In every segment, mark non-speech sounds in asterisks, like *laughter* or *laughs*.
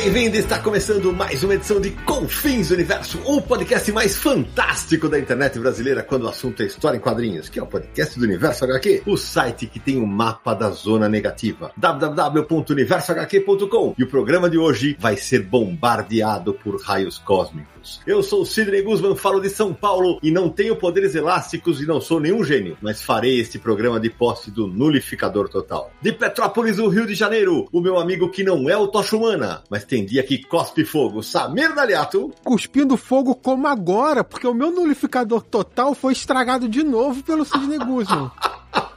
Bem-vindo! Está começando mais uma edição de Confins Universo, o podcast mais fantástico da internet brasileira quando o assunto é história em quadrinhos, que é o podcast do Universo HQ, o site que tem o um mapa da zona negativa, www.universohq.com. E o programa de hoje vai ser bombardeado por raios cósmicos. Eu sou o Sidney Guzman, falo de São Paulo e não tenho poderes elásticos e não sou nenhum gênio, mas farei este programa de posse do nulificador total. De Petrópolis, no Rio de Janeiro, o meu amigo que não é o Tocha Humana, mas tem dia que cospe fogo, Samir Daliato. Cuspindo fogo como agora, porque o meu nulificador total foi estragado de novo pelo Sidney Guzman. *laughs*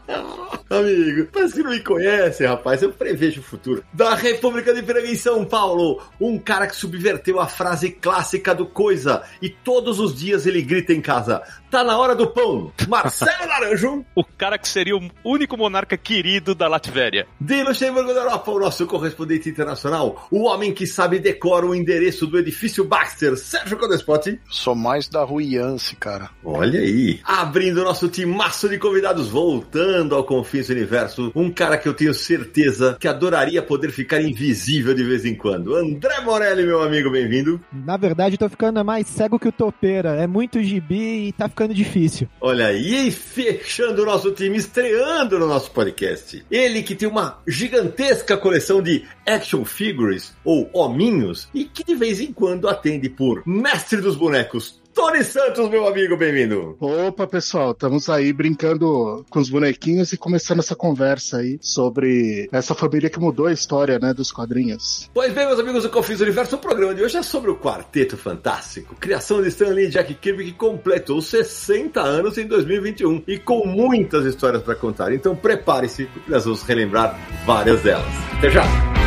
Amigo, mas que não me conhece, rapaz, eu prevejo o futuro. Da República de Piranga em São Paulo, um cara que subverteu a frase clássica do Coisa e todos os dias ele grita em casa: tá na hora do pão. Marcelo Laranjo. *laughs* o cara que seria o único monarca querido da Latvéria. De Luxemburgo da Europa, o nosso correspondente internacional, o homem que sabe decora o endereço do edifício Baxter, Sérgio Codespotti. Sou mais da Ruiance, cara. Olha aí. Abrindo nosso timaço de convidados, voltando ao Confins Universo, um cara que eu tenho certeza que adoraria poder ficar invisível de vez em quando. André Morelli, meu amigo, bem-vindo. Na verdade, tô ficando mais cego que o topeira. É muito gibi e tá ficando difícil. Olha aí, e fechando o nosso time, estreando no nosso podcast. Ele que tem uma gigantesca coleção de action figures, ou hominhos, e que de vez em quando atende por mestre dos bonecos, Tony Santos, meu amigo, bem-vindo. Opa, pessoal, estamos aí brincando com os bonequinhos e começando essa conversa aí sobre essa família que mudou a história, né, dos quadrinhos. Pois bem, meus amigos do Confins Universo, o programa de hoje é sobre o Quarteto Fantástico, criação de Stan Lee e Jack Kirby que completou 60 anos em 2021 e com muitas histórias para contar. Então prepare-se, porque nós vamos relembrar várias delas. Até já!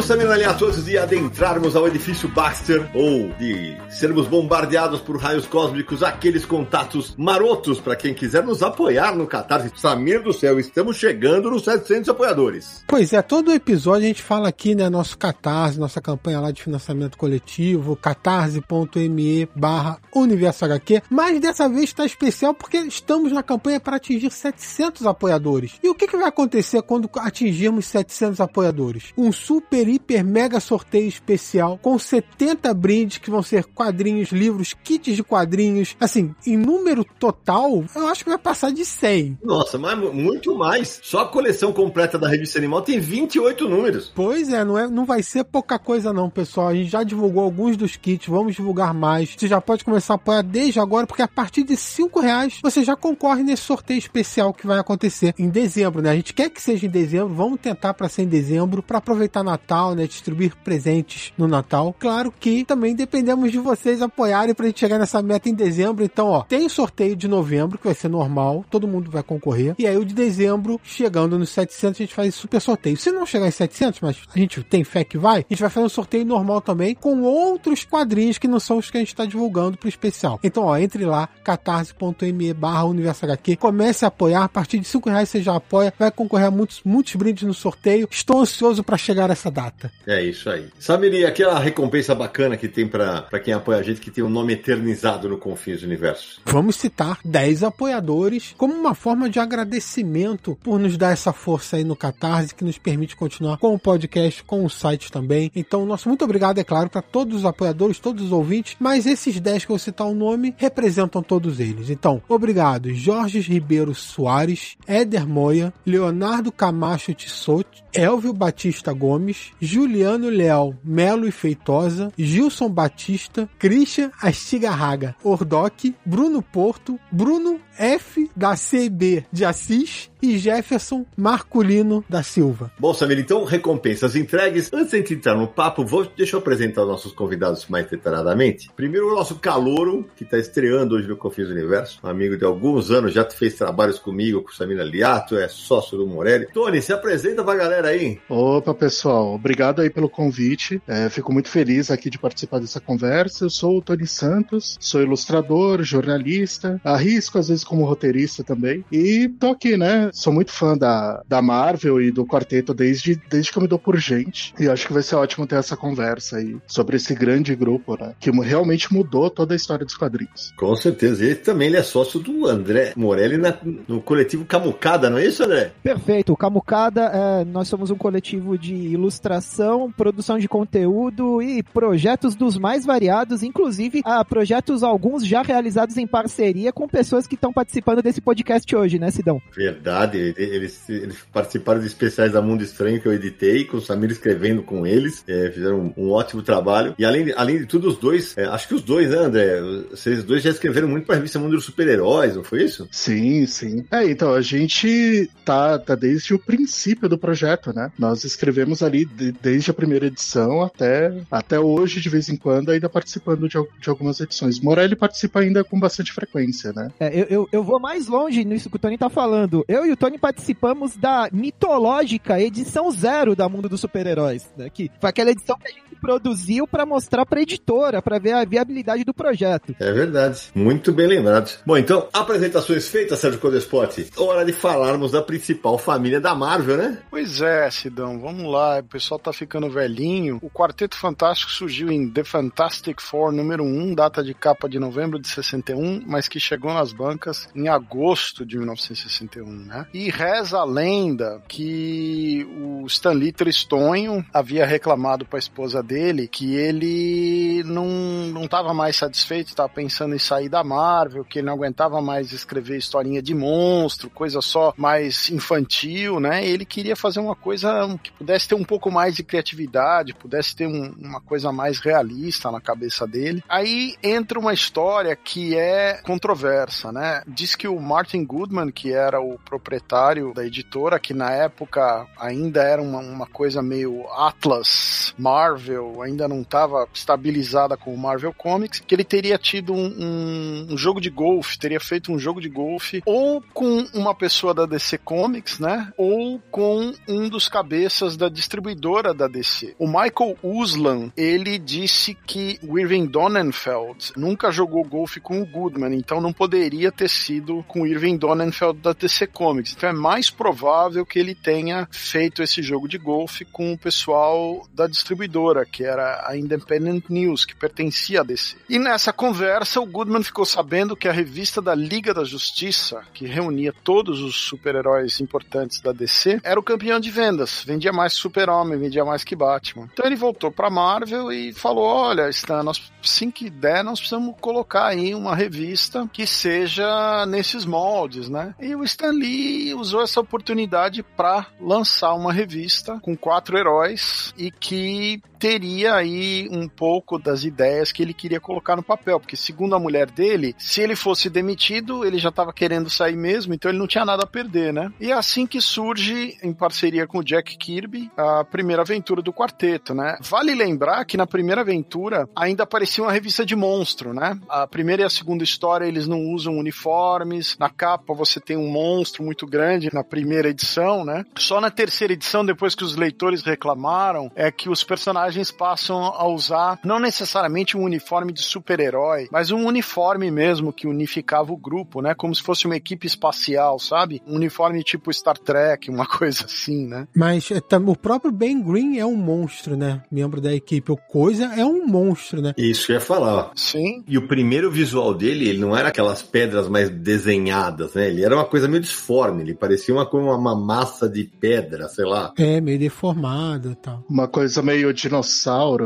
Amigo Samir Aliato, antes de adentrarmos ao edifício Baxter, ou de sermos bombardeados por raios cósmicos, aqueles contatos marotos para quem quiser nos apoiar no Catarse. Samir do céu, estamos chegando nos 700 apoiadores. Pois é, todo episódio a gente fala aqui, né, nosso Catarse, nossa campanha lá de financiamento coletivo, catarse.me barra Universo HQ, mas dessa vez está especial porque estamos na campanha para atingir 700 apoiadores. E o que, que vai acontecer quando atingirmos 700 apoiadores? Um super, hiper, mega sorteio especial com 70 brindes que vão ser quadrinhos, livros, kits de quadrinhos. Assim, em número total, eu acho que vai passar de 100. Nossa, mas muito mais. Só a coleção completa da revista Animal tem 28 números. Pois é, não, é, não vai ser pouca coisa não, pessoal. A gente já divulgou alguns dos kits, vamos divulgar mais. Você já pode começar a apoiar desde agora, porque a partir de 5 reais você já concorre nesse sorteio especial que vai acontecer em dezembro, né? A gente quer que seja em dezembro, vamos tentar para ser em dezembro, para aproveitar Natal, né? Distribuir presentes no Natal. Claro que também dependemos de vocês apoiarem pra gente chegar nessa meta em dezembro. Então, ó, tem sorteio de novembro, que vai ser normal, todo mundo vai concorrer. E aí o de dezembro, chegando nos 700, a gente faz super sorteio. Se não chegar em 700, mas a gente tem fé que vai, a gente vai fazer um sorteio normal também, com outros quadrinhos que não são os que a gente tá divulgando pro especial. Então, ó, entre lá, catarse.me barra Universo HQ, comece a apoiar, a partir de 5 reais você já apoia, vai concorrer a muitos, muitos brindes no sorteio. Estou ansioso para chegar a essa data. É isso aí. Samiri, aquela recompensa bacana que tem para quem apoia a gente, que tem o um nome eternizado no Confins do Universo. Vamos citar 10 apoiadores como uma forma de agradecimento por nos dar essa força aí no Catarse, que nos permite continuar com o podcast, com o site também. Então, nosso muito obrigado, é claro, para todos os apoiadores, todos os ouvintes, mas esses 10 que eu vou citar o nome representam todos eles. Então, obrigado Jorge Ribeiro Soares, Éder Moia, Leonardo Camacho Tissot, Elvio Batista Gomes, Juliano Leal, Melo e Feitosa, Gilson Batista, Christian Astigarraga, Ordoc, Bruno Porto, Bruno F da CB de Assis e Jefferson Marculino da Silva. Bom, Samir, então recompensas entregues. Antes de gente entrar no papo, vou, deixa eu apresentar os nossos convidados mais detalhadamente. Primeiro, o nosso Calouro, que está estreando hoje no Confins do Universo. Um amigo de alguns anos, já fez trabalhos comigo, com o Samir Aliato, é sócio do Morelli. Tony, se apresenta pra galera aí. Opa, pessoal, obrigado aí pelo convite. É, fico muito feliz aqui de participar dessa conversa. Eu sou o Tony Santos, sou ilustrador, jornalista, arrisco às vezes como roteirista também. E tô aqui, né? Sou muito fã da, da Marvel e do quarteto desde, desde que eu me dou por gente. E acho que vai ser ótimo ter essa conversa aí sobre esse grande grupo, né? Que realmente mudou toda a história dos quadrinhos. Com certeza. Ele também ele é sócio do André Morelli na- no coletivo Camucada, não é isso, André? Perfeito. O Camucada, é, nós somos um coletivo de ilustração, produção de conteúdo e projetos dos mais variados, inclusive ah, projetos alguns já realizados em parceria com pessoas que estão participando desse podcast hoje, né, Sidão? Verdade, eles, eles participaram de especiais da Mundo Estranho que eu editei, com o Samir escrevendo com eles, é, fizeram um, um ótimo trabalho. E além de, além de tudo, os dois, é, acho que os dois, né, André? Vocês dois já escreveram muito pra revista Mundo dos Super-Heróis, não foi isso? Sim, sim. É, então, a gente tá, tá desde o princípio do projeto, né? Nós escrevemos ali de- desde a primeira edição até, até hoje, de vez em quando, ainda participando de, de algumas edições. Morelli participa ainda com bastante frequência, né? É, eu, eu, eu vou mais longe nisso que o Tony tá falando. Eu e o Tony participamos da mitológica edição zero da Mundo dos Super-Heróis, né? Que foi aquela edição que a gente produziu pra mostrar pra editora, pra ver a viabilidade do projeto. É verdade. Muito bem lembrado. Bom, então, apresentações feitas, Sérgio Codespot. Hora de falarmos da principal família da Marvel, né? Pois é, Sidão, vamos lá. O pessoal tá ficando velhinho. O Quarteto Fantástico surgiu em The Fantastic Four número 1, data de capa de novembro de 61, mas que chegou nas bancas em agosto de 1961, né? E reza a lenda que o Stan Lee Tristonho havia reclamado para a esposa dele que ele não, não tava mais satisfeito, estava pensando em sair da Marvel, que ele não aguentava mais escrever historinha de monstro, coisa só mais infantil, né? Ele queria fazer uma coisa que pudesse ter um pouco mais de criatividade, pudesse ter um- uma coisa mais realista na cabeça dele. Aí entra uma história que é controversa, né? Diz que o Martin Goodman, que era o proprietário da editora, que na época ainda era uma, uma coisa meio Atlas, Marvel, ainda não estava estabilizada com o Marvel Comics, que ele teria tido um, um- um jogo de golfe, teria feito um jogo de golfe ou com uma pessoa da DC Comics, né? Ou com um dos cabeças da distribuidora da DC. O Michael Uslan, ele disse que o Irving Donenfeld nunca jogou golfe com o Goodman, então não poderia ter sido com o Irving Donenfeld da DC Comics. Então é mais provável que ele tenha feito esse jogo de golfe com o pessoal da distribuidora, que era a Independent News, que pertencia a DC. E nessa conversa, o Goodman ficou sabendo que a revista da Liga da Justiça, que reunia todos os super-heróis importantes da DC, era o campeão de vendas. Vendia mais Super-Homem, vendia mais que Batman. Então ele voltou pra Marvel e falou: Olha, Stan, nós, assim que der, nós precisamos colocar aí uma revista que seja nesses moldes, né? E o Stan Lee usou essa oportunidade para lançar uma revista com quatro heróis e que teria aí um pouco das ideias que ele queria colocar no papel, porque segundo a mulher dele, se ele fosse demitido, ele já estava querendo sair mesmo, então ele não tinha nada a perder, né? E é assim que surge, em parceria com o Jack Kirby, a primeira aventura do quarteto, né? Vale lembrar que na primeira aventura ainda aparecia uma revista de monstro, né? A primeira e a segunda história eles não usam uniformes, na capa você tem um monstro muito grande na primeira edição, né? Só na terceira edição, depois que os leitores reclamaram, é que os personagens passam a usar não necessariamente um uniforme de super-herói, mas um uniforme mesmo que unificava o grupo, né? Como se fosse uma equipe espacial, sabe? Um uniforme tipo Star Trek, uma *laughs* coisa assim, né? Mas é, o próprio Ben Green é um monstro, né? Membro da equipe. O Coisa é um monstro, né? Isso que eu ia falar, ó. Sim. E o primeiro visual dele, ele não era aquelas pedras mais desenhadas, né? Ele era uma coisa meio disforme, ele parecia uma, uma, uma massa de pedra, sei lá. É, meio deformado e tal. Uma coisa meio dinossauro,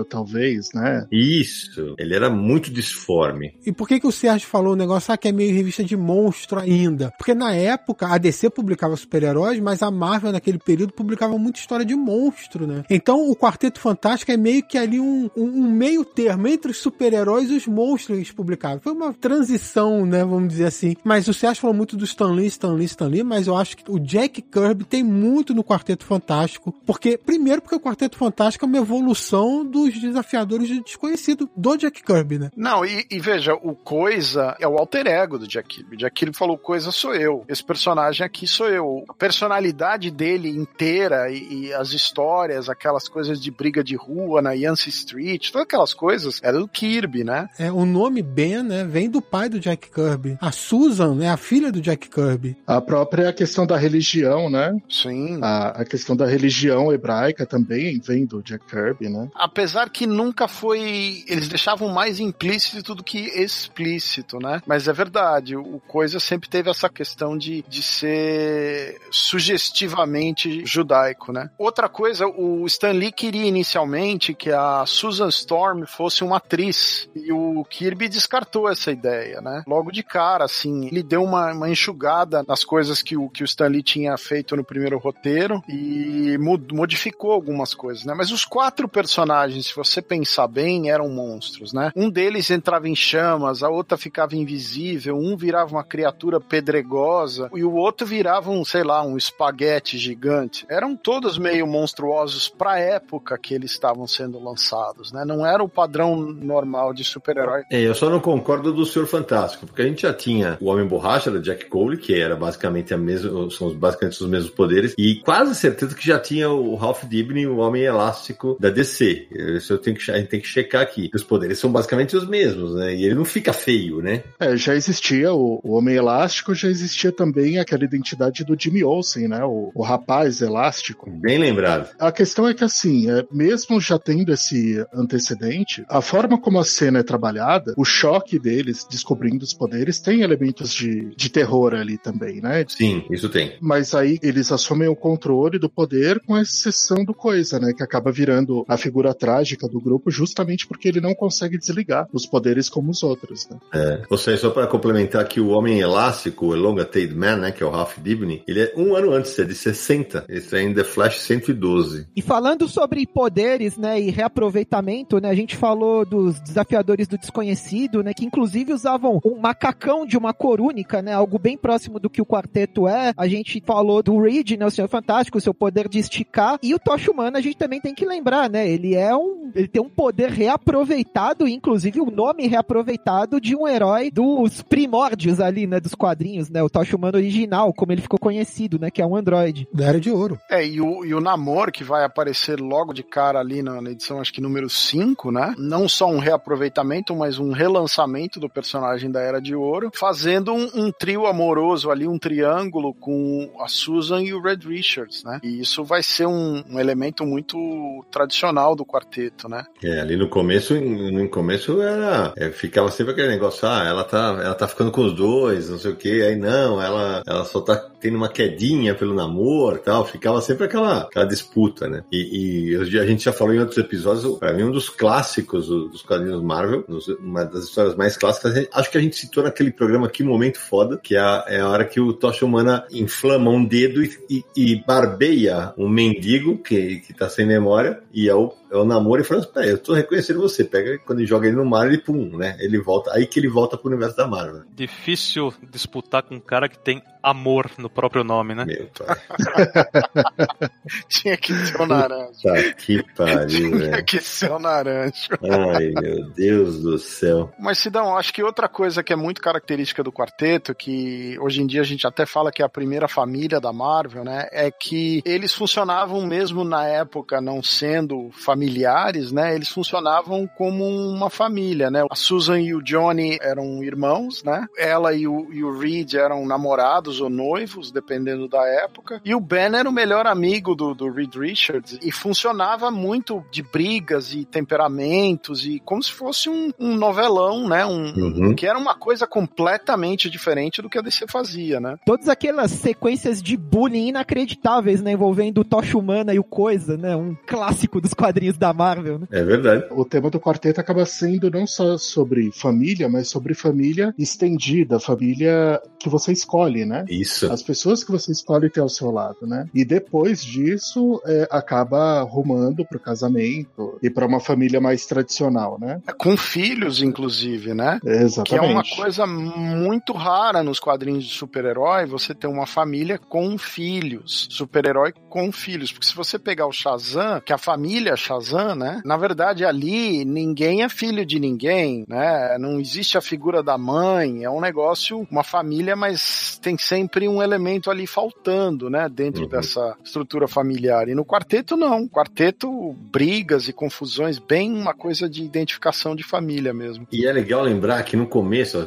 talvez, né? Isso. Ele era muito disforme. E por que, que o Sérgio falou o negócio ah, que é meio revista de monstro ainda? Porque na época a DC publicava super-heróis, mas a Marvel naquele período publicava muita história de monstro, né? Então o Quarteto Fantástico é meio que ali um, um, um meio termo entre os super-heróis e os monstros que eles publicavam. Foi uma transição, né? Vamos dizer assim. Mas o Sérgio falou muito do Stan Lee, Stan Lee, Stan Lee, mas eu acho que o Jack Kirby tem muito no Quarteto Fantástico. Porque, primeiro, porque o Quarteto Fantástico é uma evolução dos desafiadores do desconhecido do Jack Kirby, né? Não, e, e veja, o Coisa é o alter ego do Jack Kirby. Jack Kirby falou: Coisa sou eu. Esse personagem aqui sou eu. A personalidade dele inteira e, e as histórias, aquelas coisas de briga de rua na Yancey Street, todas aquelas coisas, era do Kirby, né? É, o nome Ben, né, vem do pai do Jack Kirby. A Susan é a filha do Jack Kirby. A própria questão da religião, né? Sim. A, a questão da religião hebraica também vem do Jack Kirby, né? Apesar que nunca foi. Eles deixavam mais implícito do que explícito, né? Mas é verdade, o Coisa sempre teve essa questão de, de ser sugestivamente judaico, né? Outra coisa, o Stan Lee queria inicialmente que a Susan Storm fosse uma atriz e o Kirby descartou essa ideia, né? Logo de cara, assim, ele deu uma, uma enxugada nas coisas que o, que o Stan Lee tinha feito no primeiro roteiro e modificou algumas coisas, né? Mas os quatro personagens, se você pensar bem, eram monstros, né? Um deles entrava em chamas, a outra ficava invisível, um virava uma criatura pedregosa e o outro virava um, sei lá, um espaguete gigante. Eram todos meio monstruosos pra época que eles estavam sendo lançados, né? Não era o padrão normal de super-herói. É, eu só não concordo do Senhor Fantástico, porque a gente já tinha o Homem Borracha da Jack Cole, que era basicamente a mesma, são basicamente os mesmos poderes, e quase certeza que já tinha o Ralph Dibny, o Homem Elástico da DC. Isso eu tenho que, a gente tem que checar aqui. Os poderes são basicamente os mesmos, né? E ele não fica feio, né? É, já existia o, o Homem Elástico, já existia também aquela identidade do Jimmy Olsen, né? O, o rapaz elástico. Bem lembrado. A questão é que, assim, é, mesmo já tendo esse antecedente, a forma como a cena é trabalhada, o choque deles descobrindo os poderes tem elementos de, de terror ali também, né? Sim, isso tem. Mas aí eles assumem o controle do poder com exceção do Coisa, né? Que acaba virando a figura trágica do grupo justamente porque ele não consegue desligar os poderes como os outros, né? É. Ou seja, só para complementar que o Homem Elástico, o Elongated Man, né? Que é o Ralph Dibny, ele é um ano antes, é de 60. Esse é em The Flash 112. E falando sobre poderes, né? E reaproveitamento, né? A gente falou dos desafiadores do desconhecido, né? Que inclusive usavam um macacão de uma cor única, né? Algo bem próximo do que o quarteto é. A gente falou do Reed, né? O Senhor Fantástico, o seu poder de esticar. E o Tocha Humana a gente também tem que lembrar, né? Ele é um. Ele tem um poder reaproveitado, inclusive o nome reaproveitado de um herói dos primórdios ali, né? Dos quadrinhos, né? O Tocha Humano original, como ele ficou conhecido, né? Que é um androide. Da Era de Ouro. É, e o, e o Namor, que vai aparecer logo de cara ali na, na edição, acho que número 5, né? Não só um reaproveitamento, mas um relançamento do personagem da Era de Ouro, fazendo um, um trio amoroso ali, um triângulo com a Susan e o Red Richards, né? E isso vai ser um, um elemento muito tradicional do quarteto, né? É, ali no começo, no começo era, é, ficava sempre aquele negócio, ah, ela tá, ela tá ficando com os dois, não sei o que, aí não, ela, ela só tá tendo uma quedinha pelo namoro tal, ficava sempre aquela, aquela disputa, né? E, e a gente já falou em outros episódios, pra mim um dos clássicos dos quadrinhos Marvel, uma das histórias mais clássicas, acho que a gente citou naquele programa Que Momento Foda, que é a, é a hora que o Tocha Humana inflama um dedo e, e, e barbeia um mendigo que, que tá sem memória, e é o é o namoro e falando, peraí, eu tô reconhecendo você. Pega, quando ele joga ele no mar, ele pum, né? Ele volta, aí que ele volta pro universo da Marvel. Difícil disputar com um cara que tem amor no próprio nome, né? Meu pai. *laughs* Tinha que ser o naranja. Tá que pariu, Tinha velho. que ser o naranja. Ai, meu Deus do céu. Mas, Sidão, acho que outra coisa que é muito característica do quarteto, que hoje em dia a gente até fala que é a primeira família da Marvel, né? É que eles funcionavam mesmo na época, não sendo familiares, né? Eles funcionavam como uma família, né? A Susan e o Johnny eram irmãos, né? Ela e o, e o Reed eram namorados ou noivos, dependendo da época. E o Ben era o melhor amigo do, do Reed Richards e funcionava muito de brigas e temperamentos e como se fosse um, um novelão, né? Um, Uhum. que era uma coisa completamente diferente do que a DC fazia, né? Todas aquelas sequências de bullying inacreditáveis, né? Envolvendo o Tocha Humana e o Coisa, né? Um clássico dos quadrinhos filmes da Marvel, né? É verdade. O tema do quarteto acaba sendo não só sobre família, mas sobre família estendida, família que você escolhe, né? Isso. As pessoas que você escolhe ter ao seu lado, né? E depois disso, é, acaba rumando pro casamento e para uma família mais tradicional, né? Com filhos, inclusive, né? Exatamente. Que é uma coisa muito rara nos quadrinhos de super-herói, você ter uma família com filhos. Super-herói com filhos. Porque se você pegar o Shazam, que é a família Shazam, né? Na verdade, ali, ninguém é filho de ninguém, né? Não existe a figura da mãe, é um negócio, uma família, mas tem sempre um elemento ali faltando, né? Dentro Uhum. dessa estrutura familiar. E no quarteto, não. Quarteto, brigas e confusões, bem uma coisa de identificação de família mesmo. E é legal lembrar que no começo,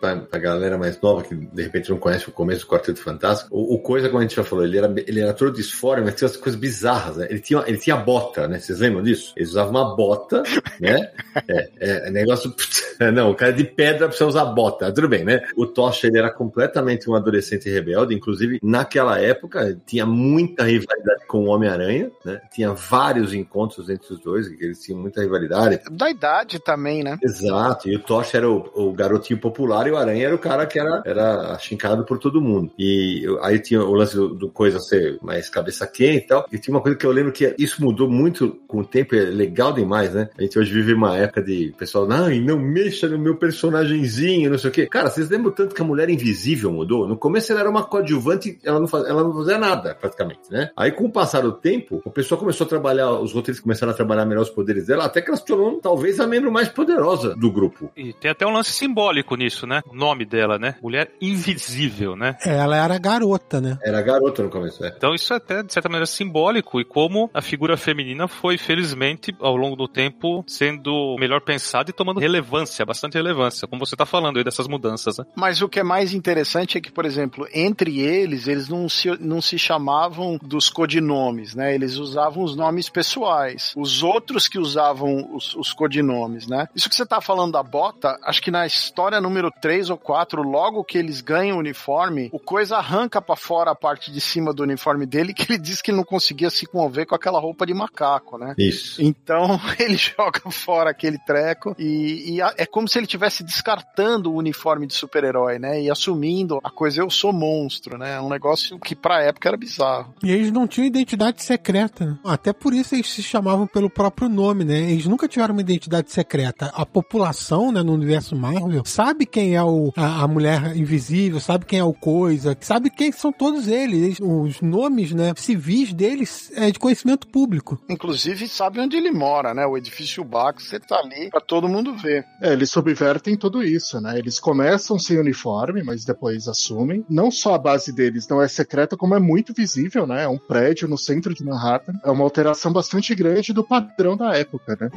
pra, pra galera mais nova que de repente não conhece o começo do Quarteto Fantástico, o, o coisa, como a gente já falou, ele era, ele era todo disforme, mas tinha umas coisas bizarras, né? Ele tinha, ele tinha bota, né? Vocês lembram disso? Eles usavam uma bota, né? É, é negócio. *laughs* Não, o cara de pedra precisa usar bota. Tudo bem, né? O Tocha ele era completamente um adolescente rebelde, inclusive naquela época tinha muita rivalidade com o Homem-Aranha, né? Tinha vários encontros entre os dois, que eles tinham muita rivalidade. Da idade também, né? Exato, e o Tocha era o, o garotinho popular e o Aranha era o cara que era, era achincado por todo mundo. E aí tinha o lance do, do coisa ser mais cabeça quente e tal. E tinha uma coisa que eu lembro que isso mudou muito com o tempo, é legal demais, né? A gente hoje vive uma época de pessoal, não, não mexa no meu personagemzinho, não sei o quê. Cara, vocês lembram tanto que a mulher invisível mudou? No começo ela era uma coadjuvante, ela não, faz, ela não fazia nada, praticamente, né? Aí com o passar do tempo, o pessoal começou a trabalhar, os roteiristas começaram a trabalhar melhor os poderes dela, até que ela se tornou talvez a membro mais poderosa do grupo. E tem até um lance simbólico nisso, né? O nome dela, né? Mulher invisível, né? Ela era garota, né? Era garota no começo, é. Então isso é até, de certa maneira, simbólico e como a figura feminina foi, felizmente, ao longo do tempo, sendo melhor pensada e tomando relevância, bastante relevância, como você tá falando aí dessas mudanças, né? Mas o que é mais interessante é que, por exemplo, entre eles, eles não se, não se chamavam dos codinomes, né? Eles usavam os nomes pessoais. Os outros que usavam os, os codinomes, né? Isso que você tá falando da bota, acho que na história número 3 ou 4, logo que eles ganham o uniforme, o coisa arranca pra fora a parte de cima do uniforme dele, que ele diz que não conseguia se conver com aquela roupa de macaco, né? Isso. Então *laughs* ele joga fora aquele treco e, e a- é como se ele estivesse descartando o uniforme de super-herói, né? E assumindo a coisa eu sou monstro, né? É um negócio que pra época era bizarro. E eles não tinham identidade secreta. né? Até por isso eles se chamavam pelo próprio nome, né? Eles nunca tiveram uma identidade secreta. A população, né, no universo Marvel, sabe quem é o, a, a mulher invisível, sabe quem é o coisa, sabe quem são todos eles. Eles- Os nomes, né, civis deles é de conhecimento público. Inclusive sabe onde ele mora, né? O edifício Baxter tá ali pra todo mundo ver. É, eles subvertem tudo isso, né? Eles começam sem uniforme, mas depois assumem. Não só a base deles não é secreta, como é muito visível, né? É um prédio no centro de Manhattan. É uma alteração bastante grande do padrão da época, né?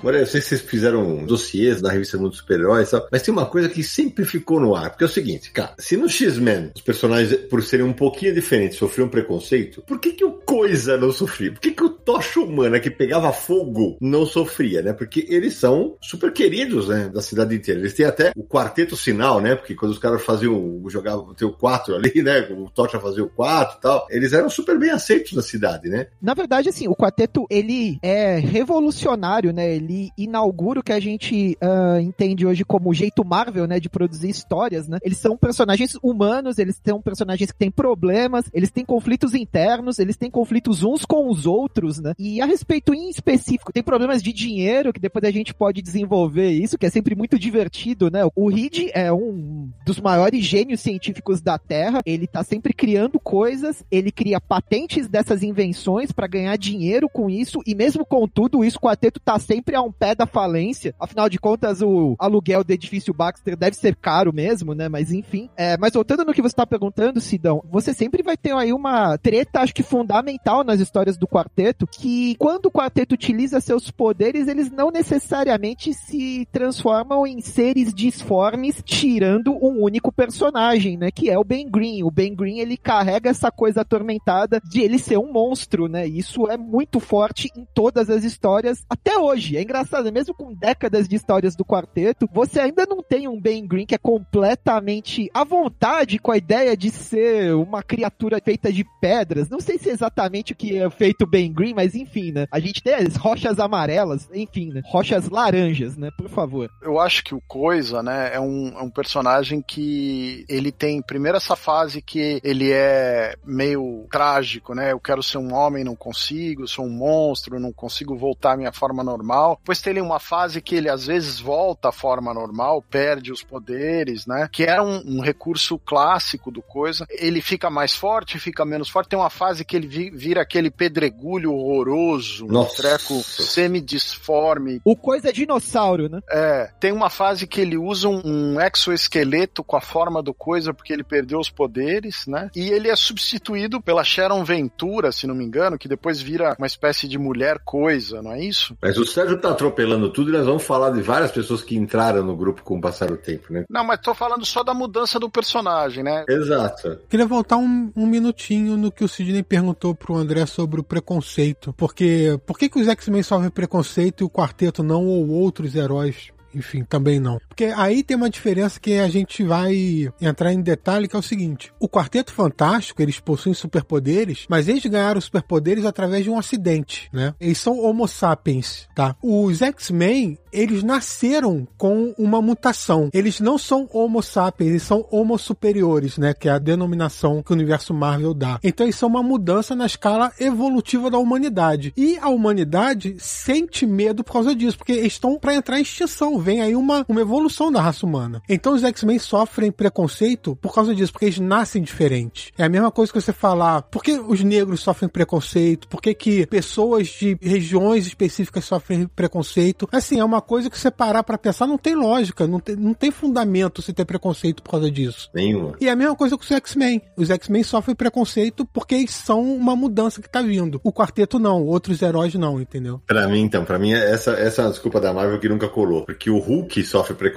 Agora, eu sei se vocês fizeram dossiês da revista Mundo Super-Heróis e tal, mas tem uma coisa que sempre ficou no ar, porque é o seguinte, cara, se no X-Men os personagens, por serem um pouquinho diferentes, sofriam preconceito, por que que o Coisa não sofria? Por que que o Tocha Humana, que pegava fogo, não sofria, né? Porque eles são super queridos, né, da cidade inteira. Eles têm até o quarteto sinal, né? Porque quando os caras faziam, jogavam, tem o 4 ali, né? O Tocha fazia o 4 e tal, eles eram super bem aceitos na cidade, né? Na verdade, assim, o quarteto, ele é revolucionário, né? Ele inaugura o que a gente ah, entende hoje como o jeito Marvel, né? De produzir histórias, né? Eles são personagens humanos, eles são personagens que têm problemas, eles têm conflitos internos, eles têm conflitos uns com os outros, né? E a respeito em específico, tem problemas de dinheiro, que depois a gente pode desenvolver isso, que é sempre muito divertido, né? O Reed é um dos maiores gênios científicos da Terra, ele tá sempre criando coisas, ele cria patentes dessas invenções para ganhar dinheiro com isso, e mesmo com tudo isso, o quarteto tá sempre um pé da falência. Afinal de contas, o aluguel do edifício Baxter deve ser caro mesmo, né? Mas enfim. É, mas voltando no que você tá perguntando, Sidão, você sempre vai ter aí uma treta, acho que fundamental fundamental nas histórias do quarteto que quando o quarteto utiliza seus poderes, eles não necessariamente se transformam em seres disformes, tirando um único personagem, né? Que é o Ben Green. O Ben Green ele carrega essa coisa atormentada de ele ser um monstro, né? Isso é muito forte em todas as histórias até hoje. É engraçado, mesmo com décadas de histórias do quarteto, você ainda não tem um Ben Green que é completamente à vontade com a ideia de ser uma criatura feita de pedras. Não sei se é exatamente o que é feito Ben Green, mas enfim, né? A gente tem as rochas amarelas, enfim, né? Rochas laranjas, né? Por favor. Eu acho que o Coisa, né, é um, é um personagem que ele tem primeiro essa fase que ele é meio trágico, né? Eu quero ser um homem, não consigo, sou um monstro, não consigo voltar à minha forma normal. Depois tem uma fase que ele às vezes volta à forma normal, perde os poderes, né? Que era um, um recurso clássico do Coisa. Ele fica mais forte, fica menos forte. Tem uma fase que ele vira aquele pedregulho horroroso, Nossa. um treco semidisforme. O Coisa é dinossauro, né? É, tem uma fase que ele usa um, um exoesqueleto com a forma do Coisa porque ele perdeu os poderes, né? E ele é substituído pela Sharon Ventura, se não me engano, que depois vira uma espécie de mulher coisa, não é isso? Mas o Sérgio tá atropelando tudo e nós vamos falar de várias pessoas que entraram no grupo com o passar do tempo, né? Não, mas tô falando só da mudança do personagem, né? Exato. Queria voltar um, um minutinho no que o Sidney perguntou pro André sobre o preconceito. Porque por que, que os X-Men sofrem preconceito e o quarteto não, ou outros heróis enfim, também não. Porque aí tem uma diferença que a gente vai entrar em detalhe, que é o seguinte: o Quarteto Fantástico, eles possuem superpoderes, mas eles ganharam superpoderes através de um acidente, né? Eles são Homo sapiens, tá? Os X-Men, eles nasceram com uma mutação. Eles não são Homo sapiens, eles são Homo superiores, né? Que é a denominação que o universo Marvel dá. Então eles são uma mudança na escala evolutiva da humanidade. E a humanidade sente medo por causa disso, porque eles estão para entrar em extinção. Vem aí uma, uma evolução da raça humana. Então os X-Men sofrem preconceito por causa disso, porque eles nascem diferentes. É a mesma coisa que você falar, por que os negros sofrem preconceito? Por que, que pessoas de regiões específicas sofrem preconceito? Assim, é uma coisa que você parar pra pensar não tem lógica, não tem, não tem fundamento se ter preconceito por causa disso. Nenhuma. E é a mesma coisa com os X-Men. Os X-Men sofrem preconceito porque eles são uma mudança que tá vindo. O quarteto não, outros heróis não, entendeu? Pra mim, então, pra mim, essa, essa é uma desculpa da Marvel que nunca colou. Porque o Hulk sofre preconceito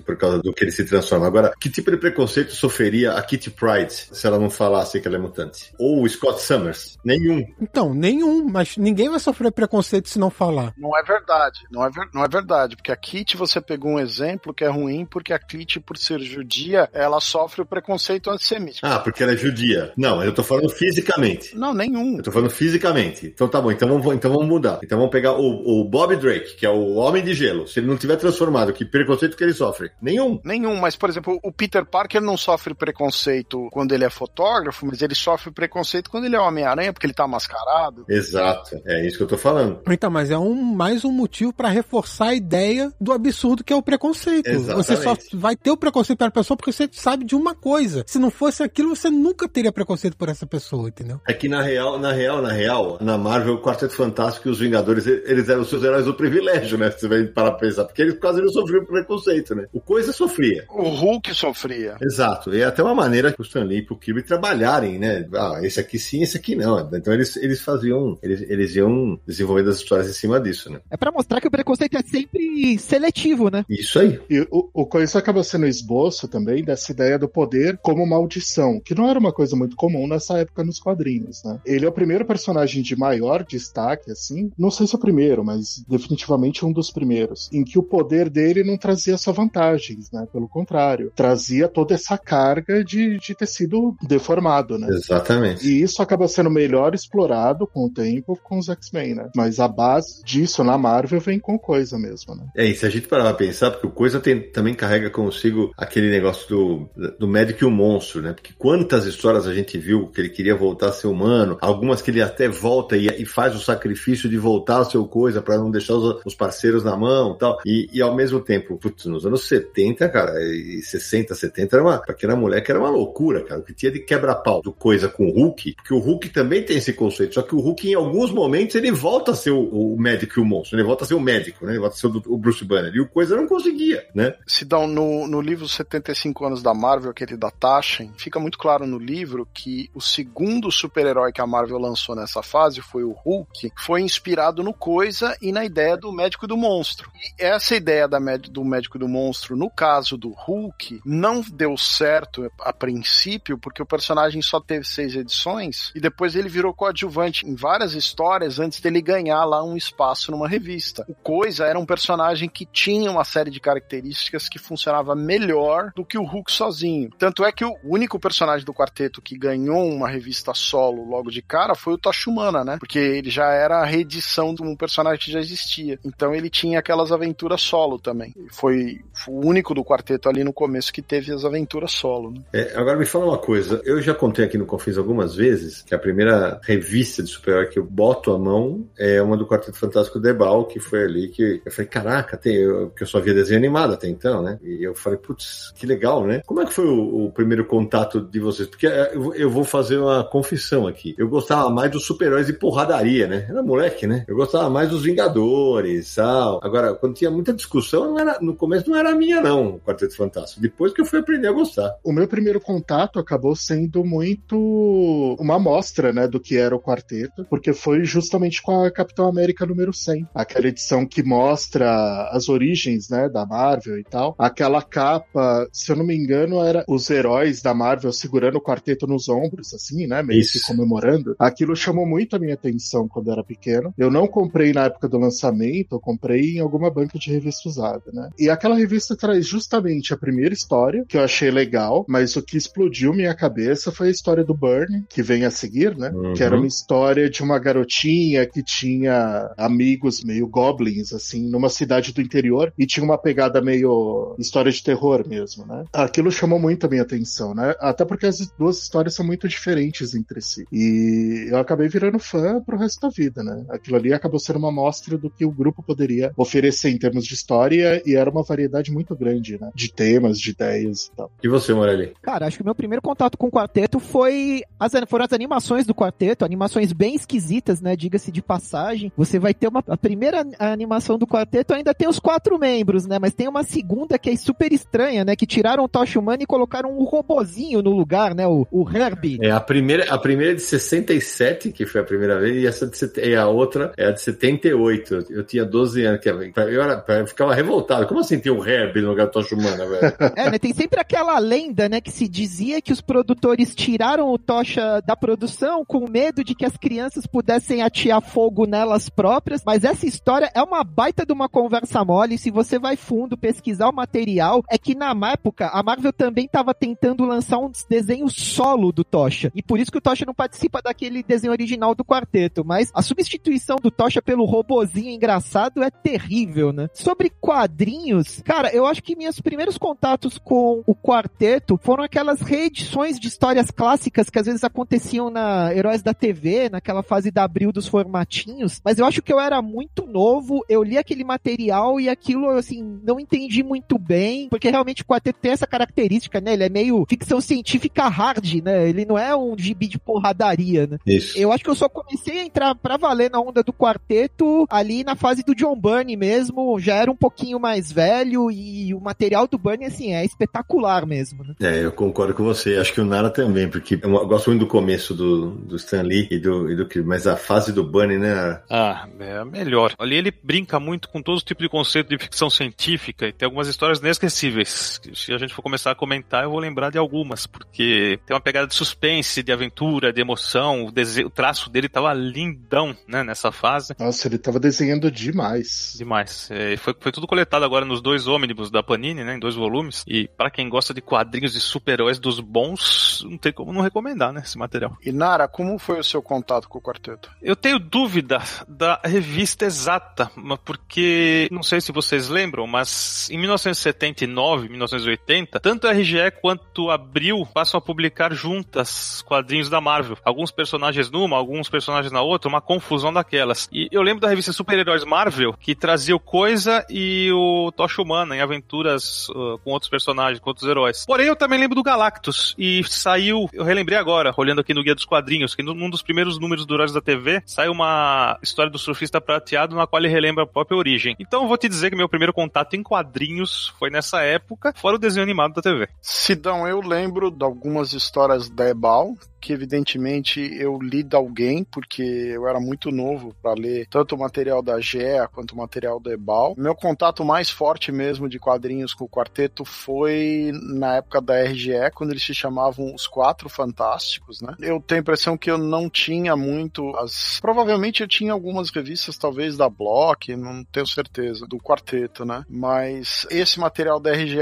por causa do que ele se transforma. Agora, que tipo de preconceito sofreria a Kitty Pryde se ela não falasse que ela é mutante? Ou o Scott Summers? Nenhum. Então, nenhum, mas ninguém vai sofrer preconceito se não falar. Não é verdade, não é, ver, não é verdade, porque a Kitty você pegou um exemplo que é ruim, porque a Kitty, por ser judia, ela sofre o preconceito antissemítico. Ah, porque ela é judia. Não, eu tô falando fisicamente. Não, nenhum. Eu tô falando fisicamente. Então tá bom, então vamos, então vamos mudar. Então vamos pegar o, o Bob Drake, que é o Homem de Gelo. Se ele não tiver transformado, que preconceito que ele sofre? Nenhum. Nenhum, mas por exemplo, o Peter Parker não sofre preconceito quando ele é fotógrafo, mas ele sofre preconceito quando ele é Homem-Aranha, porque ele tá mascarado. Exato, é isso que eu tô falando. Então, mas é um, mais um motivo para reforçar a ideia do absurdo que é o preconceito. Exatamente. Você só vai ter o preconceito pela pessoa porque você sabe de uma coisa. Se não fosse aquilo, você nunca teria preconceito por essa pessoa, entendeu? É que na real, na real, na real, na Marvel, o Quarteto Fantástico e os Vingadores, eles eram os seus heróis do privilégio, né? Você vai parar pra pensar. Porque eles quase não sofriam preconceito, né? O Coisa sofria. O Hulk sofria. Exato. E é até uma maneira que o Stan Lee e o Kirby trabalharem, né? Ah, esse aqui sim, esse aqui não. Então eles, eles faziam, eles, eles iam desenvolvendo as histórias em cima disso, né? É pra mostrar que o preconceito é sempre seletivo, né? Isso aí. E o, o Coisa acaba sendo esboço também dessa ideia do poder como maldição, que não era uma coisa muito comum nessa época nos quadrinhos, né? Ele é o primeiro personagem de maior destaque, assim, não sei se é o primeiro, mas definitivamente um dos primeiros, em que o poder dele não trazia só vantagens, né? Pelo contrário, trazia toda essa carga de, de ter sido deformado, né? Exatamente. E isso acaba sendo melhor explorado com o tempo com os X-Men, né? Mas a base disso na Marvel vem com coisa mesmo, né? É, e se a gente parar pra pensar, porque o Coisa tem, também carrega consigo aquele negócio do, do médico e o monstro, né? Porque quantas histórias a gente viu que ele queria voltar a ser humano, algumas que ele até volta e, e faz o sacrifício de voltar a ser Coisa para não deixar os, os, parceiros na mão e tal. E, e ao mesmo tempo, putz, nos anos 70, cara, e 60, 70, era uma, pra aquela moleque era uma loucura, cara. O que tinha de quebra-pau do Coisa com o Hulk, porque o Hulk também tem esse conceito, só que o Hulk em alguns momentos ele volta a ser o, o médico e o monstro, ele volta a ser o médico, né? Ele volta a ser o Bruce Banner. E o Coisa não conseguia, né? Se dá no, no livro 75 anos da Marvel, aquele da Taschen, fica muito claro no livro que o segundo super-herói que a Marvel lançou nessa fase foi o Hulk, foi inspirado no Coisa e na ideia do médico do monstro. E essa ideia da, do médico do monstro, no caso do Hulk, não deu certo a princípio, porque o personagem só teve seis edições e depois ele virou coadjuvante em várias histórias antes dele ganhar lá um espaço numa revista. O Coisa era um personagem que tinha uma série de características que funcionava melhor do que o Hulk sozinho. Tanto é que o único personagem do quarteto que ganhou uma revista solo logo de cara foi o Tocha Humana, né? Porque ele já era a reedição de um personagem que já existia. Então ele tinha aquelas aventuras solo também. Foi, o único do quarteto ali no começo que teve as aventuras solo. Né? É, agora me fala uma coisa. Eu já contei aqui no Confins algumas vezes que a primeira revista de super-herói que eu boto a mão é uma do Quarteto Fantástico Debal, que foi ali que eu falei, caraca, tem, que eu só via desenho animado até então, né? E eu falei, putz, que legal, né? Como é que foi o, o primeiro contato de vocês? Porque é, eu, eu, vou fazer uma confissão aqui. Eu gostava mais dos super-heróis de porradaria, né? Era moleque, né? Eu gostava mais dos Vingadores, tal. Agora, quando tinha muita discussão, não era, no começo não era minha, não, o Quarteto Fantástico. Depois que eu fui aprender a gostar. O meu primeiro contato acabou sendo muito uma amostra, né, do que era o quarteto, porque foi justamente com a Capitão América número 100, aquela edição que mostra as origens, né, da Marvel e tal. Aquela capa, se eu não me engano, era os heróis da Marvel segurando o quarteto nos ombros, assim, né, meio Isso. que comemorando. Aquilo chamou muito a minha atenção quando eu era pequeno. Eu não comprei na época do lançamento, eu comprei em alguma banca de revista usada, né? E aquela revista traz justamente a primeira história, que eu achei legal, mas o que explodiu minha cabeça foi a história do Burn, que vem a seguir, né? Uhum. Que era uma história de uma garotinha que tinha amigos meio goblins, assim, numa cidade do interior e tinha uma pegada meio história de terror mesmo, né? Aquilo chamou muito a minha atenção, né? Até porque as duas histórias são muito diferentes entre si. E eu acabei virando fã pro resto da vida, né? Aquilo ali acabou sendo uma amostra do que o grupo poderia oferecer em termos de história e era uma variedade muito grande, né? De temas, de ideias e tal. E você, Morelli? Cara, acho que o meu primeiro contato com o quarteto foi as, foram as animações do quarteto, animações bem esquisitas, né? Diga-se de passagem. Você vai ter uma. A primeira animação do quarteto ainda tem os quatro membros, né? Mas tem uma segunda que é super estranha, né? Que tiraram o Tocha Humana e colocaram um robozinho no lugar, né? O, o Herbie. É, a primeira, a primeira é de 67, que foi a primeira vez, e, essa de, e a outra é a de 78. Eu tinha 12 anos, que eu, era, eu ficava revoltado. Como assim tem o Herbie no lugar do Tocha Humana, velho? *laughs* É, né? Tem sempre aquela lenda, né? Que se dizia que os produtores tiraram o Tocha da produção com medo de que as crianças pudessem atear fogo nelas próprias, mas essa história é uma baita de uma conversa mole. Se você vai fundo pesquisar o material, é que na época a Marvel também estava tentando lançar um desenho solo do Tocha. E por isso que o Tocha não participa daquele desenho original do quarteto. Mas a substituição do Tocha pelo robozinho engraçado é terrível, né? Sobre quadrinhos, cara, eu acho que meus primeiros contatos com o quarteto foram aquelas reedições de histórias clássicas que às vezes aconteciam na Heróis da TV, naquela fase da abril dos formatinhos. Mas eu acho que eu era muito novo, eu li aquele material e aquilo, assim, não entendi muito bem, porque realmente o quarteto tem essa característica, né? Ele é meio ficção científica hard, né? Ele não é um gibi de porradaria, né? Isso. Eu acho que eu só comecei a entrar pra valer na onda do quarteto ali na fase do John Byrne mesmo, já era um pouquinho mais velho e o material do Byrne, assim, é espetacular mesmo, né? É, eu concordo com você. Acho que o Nara também, porque eu gosto muito do começo do, do Stan Lee e do, e do mas a fase do Bunny, né? Ah, é a melhor. Ali ele brinca muito com todos os tipos de conceito de ficção científica e tem algumas histórias inesquecíveis. Se a gente for começar a comentar, eu vou lembrar de algumas, porque tem uma pegada de suspense, de aventura, de emoção. O, desenho, o traço dele tava lindão, né, nessa fase. Nossa, ele tava desenhando demais. Demais. É, foi, foi tudo coletado agora nos dois ônibus da Panini, né, em dois volumes. E para quem gosta de quadrinhos de super-heróis dos bons, não tem como não recomendar, né, esse material. E Nara, como foi o seu contato com o quarteto? Eu tenho dúvida da revista exata, porque não sei se vocês lembram, mas em 1979, 1980, tanto a RGE quanto a Abril passam a publicar juntas quadrinhos da Marvel. Alguns personagens numa, alguns personagens na outra, uma confusão daquelas. E eu lembro da revista Super-Heróis Marvel, que trazia o Coisa e o Tocha Humana em aventuras uh, com outros personagens, com outros heróis. Porém, eu também lembro do Galactus, e saiu, eu relembrei agora, olhando aqui no Guia dos Quadrinhos, que num dos primeiros números do Heróis da TV, sai uma história do surfista prateado na qual ele relembra a própria origem. Então eu vou te dizer que meu primeiro contato em quadrinhos foi nessa época, fora o desenho animado da TV. Sidão, eu lembro de algumas histórias da Ebal, que evidentemente eu li de alguém, porque eu era muito novo para ler tanto o material da GEA quanto o material do Ebal. Meu contato mais forte mesmo de quadrinhos com o quarteto foi na época da RGE, quando eles se chamavam Os Quatro Fantásticos, né? Eu tenho a impressão que eu não tinha muito as. Provavelmente eu tinha algumas revistas, talvez da Block, não tenho certeza, do quarteto, né? Mas esse material da RGE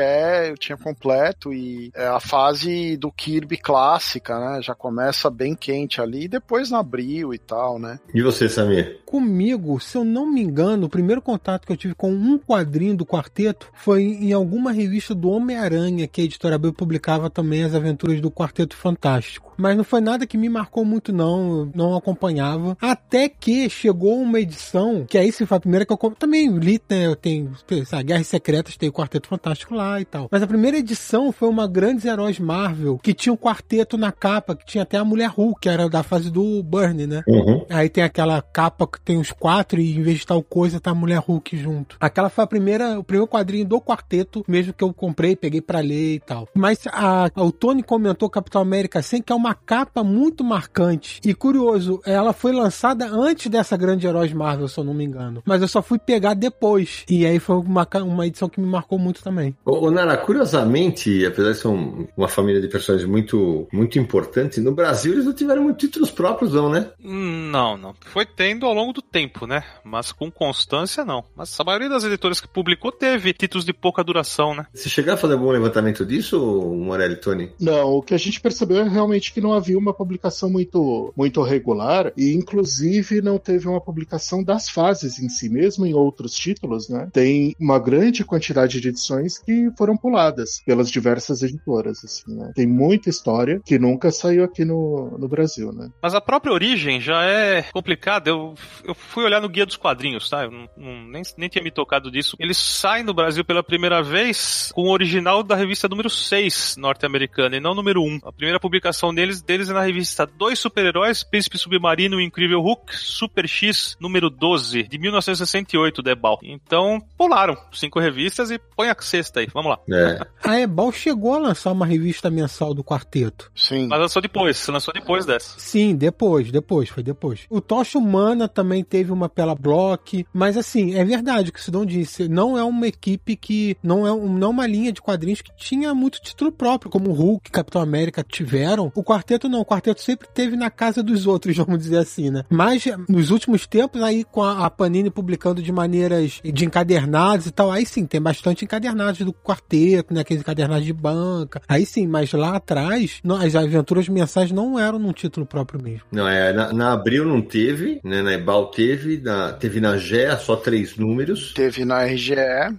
eu tinha completo e é a fase do Kirby clássica, né? Já começa bem quente ali, e depois no abril e tal, né? E você, Samir? Comigo, se eu não me engano, o primeiro contato que eu tive com um quadrinho do quarteto foi em alguma revista do Homem-Aranha, que a editora Abril publicava também as aventuras do Quarteto Fantástico. Mas não foi nada que me marcou muito, não. Eu não acompanhava. Até que chegou uma edição, que aí se foi a primeira que eu também li, né? Eu tenho, sabe, Guerras Secretas, tem o Quarteto Fantástico lá e tal. Mas a primeira edição foi uma Grandes Heróis Marvel, que tinha um quarteto na capa, que tinha até a Mulher Hulk, que era da fase do Burn, né? Uhum. Aí tem aquela capa que tem os quatro e em vez de tal coisa tá a Mulher Hulk junto. Aquela foi a primeira, o primeiro quadrinho do quarteto, mesmo que eu comprei, peguei pra ler e tal. Mas a, o Tony comentou Capitão América 100, que é uma capa muito marcante. E curioso, ela foi lançada antes dessa grande Heróis Marvel, se eu não me engano. Mas eu só fui pegar depois. E aí foi uma, uma edição que me marcou muito também. Ô, ô Nara, curiosamente, apesar de ser um, uma família de personagens muito, muito importante, no Brasil eles não tiveram muitos títulos próprios, não, né? Não, não. Foi tendo ao longo do tempo, né? Mas com constância, não. Mas a maioria das editoras que publicou teve títulos de pouca duração, né? Você chegar a fazer algum levantamento disso, Morelli Tony? Não, o que a gente percebeu é realmente que não havia uma publicação muito, muito regular e, inclusive, não teve uma publicação das fases em si mesmo, em outros títulos, né? Tem uma grande quantidade de edições que foram puladas pelas diversas editoras, assim, né? Tem muita história que nunca saiu aqui no, no Brasil, né? Mas a própria origem já é complicada. Eu, eu fui olhar no Guia dos Quadrinhos, tá? Eu não, não, nem, nem tinha me tocado disso. Eles saem no Brasil pela primeira vez com o original da revista número 6 norte-americana e não número 1. A primeira publicação deles, deles é na revista Dois Super-Heróis, Príncipe Submarino e Incrível Hulk, Super X, número 12, de 1968, da Ebal. Então, pularam cinco revistas e põe a sexta aí. Vamos lá. É. A Ebal chegou a lançar uma revista mensal do quarteto. Sim. Mas lançou depois, lançou depois dessa. Sim, depois, depois, foi depois. O Tocha Humana também teve uma pela Block, mas assim, é verdade o que o Sidão disse, não é uma equipe que, não é, um, não é uma linha de quadrinhos que tinha muito título próprio, como o Hulk, Capitão América tiveram. O quarteto não, o quarteto sempre teve na casa dos outros, *laughs* vamos dizer assim, né? Mas nos últimos tempos, aí com a, a Panini publicando de maneiras de encadernados e tal, aí sim, tem bastante encadernados do quarteto, né? Aqueles encadernados de banca. Aí sim, mas lá atrás, não, as aventuras mensais não eram num título próprio mesmo. Não, é, na, na Abril não teve, né? Na Ebal teve, na, teve na GEA só três números. Teve na RGE,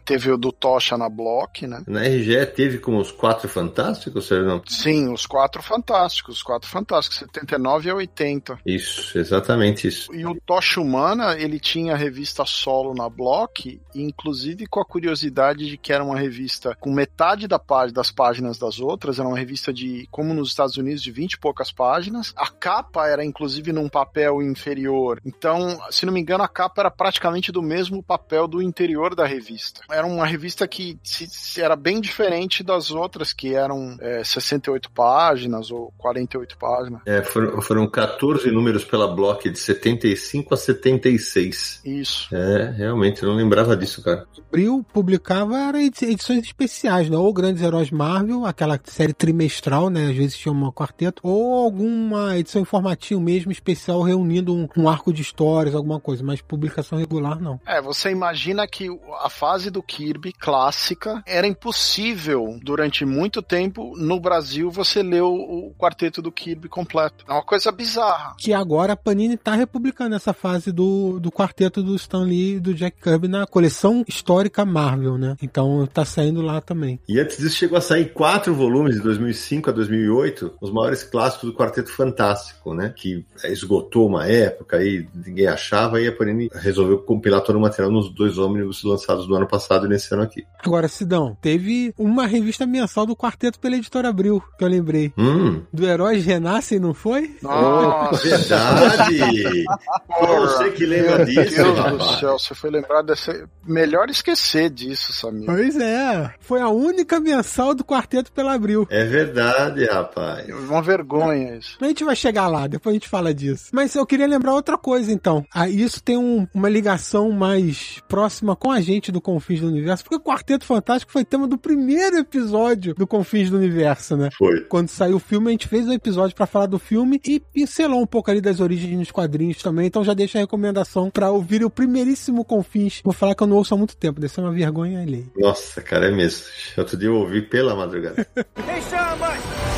teve o do Tocha na Block, né? Na RGE teve com os quatro fantásticos, ou não? Sim, os quatro fantásticos, os quatro fantásticos, 79 a 80. Isso, exatamente isso. E o Tocha Humana, ele tinha a revista solo na Block, inclusive com a curiosidade de que era uma revista com metade da página, das páginas das outras, era uma revista de, como nos Estados Unidos, de 20 e poucas páginas. A capa era inclusive num papel inferior. Então, se não me engano, a capa era praticamente do mesmo papel do interior da revista. Era uma revista que se, se era bem diferente das outras, que eram é, 68 páginas ou 48 páginas. É, foram, foram 14 números pela Block, de 75 a 76. Isso. É, realmente, eu não lembrava disso, cara. Abril publicava edições especiais, né? Ou Grandes Heróis Marvel, aquela série trimestral, né? Às vezes tinha uma quarteto, ou alguma edição informativa mesmo, especial, reunindo um, um arco de histórias, alguma coisa, mas publicação regular não. É, você imagina que a fase do Kirby clássica era impossível durante muito tempo no Brasil você ler o, o quarteto do Kirby completo. É uma coisa bizarra. Que agora a Panini tá republicando essa fase do, do quarteto do Stan Lee e do Jack Kirby na coleção histórica Marvel, né? Então tá saindo lá também. E antes disso chegou a sair quatro volumes de 2005 a 2008, os maiores clássicos do Quarteto Fantástico, né? Que esgotou uma época aí ninguém achava e a Panini resolveu compilar todo o material nos dois ônibus lançados no ano passado e nesse ano aqui. Agora, Sidão, teve uma revista mensal do quarteto pela editora Abril, que eu lembrei. Hum, Do- super-heróis renascem, não foi? Nossa, Verdade! Você que lembra disso, Deus do céu, você foi lembrar dessa. Melhor esquecer disso, Samir. Pois é. Foi a única mensal do Quarteto pela Abril. É verdade, rapaz. Uma vergonha isso. A gente vai chegar lá, depois a gente fala disso. Mas eu queria lembrar outra coisa, então. Ah, isso tem um- uma ligação mais próxima com a gente do Confins do Universo, porque o Quarteto Fantástico foi tema do primeiro episódio do Confins do Universo, né? Foi. Quando saiu o filme, a gente fez um episódio pra falar do filme e pincelou um pouco ali das origens nos quadrinhos também. Então já deixa a recomendação pra ouvir o primeiríssimo Confins. Vou falar que eu não ouço há muito tempo, deve ser uma vergonha alheia. Nossa, cara, é mesmo. Outro dia eu ouvi pela madrugada. *laughs*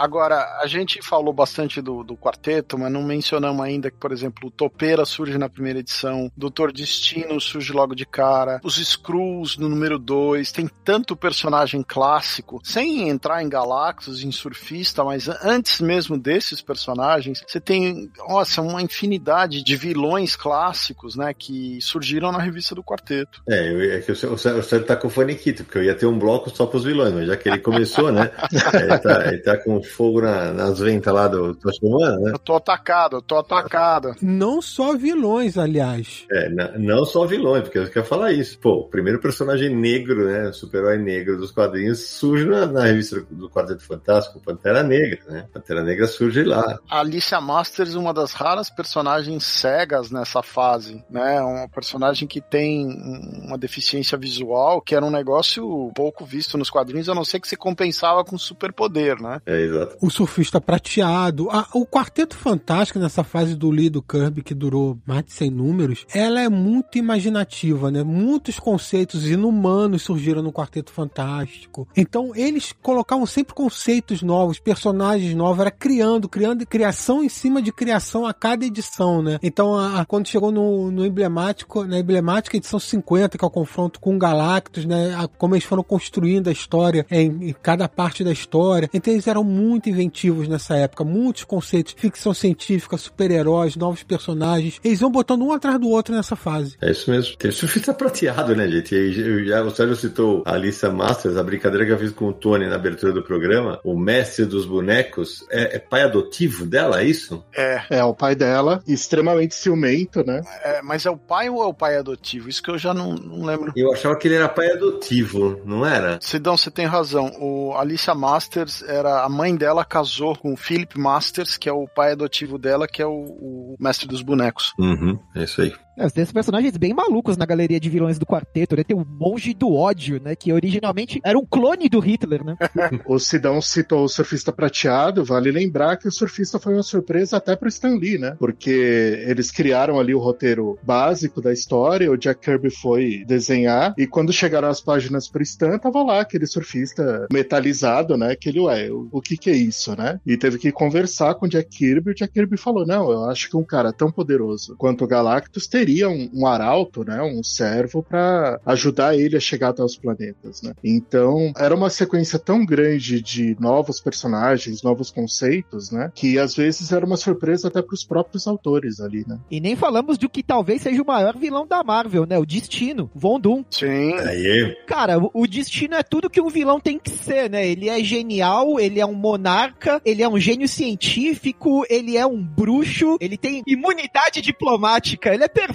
Agora, a gente falou bastante do, do quarteto, mas não mencionamos ainda que, por exemplo, o Topeira surge na primeira edição, Doutor Destino surge logo de cara, os Skrulls no número 2, tem tanto personagem clássico, sem entrar em Galactus, em Surfista, mas antes mesmo desses personagens, você tem, nossa, uma infinidade de vilões clássicos, né, que surgiram na revista do quarteto. É, eu, é que o o o senhor tá com faniquito, porque eu ia ter um bloco só pros vilões, mas já que ele começou, né? *laughs* ele, tá, ele tá com fogo na- nas ventas lá do Toshimana, né? Eu tô atacado, eu tô atacado. Não só vilões, aliás. É, na- não só vilões, porque eu quero falar isso. Pô, o primeiro personagem negro, né? Super-herói negro dos quadrinhos surge na, na revista do Quarteto Fantástico, Pantera Negra, né? Pantera Negra surge lá. A Alicia Masters, uma das raras personagens cegas nessa fase, né? Uma personagem que tem uma deficiência visual, que era um negócio pouco visto nos quadrinhos, a não ser que se compensava com superpoder, né? É, exato. O surfista prateado. A- o Quarteto Fantástico, nessa fase do Lee do Kirby, que durou mais de 100 números, ela é muito imaginativa, né? Muitos conceitos inumanos surgiram no Quarteto Fantástico. Então, eles colocavam sempre conceitos novos, personagens novos, era criando, criando criação em cima de criação a cada edição, né? Então, a- a- quando chegou no, no emblemático, na emblemática edição 50, que é o confronto com Galactus, né? Como eles foram construindo a história em, em cada parte da história. Então, eles eram muito inventivos nessa época, muitos conceitos, ficção científica, super-heróis, novos personagens. Eles vão botando um atrás do outro nessa fase. É isso mesmo. Tem surfista prateado, né, gente? E eu já, o Sérgio citou a Alissa Masters, a brincadeira que eu fiz com o Tony na abertura do programa. O mestre dos bonecos é, é pai adotivo dela, é isso? É, É, o pai dela, extremamente ciumento, né? é, mas é o pai ou é o pai adotivo? Isso que eu já não, não lembro. Eu achava que ele era pai adotivo, não era? Sidão, você tem razão. O Alicia Masters era a mãe dela casou com o Philip Masters, que é o pai adotivo dela, que é o, o mestre dos bonecos. Uhum, é isso aí. É, Tem esses personagens bem malucos na galeria de vilões do quarteto, né? Tem o Monge do Ódio, né? Que originalmente era um clone do Hitler, né? *laughs* O Sidão citou o surfista prateado, vale lembrar que o surfista foi uma surpresa até pro Stan Lee, né? Porque eles criaram ali o roteiro básico da história, o Jack Kirby foi desenhar, e quando chegaram as páginas pro Stan, tava lá aquele surfista metalizado, né? Que ele, ué, o, o que que é isso, né? E teve que conversar com o Jack Kirby, o Jack Kirby falou, não, eu acho que um cara tão poderoso quanto o Galactus teria um, um arauto, né? Um servo para ajudar ele a chegar até os planetas, né? Então, era uma sequência tão grande de novos personagens, novos conceitos, né? Que às vezes era uma surpresa até pros próprios autores ali, né? E nem falamos do que talvez seja o maior vilão da Marvel, né? O Destino, Von Doom. Sim. Aí, Cara, o- o Destino é tudo que um vilão tem que ser, né? Ele é genial, ele é um monarca, ele é um gênio científico, ele é um bruxo, ele tem imunidade diplomática, ele é perfeito,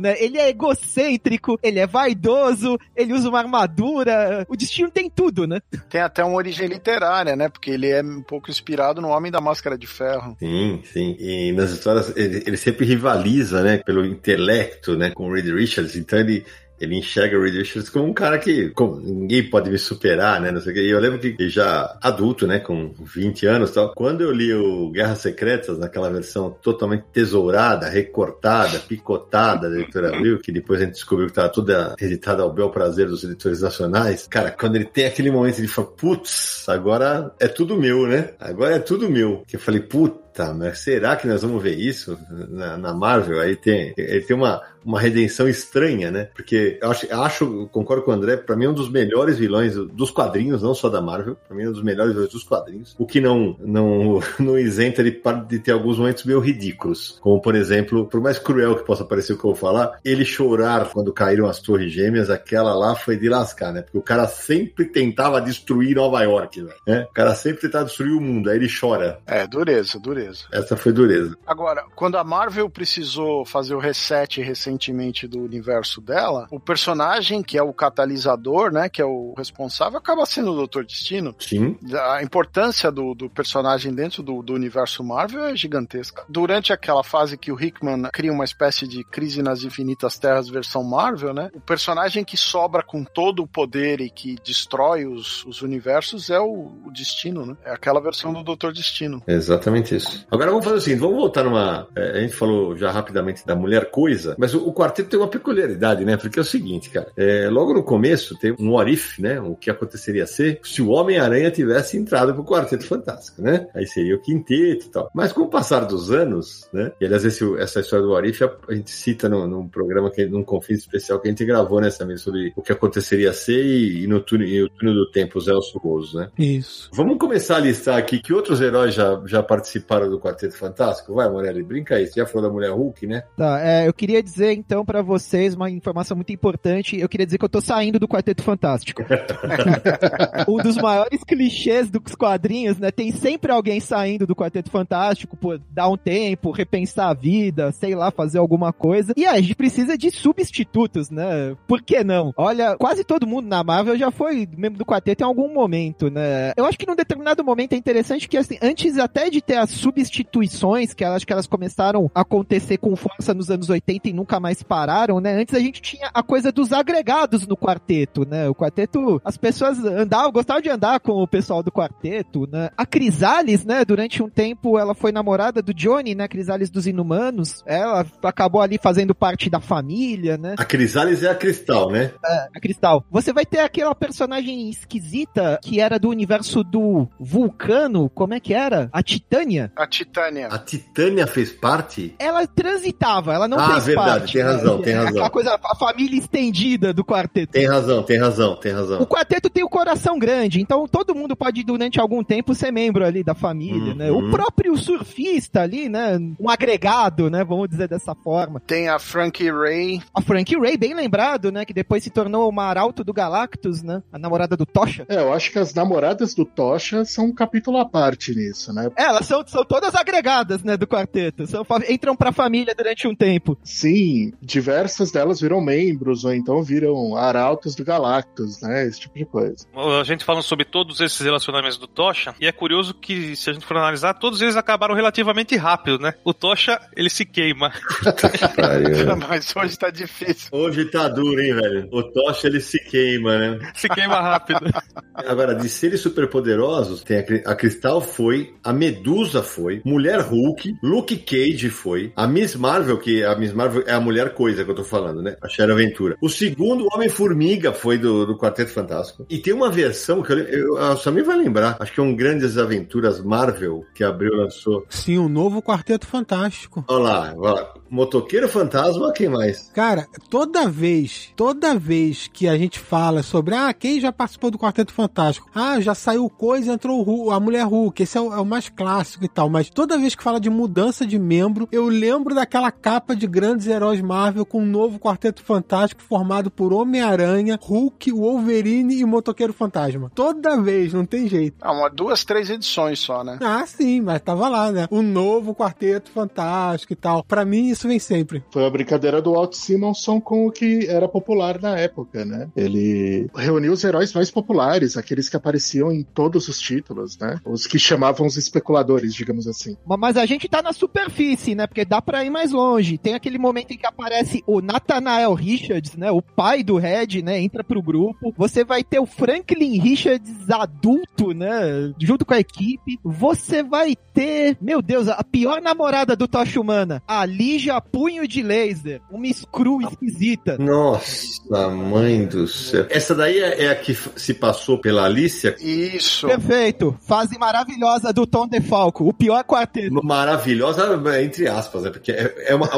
né? Ele é egocêntrico, ele é vaidoso, ele usa uma armadura. O Destino tem tudo, né? Tem até uma origem literária, né? Porque ele é um pouco inspirado no Homem da Máscara de Ferro. Sim, sim. E nas histórias ele, ele sempre rivaliza, né, pelo intelecto, né, com o Reed Richards. Então ele ele enxerga o Reed Richards como um cara que como, ninguém pode me superar, né? Não sei o quê. E eu lembro que já adulto, né? Com 20 anos e tal, quando eu li o Guerras Secretas, naquela versão totalmente tesourada, recortada, picotada da editora Abril, que depois a gente descobriu que estava toda editada ao bel prazer dos editores nacionais, cara, quando ele tem aquele momento de falar, putz, agora é tudo meu, né? Agora é tudo meu. Que eu falei, puta, mas será que nós vamos ver isso na, na Marvel? Aí tem, ele tem uma uma redenção estranha, né? Porque eu acho, acho eu concordo com o André, pra mim é um dos melhores vilões dos quadrinhos, não só da Marvel, pra mim é um dos melhores vilões dos quadrinhos. O que não, não, *laughs* não isenta ele de ter alguns momentos meio ridículos. Como, por exemplo, por mais cruel que possa parecer o que eu vou falar, ele chorar quando caíram as torres gêmeas, aquela lá foi de lascar, né? Porque o cara sempre tentava destruir Nova York, né? O cara sempre tentava destruir o mundo, aí ele chora. É, dureza, dureza. Essa foi dureza. Agora, quando a Marvel precisou fazer o reset recentemente do universo dela, o personagem que é o catalisador, né, que é o responsável, acaba sendo o Doutor Destino. Sim. A importância do, do personagem dentro do, do universo Marvel é gigantesca. Durante aquela fase que o Hickman cria uma espécie de crise nas infinitas terras versão Marvel, né, o personagem que sobra com todo o poder e que destrói os, os universos é o, o Destino, né? É aquela versão do Doutor Destino. Exatamente isso. Agora vamos fazer o seguinte, vamos voltar numa... é, a gente falou já rapidamente da Mulher Coisa, mas o, o quarteto tem uma peculiaridade, né? Porque é o seguinte, cara, é, logo no começo tem um what if, né? O que aconteceria ser se o Homem-Aranha tivesse entrado pro Quarteto Fantástico, né? Aí seria o quinteto e tal. Mas com o passar dos anos, né? E aliás, esse, essa história do what if a, gente cita no, num programa, que, num confins especial que a gente gravou nessa mesa sobre o que aconteceria ser e, e no, túnel, e o túnel do tempo, o Zé Roso, né? Isso. Vamos começar a listar aqui que outros heróis já, já participaram do Quarteto Fantástico? Vai, Morelli, brinca aí. Você já falou da Mulher Hulk, né? Tá, é, eu queria dizer então pra vocês uma informação muito importante. Eu queria dizer que eu tô saindo do Quarteto Fantástico. *laughs* um dos maiores clichês dos quadrinhos, né? Tem sempre alguém saindo do Quarteto Fantástico por dar um tempo, repensar a vida, sei lá, fazer alguma coisa. E aí, a gente precisa de substitutos, né? Por que não? Olha, quase todo mundo na Marvel já foi membro do quarteto em algum momento, né? Eu acho que num determinado momento é interessante que, assim, antes até de ter as substituições, que eu acho que elas começaram a acontecer com força nos anos 80 e nunca mais pararam, né? Antes a gente tinha a coisa dos agregados no quarteto, né? O quarteto, as pessoas andavam, gostavam de andar com o pessoal do quarteto, né? A Crisales, né? Durante um tempo ela foi namorada do Johnny, né? Crisales dos Inumanos. Ela acabou ali fazendo parte da família, né? A Crisales é a Cristal, né? É, a Cristal. Você vai ter aquela personagem esquisita que era do universo do Vulcano, como é que era? A Titânia? A Titânia. A Titânia fez parte? Ela transitava, ela não Ah, fez verdade, parte. Tem né? razão, tem É razão. Aquela coisa, a família estendida do quarteto. Tem razão, tem razão, tem O razão. quarteto tem o coração grande, então todo mundo pode, durante algum tempo, ser membro ali da família, né? Uhum. O próprio surfista ali, né? Um agregado, né? Vamos dizer dessa forma. Tem a Frankie Ray. A Frank Ray, bem lembrado, né? Que depois se tornou uma arauto do Galactus, né? A namorada do Tocha. É, eu acho que as namoradas do Tocha são um capítulo à parte nisso, né? É, Elas são, são todas agregadas, né? Do quarteto. São, entram pra família durante um tempo. Sim, diversas delas viram membros, ou então viram arautos do Galactus, né? Esse tipo de coisa. A gente falando sobre todos esses relacionamentos do Tocha, e é curioso que, se a gente for analisar, todos eles acabaram relativamente rápido, né? O Tocha, ele se queima. *laughs* Mas hoje tá difícil. Hoje tá duro, hein, velho? O Tocha ele se queima, né? Se queima rápido. *laughs* Agora, de seres superpoderosos, tem a, a Cristal foi, a Medusa foi, Mulher Hulk, Luke Cage foi, a Miss Marvel, que a Miss Marvel é a mulher coisa que eu tô falando, né? A Sharon Aventura. O segundo Homem-Formiga foi do, do Quarteto Fantástico. E tem uma versão que eu, eu, a Samir vai lembrar, acho que é um Grandes Aventuras Marvel que abriu lançou. Sim, um novo Quarteto Fantástico. Olha lá, olha lá. Motoqueiro Fantasma, quem mais? Cara, toda vez, toda vez que a gente fala sobre, ah, quem já participou do Quarteto Fantástico? Ah, já saiu coisa, entrou Hulk, a Mulher Hulk, esse é o, é o mais clássico e tal, mas toda vez que fala de mudança de membro, eu lembro daquela capa de grandes heróis Marvel com um novo Quarteto Fantástico formado por Homem-Aranha, Hulk, Wolverine e Motoqueiro Fantasma. Toda vez, não tem jeito. Ah, uma, duas, três edições só, né? Ah, sim, mas tava lá, né? O novo Quarteto Fantástico e tal. Pra mim, isso vem sempre. Foi a brincadeira do Walt Simonson com o que era popular na época, né? Ele reuniu os heróis mais populares, aqueles que apareciam em todos os títulos, né? Os que chamavam os especuladores, digamos assim. Ma- Mas a gente tá na superfície, né? Porque dá pra ir mais longe. Tem aquele momento em que aparece o Nathanael Richards, né? O pai do Red, né? Entra pro grupo. Você vai ter o Franklin Richards adulto, né? Junto com a equipe. Você vai ter, meu Deus, a pior namorada do Tocha Humana, a Legion a punho de laser. Uma screw esquisita. Nossa, mãe do céu. Essa daí é, é a que se passou pela Alicia? Isso. Perfeito. Fase maravilhosa do Tom DeFalco. O pior quarteto. Maravilhosa, entre aspas, né? Porque é, é uma,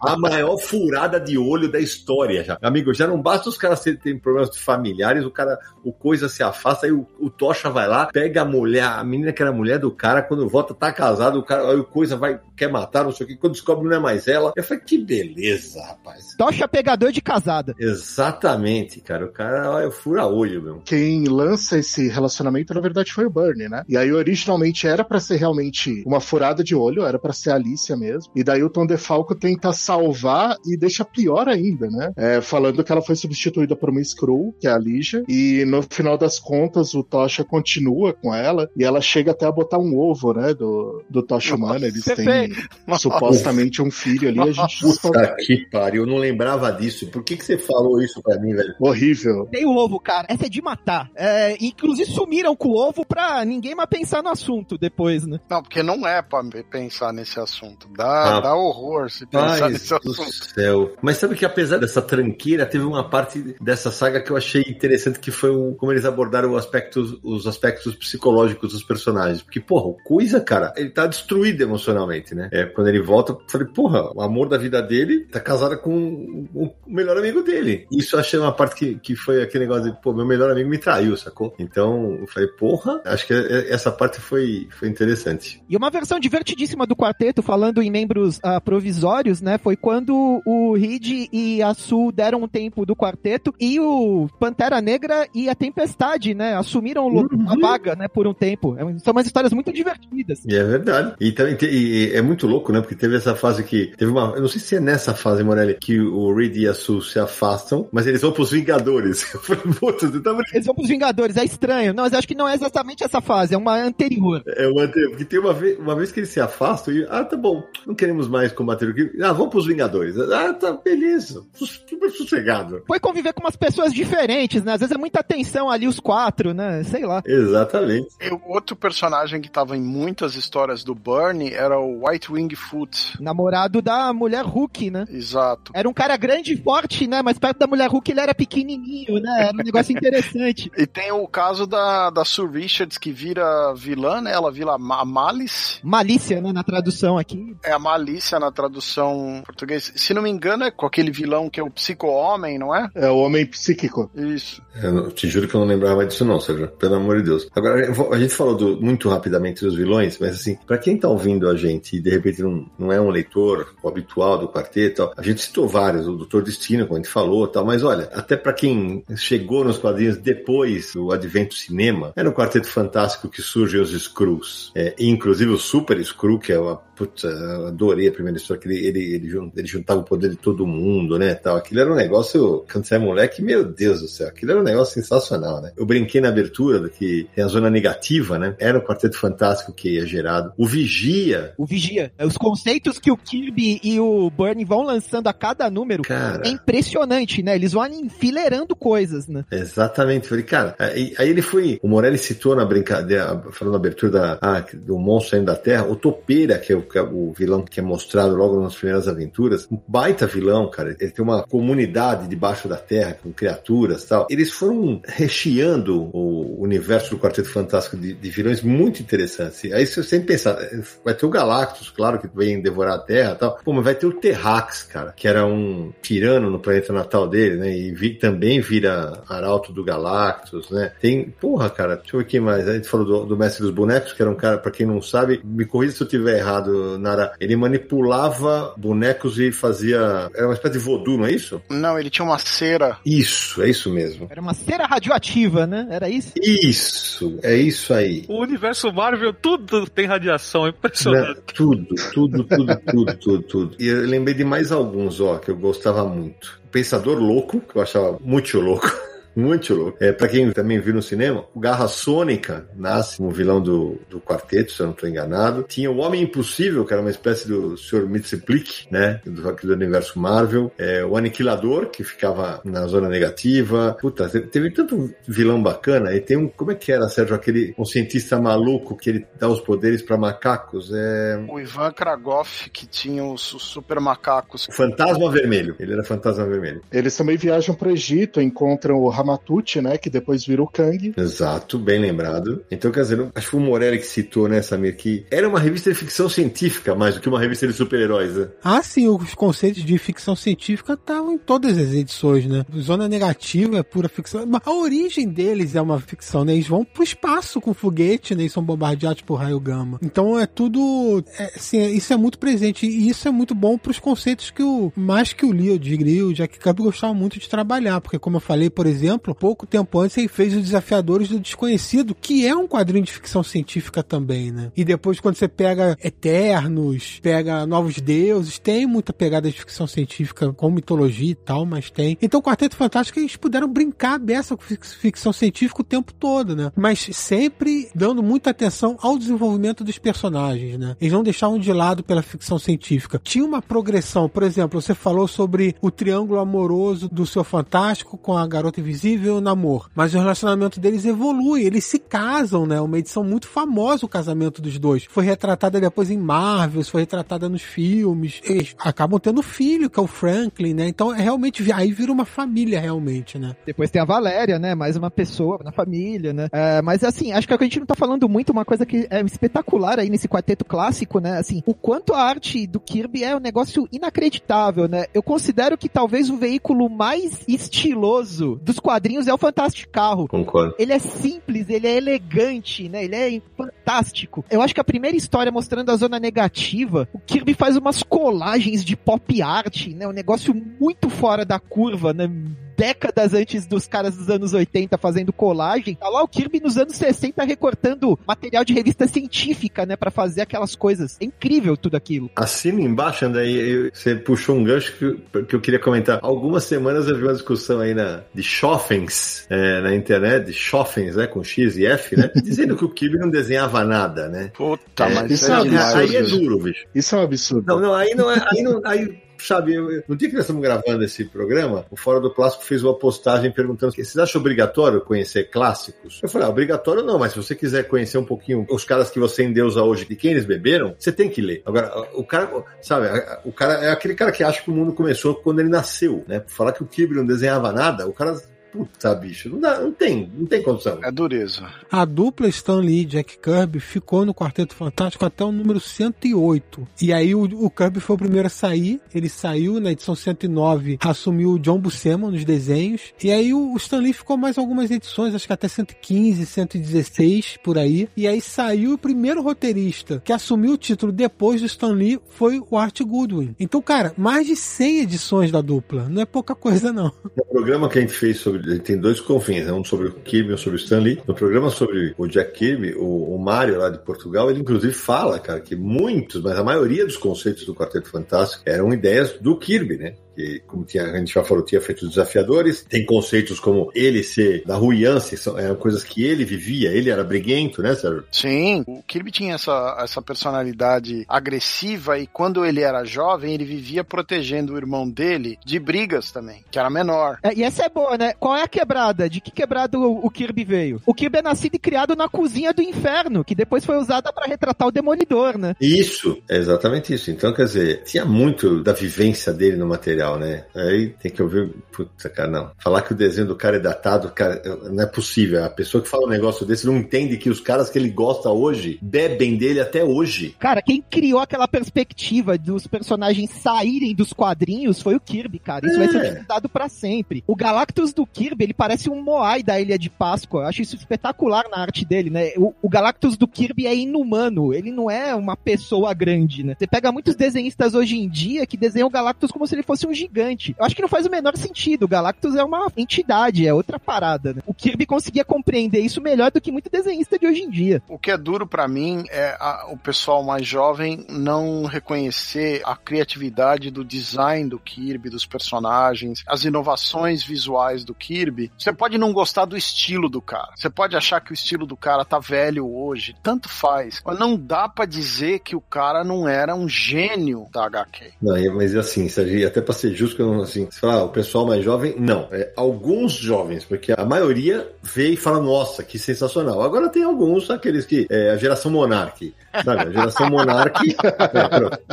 a maior furada de olho da história já. Amigo, já não basta os caras terem terem problemas familiares, o cara, o coisa se afasta, aí o, o Tocha vai lá, pega a mulher, a menina que era mulher do cara, quando volta tá casado, o cara, aí o coisa vai, quer matar, não sei o que, quando descobre não é mais ela. Eu falei, que beleza, rapaz. Tocha pegador de casada. Exatamente, cara. O cara, olha, fura olho, meu. Quem lança esse relacionamento, na verdade, foi o Bernie, né? E aí, originalmente, era pra ser realmente uma furada de olho, era pra ser a Alicia mesmo. E daí o Tom DeFalco tenta salvar e deixa pior ainda, né? É, falando que ela foi substituída por uma Skrull, que é a Lígia. E no final das contas, o Tocha continua com ela e ela chega até a botar um ovo, né? Do, do Tocha humano. Eles têm supostamente um filho ali. A gente. Puta que pariu, eu não lembrava disso. Por que, que você falou isso pra mim, velho? Horrível. Tem o ovo, cara. Essa é de matar. É, inclusive sumiram com o ovo pra ninguém mais pensar no assunto depois, né? Não, porque não é pra pensar nesse assunto. Dá, Ah. dá horror se pensar nesse do assunto. céu. Mas sabe que apesar dessa tranqueira, teve uma parte dessa saga que eu achei interessante, que foi o, como eles abordaram os aspectos, os aspectos psicológicos dos personagens. Porque, porra, o Coisa, cara, ele tá destruído emocionalmente, né? É, quando ele volta, eu falei, porra, o amor da vida dele tá casado com o melhor amigo dele. Isso eu achei uma parte que, que foi aquele negócio de, pô, meu melhor amigo me traiu, sacou? Então, eu falei, porra, acho que é- essa parte foi, foi interessante. E uma versão divertidíssima do quarteto, falando em membros ah, provisórios, né? Foi quando o Reed e a Sul deram um tempo do quarteto e o Pantera Negra e a Tempestade, né? Assumiram lo- a vaga, né? Por um tempo. É São umas histórias muito divertidas. E é verdade. E também te- e é muito louco, né? Porque teve essa fase que. Teve uma. Eu não sei se é nessa fase, Morelli, que o Reed e a Sue se afastam, mas eles vão pros Vingadores. *laughs* Eu falei, puta, você tá brincando. Eles vão pros Vingadores, é estranho. Não, mas eu acho que não é exatamente essa fase, é uma anterior. É uma, porque tem uma vez, uma vez que eles se afastam e. Ah, tá bom, não queremos mais combater o crime. Ah, vamos pros Vingadores. Ah, tá, beleza. Super sossegado. Foi conviver com umas pessoas diferentes, né? Às vezes é muita tensão ali, os quatro, né? Sei lá. Exatamente. E o outro personagem que tava em muitas histórias do Bernie era o White Wing Foot. Namorado da mulher Hulk, né? Exato. Era um cara grande e forte, né? Mas perto da mulher Hulk ele era pequenininho, né? Era um negócio *laughs* interessante. E tem o caso da, da Sue Richards, que vira vilã, né? Ela vira a Malice. Malícia, né? Na tradução aqui. É a Malícia na tradução português. Se não me engano, é com aquele vilão que é o Psico-Homem, não é? É o homem psíquico. Isso. Eu não- te juro que eu não lembrava disso, não, Sérgio. Pelo amor de Deus. Agora, a gente falou do- muito rapidamente dos vilões, mas assim, pra quem tá ouvindo a gente e de repente não, não é um leitor habitual do quarteto, a gente citou vários, o Doutor Destino, como a gente falou, tal, mas olha, até pra quem chegou nos quadrinhos depois do advento cinema, era no Quarteto Fantástico que surgem os Screws. É, inclusive o Super Screw, que é uma Putz, eu adorei a primeira história, que ele, ele, ele, ele juntava o poder de todo mundo, né, tal. Aquilo era um negócio, quando você é moleque, meu Deus do céu, aquilo era um negócio sensacional, né. Eu brinquei na abertura que tem a zona negativa, né, era o Quarteto Fantástico que ia gerado. O Vigia, O Vigia. É, Os conceitos que o Kirby e o Bernie vão lançando a cada número cara... é impressionante, né? Eles vão enfileirando coisas, né? Exatamente. Falei, cara, aí, aí ele foi. O Morelli citou na brincadeira, falando na abertura da, ah, do monstro saindo da Terra, o Topeira, que é o, o vilão que é mostrado logo nas primeiras aventuras, um baita vilão, cara. Ele tem uma comunidade debaixo da Terra, com criaturas tal. Eles foram recheando o universo do Quarteto Fantástico de, de vilões muito interessantes. Aí você sempre pensa, vai ter o Galactus, claro, que vem devorar a Terra tal. Pô, mas vai ter o Terrax, cara, que era um tirano no planeta natal dele, né? E vi- também vira arauto do Galactus, né? Tem, porra, cara, deixa eu ver o que mais. A gente falou do, do Mestre dos Bonecos, que era um cara, pra quem não sabe, me corrija se eu tiver errado, Nara. Ele manipulava bonecos e fazia. Era uma espécie de voodoo, não é isso? Não, ele tinha uma cera. Isso, é isso mesmo. Era uma cera radioativa, né? Era isso? Isso, é isso aí. O universo Marvel, tudo tem radiação, é impressionante. Né? Tudo, tudo, tudo, tudo, tudo, tudo. E eu lembrei de mais alguns, ó, que eu gostava muito. Pensador Louco, que eu achava muito louco. Muito louco. É, pra quem também viu no cinema, o Garra Sônica nasce como vilão do, do quarteto, se eu não estou enganado. Tinha o Homem Impossível, que era uma espécie do Sr. Mitsiplik, né? Do, do universo Marvel. É, o Aniquilador, que ficava na zona negativa. Puta, teve, teve tanto vilão bacana. E tem um. Como é que era, Sérgio? Aquele um cientista maluco que ele dá os poderes para macacos. É... O Ivan Kragoff, que tinha os, os super macacos. O Fantasma Vermelho. Ele era Fantasma Vermelho. Eles também viajam pro Egito, encontram o Ramatuchi, né? Que depois vira o Kang. Exato, bem lembrado. Então, quer dizer, acho que foi o Morelli que citou, né, Samir, que era uma revista de ficção científica mais do que uma revista de super-heróis, né? Ah, sim, os conceitos de ficção científica estavam em todas as edições, né? Zona negativa é pura ficção. A origem deles é uma ficção, né? Eles vão pro espaço com foguete, né? E são bombardeados por raio gama. Então é tudo. É, assim, isso é muito presente. E isso é muito bom pros conceitos que o. Mais que o Lee, o Digri, o Jack Kirby gostavam muito de trabalhar. Porque, como eu falei, por exemplo, pouco tempo antes ele fez os Desafiadores do Desconhecido, que é um quadrinho de ficção científica também, né? E depois, quando você pega Eternos, pega Novos Deuses, tem muita pegada de ficção científica com mitologia e tal, mas tem. Então, o Quarteto Fantástico, eles puderam brincar dessa ficção científica o tempo todo, né? Mas sempre dando muita atenção ao desenvolvimento dos personagens, né? Eles não deixavam de lado pela ficção científica. Tinha uma progressão, por exemplo, você falou sobre o triângulo amoroso do seu Fantástico com a Garota Invisível e o Namor. Mas o relacionamento deles evolui, eles se casam, né? Uma edição muito famosa o casamento dos dois. Foi retratada depois em Marvel, foi retratada nos filmes. Eles acabam tendo filho, que é o Franklin, né? Então é realmente aí vira uma família realmente, né? Depois tem a Valéria, né? Mais uma pessoa na família, né? É, mas assim, acho que a gente não tá falando muito uma coisa que é espetacular aí nesse quarteto clássico, né? Assim, o quanto a arte do Kirby é um negócio inacreditável, né? Eu considero que talvez o veículo mais estiloso dos quadrinhos é o Fantástico Carro. Concordo. Ele é simples, ele é elegante, né? Ele é fantástico. Eu acho que a primeira história mostrando a zona negativa, o Kirby faz umas colagens de pop art, né? Um negócio muito fora da curva, né? Décadas antes dos caras dos anos 80 fazendo colagem, tá lá o Kirby nos anos 60 recortando material de revista científica, né, para fazer aquelas coisas. É incrível tudo aquilo. Assina embaixo, André, você puxou um gancho que, que eu queria comentar. Algumas semanas eu vi uma discussão aí na, de Schoffens é, na internet, de Schoffens, né, com X e F, né, *laughs* dizendo que o Kirby não desenhava nada, né. Puta, É, mas isso é é, demais, aí é duro, bicho. Isso é um absurdo. Não, não, aí não é. Aí não, aí, sabe, eu- no dia que nós estamos gravando esse programa, o Fora do Clássico fez uma postagem perguntando: vocês acham obrigatório conhecer clássicos? Eu falei, ah, obrigatório não, mas se você quiser conhecer um pouquinho os caras que você endeusa hoje, de quem eles beberam, você tem que ler. Agora, o cara, sabe, o cara é aquele cara que acha que o mundo começou quando ele nasceu, né? Falar que o Kirby não desenhava nada, o cara. Puta, bicho, não, dá, não tem, não tem condição. É dureza. A dupla Stan Lee e Jack Kirby ficou no Quarteto Fantástico até o número 108. E aí o, o Kirby foi o primeiro a sair. Ele saiu na edição 109, assumiu o John Buscema nos desenhos. E aí o, o Stan Lee ficou mais algumas edições, acho que até 115, 116 por aí. E aí saiu o primeiro roteirista que assumiu o título depois do Stan Lee foi o Art Goodwin. Então, cara, mais de 100 edições da dupla. Não é pouca coisa, não. No programa que a gente fez sobre. Tem dois confins, né? um sobre o Kirby e um sobre o Stanley. No programa sobre o Jack Kirby, o, o Mário lá de Portugal, ele inclusive fala, cara, que muitos, mas a maioria dos conceitos do Quarteto Fantástico eram ideias do Kirby, né? Que, como tinha, a gente já falou, tinha feito os desafiadores. Tem conceitos como ele ser da ruiança, são, eram coisas que ele vivia, ele era briguento, né, Sérgio? Sim, o Kirby tinha essa, essa personalidade agressiva e quando ele era jovem, ele vivia protegendo o irmão dele de brigas também, que era menor. É, e essa é boa, né? Qual é a quebrada? De que quebrada o, o Kirby veio? O Kirby é nascido e criado na cozinha do inferno, que depois foi usada pra retratar o Demolidor, né? Isso, é exatamente isso. Então, quer dizer, tinha muito da vivência dele no material, né? Aí tem que ouvir. Puta, cara, não. Falar que o desenho do cara é datado, cara, não é possível. A pessoa que fala um negócio desse não entende que os caras que ele gosta hoje bebem dele até hoje. Cara, quem criou aquela perspectiva dos personagens saírem dos quadrinhos foi o Kirby, cara. Isso É. vai ser utilizado pra sempre. O Galactus do Kirby, ele parece um Moai da Ilha de Páscoa. Eu acho isso espetacular na arte dele, né? O, o Galactus do Kirby é inumano. Ele não é uma pessoa grande, né? Você pega muitos desenhistas hoje em dia que desenham o Galactus como se ele fosse um gigante. Eu acho que não faz o menor sentido. O Galactus é uma entidade, é outra parada. Né? O Kirby conseguia compreender isso melhor do que muito desenhista de hoje em dia. O que é duro para mim é a, o pessoal mais jovem não reconhecer a criatividade do design do Kirby, dos personagens, as inovações visuais do Kirby. Você pode não gostar do estilo do cara. Você pode achar que o estilo do cara tá velho hoje, tanto faz. Mas não dá para dizer que o cara não era um gênio da HQ. Não, mas assim, até para ser justo, assim, você fala, ah, o pessoal mais jovem, não. É, alguns jovens, porque a maioria vê e fala, nossa, que sensacional. Agora tem alguns, aqueles que. É, a geração Monarch. Sabe? A geração Monarch. *laughs*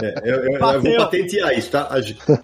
é, é eu, eu, eu, vou patentear isso, tá? A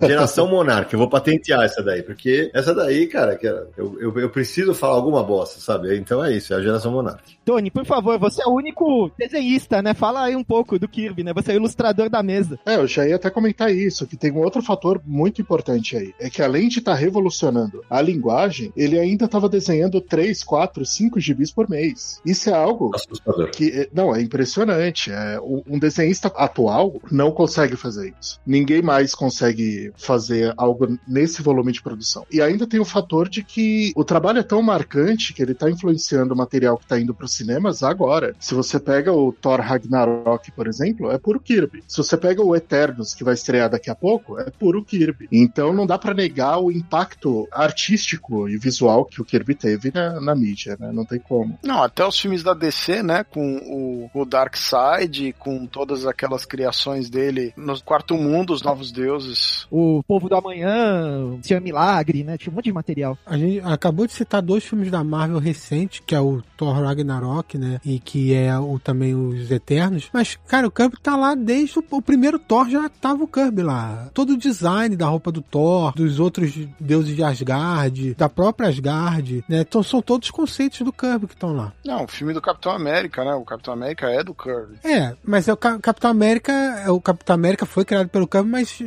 geração Monarch, eu vou patentear essa daí, porque essa daí, cara, que eu, eu, eu preciso falar alguma bosta, sabe? Então é isso, é a geração Monarch. Tony, por favor, você é o único desenhista, né? Fala aí um pouco do Kirby, né? Você é o ilustrador da mesa. É, eu já ia até comentar isso, que tem um outro fator muito importante aí. É que além de estar tá revolucionando a linguagem, ele ainda estava desenhando 3, 4, 5 gibis por mês. Isso é algo Assustador. que. É, não, é impressionante. É, um desenhista atual não consegue fazer isso. Ninguém mais consegue fazer algo nesse volume de produção. E ainda tem o fator de que o trabalho é tão marcante que ele está influenciando o material que está indo para os cinemas agora. Se você pega o Thor Ragnarok, por exemplo, é puro Kirby. Se você pega o Eternos, que vai estrear daqui a pouco, é puro Kirby. Então não dá para negar o impacto artístico e visual que o Kirby teve na, na mídia, né? Não tem como. Não, até os filmes da DC, né? Com o, o Dark Side, com todas aquelas criações dele no quarto mundo, os novos deuses. O Povo do Amanhã, o Senhor Milagre, né? Tinha um monte de material. A gente acabou de citar dois filmes da Marvel recente, que é o Thor Ragnarok, né? E que é o, também os Eternos. Mas, cara, o Kirby tá lá desde o, o primeiro Thor já tava o Kirby lá. Todo o design da roupa do Thor, dos outros deuses de Asgard, da própria Asgard, né? Então são todos conceitos do Kirby que estão lá. Não, o filme do Capitão América, né? O Capitão América é do Kirby. É, mas é o Capitão América, é o Capitão América foi criado pelo Kirby, mas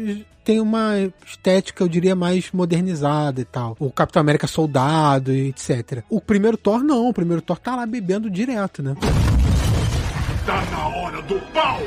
tem uma estética, eu diria, mais modernizada e tal. O Capitão América soldado e etc. O primeiro Thor não, o primeiro Thor tá lá bebendo direto, né? Tá na hora do pau!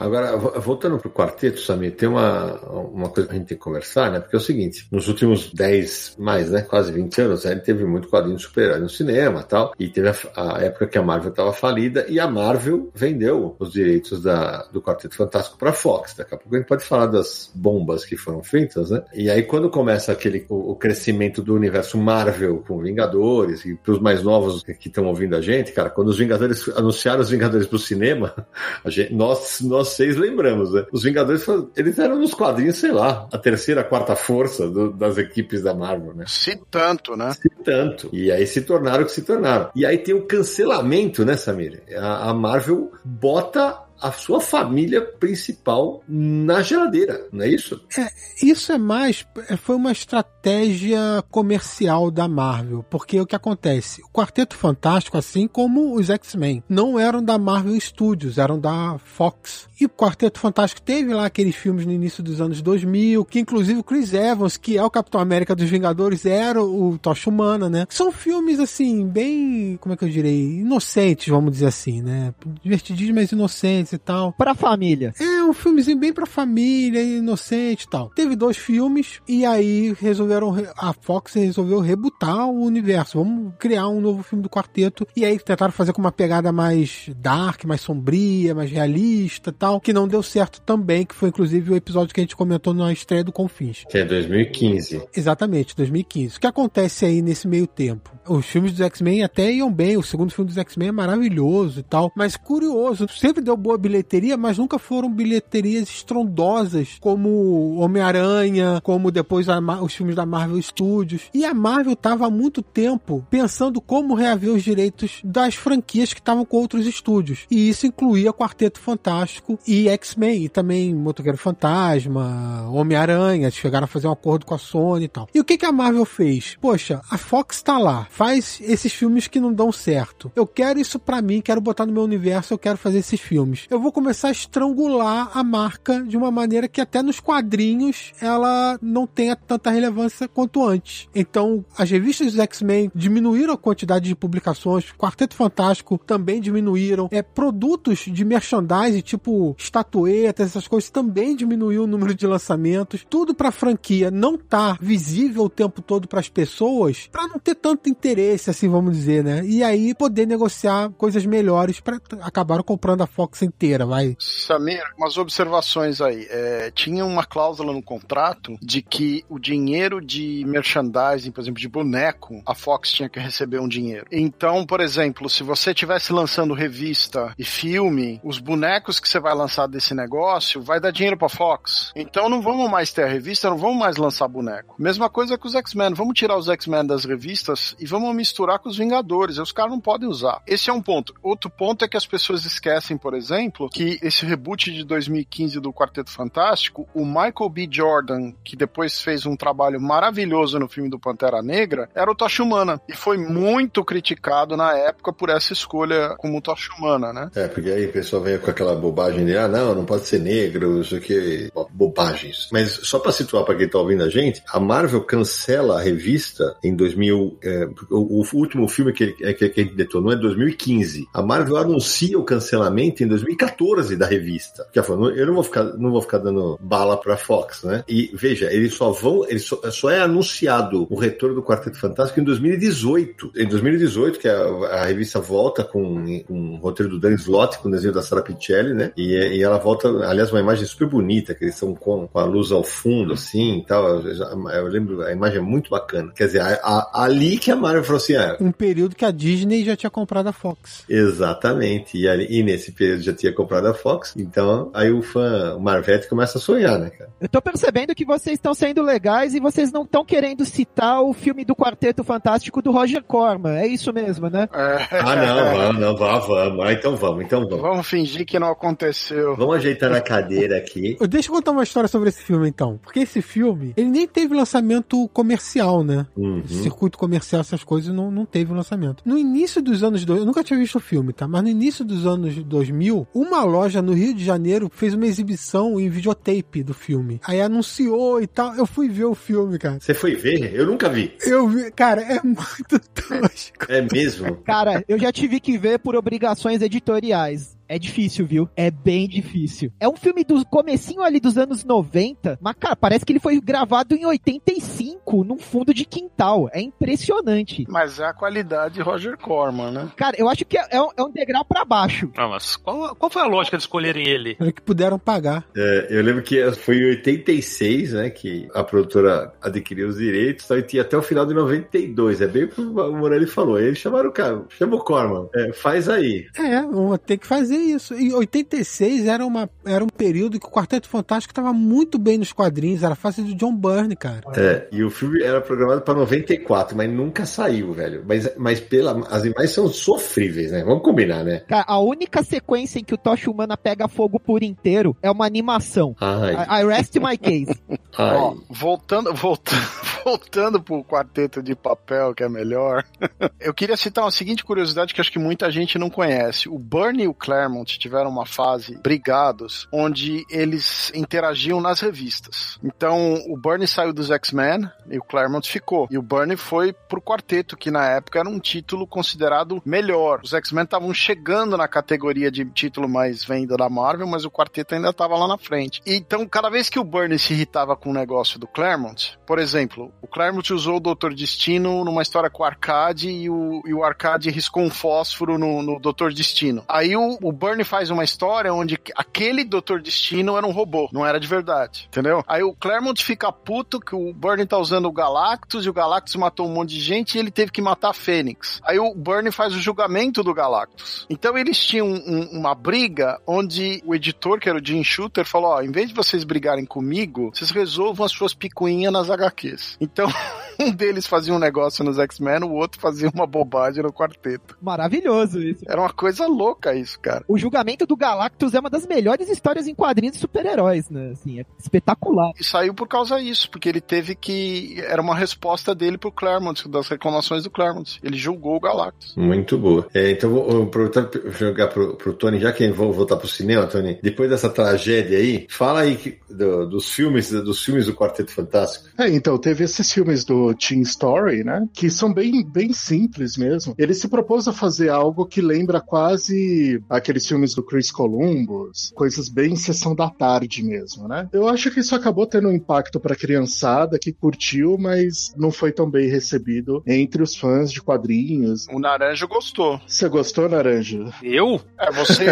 Agora, voltando pro quarteto, Samir, tem uma, uma coisa que a gente tem que conversar, né? Porque é o seguinte, nos últimos 10, mais, né? Quase 20 anos, a gente teve muito quadrinho de super no cinema tal, e teve a, a época que a Marvel estava falida, e a Marvel vendeu os direitos da, do Quarteto Fantástico para Fox. Daqui a pouco a gente pode falar das bombas que foram feitas, né? E aí quando começa aquele, o, o crescimento do universo Marvel com Vingadores, e pros mais novos que estão ouvindo a gente, cara, quando os Vingadores anunciaram os Vingadores pro cinema, *laughs* a gente, nós, nós seis lembramos, né? Os Vingadores, eles eram nos quadrinhos, sei lá, a terceira, a quarta força do, das equipes da Marvel, né? Se tanto, né? Se tanto. E aí se tornaram o que se tornaram. E aí tem o cancelamento, né, Samir? A, a Marvel bota a sua família principal na geladeira, não é isso? É, isso é mais. É, foi uma estratégia comercial da Marvel. Porque o que acontece? O Quarteto Fantástico, assim como os X-Men, não eram da Marvel Studios, eram da Fox. E o Quarteto Fantástico teve lá aqueles filmes no início dos anos 2000, que inclusive o Chris Evans, que é o Capitão América dos Vingadores, era o Tocha Humana, né? São filmes, assim, bem. Como é que eu direi? Inocentes, vamos dizer assim, né? Divertidinhos, mas inocentes e tal. Pra família. É, um filmezinho bem pra família, inocente e tal. Teve dois filmes e aí resolveram, a Fox resolveu rebutar o universo. Vamos criar um novo filme do quarteto. E aí tentaram fazer com uma pegada mais dark, mais sombria, mais realista e tal, que não deu certo também, que foi inclusive o episódio que a gente comentou na estreia do Confins. Que é 2015. Exatamente, 2015. O que acontece aí nesse meio tempo? Os filmes dos X-Men até iam bem, o segundo filme dos X-Men é maravilhoso e tal, mas curioso, sempre deu boa bilheteria, mas nunca foram bilheterias estrondosas como Homem-Aranha, como depois a, os filmes da Marvel Studios. E a Marvel estava há muito tempo pensando como reaver os direitos das franquias que estavam com outros estúdios. E isso incluía Quarteto Fantástico e X-Men, e também Motoqueiro Fantasma, Homem-Aranha, chegaram a fazer um acordo com a Sony e tal. E o que, que a Marvel fez? Poxa, a Fox está lá, faz esses filmes que não dão certo. Eu quero isso para mim, quero botar no meu universo, eu quero fazer esses filmes eu vou começar a estrangular a marca de uma maneira que até nos quadrinhos ela não tenha tanta relevância quanto antes. Então, as revistas dos X-Men diminuíram a quantidade de publicações, Quarteto Fantástico também diminuíram, é, produtos de merchandising, tipo estatuetas, essas coisas, também diminuiu o número de lançamentos, tudo pra franquia não tá visível o tempo todo para as pessoas, para não ter tanto interesse, assim, vamos dizer, né? E aí poder negociar coisas melhores para acabaram comprando a Fox inteira, vai. Samir, umas observações aí. É, tinha uma cláusula no contrato de que o dinheiro de merchandising, por exemplo, de boneco, a Fox tinha que receber um dinheiro. Então, por exemplo, se você estivesse lançando revista e filme, os bonecos que você vai lançar desse negócio vai dar dinheiro pra Fox. Então não vamos mais ter a revista, não vamos mais lançar boneco. Mesma coisa com os X-Men. Vamos tirar os X-Men das revistas e vamos misturar com os Vingadores. Os caras não podem usar. Esse é um ponto. Outro ponto é que as pessoas esquecem, por exemplo, que esse reboot de 2015 do Quarteto Fantástico, o Michael B. Jordan, que depois fez um trabalho maravilhoso no filme do Pantera Negra, era o Tocha Humana. E foi muito criticado na época por essa escolha como Tocha Humana, né? É, porque aí o pessoal vem com aquela bobagem de, ah, não, não pode ser negro, isso aqui, bobagens. Mas só para situar para quem tá ouvindo a gente, a Marvel cancela a revista em 2000, é, o, o, último filme que, é, que, que detonou é 2015. A Marvel anuncia o cancelamento em 2014 da revista. Que ela falou, eu não vou ficar, não vou ficar dando bala pra Fox, né? E veja, eles só vão, eles só, só é anunciado o retorno do Quarteto Fantástico em 2018. Em 2018, que a, a revista volta com, com o roteiro do Dan Slott, com o desenho da Sarah Pichelli, né? E, e ela volta, aliás, uma imagem super bonita, que eles estão com, com a luz ao fundo, assim, e tal. Eu, eu, lembro, a imagem é muito bacana. Quer dizer, a, a, ali que a Marvel falou assim, ah, Um período que a Disney já tinha comprado a Fox. Exatamente. E, ali, e nesse período já tinha comprado a Fox. Então, aí o fã, o Marvete começa a sonhar, né, cara? Eu tô percebendo que vocês estão sendo legais e vocês não estão querendo citar o filme do Quarteto Fantástico do Roger Corman. É isso mesmo, né? É. Ah, não, vamos, não, vamos, vamos. Ah, então vamos, então vamos. Vamos fingir que não aconteceu. Vamos ajeitar na cadeira aqui. *laughs* Deixa eu contar uma história sobre esse filme, então. Porque esse filme, ele nem teve lançamento comercial, né? Uhum. Circuito comercial, essas coisas, não, não teve lançamento. No início dos anos... Do... Eu nunca tinha visto o filme, tá? Mas no início dos anos 2000, uma loja no Rio de Janeiro fez uma exibição em videotape do filme. Aí anunciou e tal. Eu fui ver o filme, cara. Você foi ver? Eu nunca vi. Eu vi... Cara, é *laughs* muito tosco. É mesmo? Cara, eu já tive que ver por obrigações editoriais. É difícil, viu? É bem difícil. É um filme do comecinho ali dos anos 90, mas, cara, parece que ele foi gravado em 85, num fundo de quintal. É impressionante. Mas é a qualidade de Roger Corman, né? Cara, eu acho que é, é um, é um degrau pra baixo. Ah, mas qual, qual foi a lógica de escolherem ele? Era que puderam pagar. É, eu lembro que foi em 86, né, que a produtora adquiriu os direitos, então, e tinha até o final de 92. É bem o que o Morelli falou. Eles chamaram o cara, chama o Corman. É, faz aí. É, vamos ter que fazer isso. Em 86 era, uma, era um período que o Quarteto Fantástico estava muito bem nos quadrinhos, era fácil do John Byrne, cara. É, e o filme era programado para 94, mas nunca saiu, velho. Mas, mas pela, as imagens são sofríveis, né? Vamos combinar, né? Cara, a única sequência em que o Tocha Humana pega fogo por inteiro é uma animação. Ai. I, I rest my case. *laughs* Ai. Ó, voltando, voltando, *laughs* voltando pro quarteto de papel, que é melhor, *laughs* eu queria citar uma seguinte curiosidade que acho que muita gente não conhece. O Bernie e o Claremont tiveram uma fase brigados, onde eles interagiam nas revistas. Então, o Bernie saiu dos X-Men e o Claremont ficou. E o Bernie foi pro quarteto, que na época era um título considerado melhor. Os X-Men estavam chegando na categoria de título mais venda da Marvel, mas o quarteto ainda estava lá na frente. Então, cada vez que o Bernie se irritava com o negócio do Claremont, por exemplo, o Claremont usou o Doutor Destino numa história com o Arcade e o, e o Arcade riscou um fósforo no, no Doutor Destino. Aí o, o Bernie faz uma história onde aquele Doutor Destino era um robô, não era de verdade, entendeu? Aí o Claremont fica puto que o Bernie tá usando o Galactus e o Galactus matou um monte de gente e ele teve que matar a Fênix. Aí o Bernie faz o julgamento do Galactus. Então eles tinham um- uma briga onde o editor, que era o Jim Shooter, falou: ó, em vez de vocês brigarem comigo, vocês resolvam as suas picuinhas nas HQs. Então *laughs* um deles fazia um negócio nos X-Men, o outro fazia uma bobagem no quarteto. Maravilhoso isso. Era uma coisa louca isso, cara. O julgamento do Galactus é uma das melhores histórias em quadrinhos de super-heróis, né? Assim, é espetacular. E saiu por causa disso, porque ele teve que. Era uma resposta dele pro Claremont, das reclamações do Claremont. Ele julgou o Galactus. Muito boa. É, então vou, aproveitar pra jogar pro, pro Tony, já que vou voltar pro cinema, Tony. Depois dessa tragédia aí, fala aí que- do- dos filmes, dos filmes do Quarteto Fantástico. É, então, teve esses filmes do Teen Story, né? Que são bem, bem simples mesmo. Ele se propôs a fazer algo que lembra quase aqueles filmes do Chris Columbus, coisas bem sessão da tarde mesmo, né? Eu acho que isso acabou tendo um impacto pra criançada que curtiu, mas não foi tão bem recebido entre os fãs de quadrinhos. O Naranjo gostou. Você gostou, Naranja? Eu? É, você.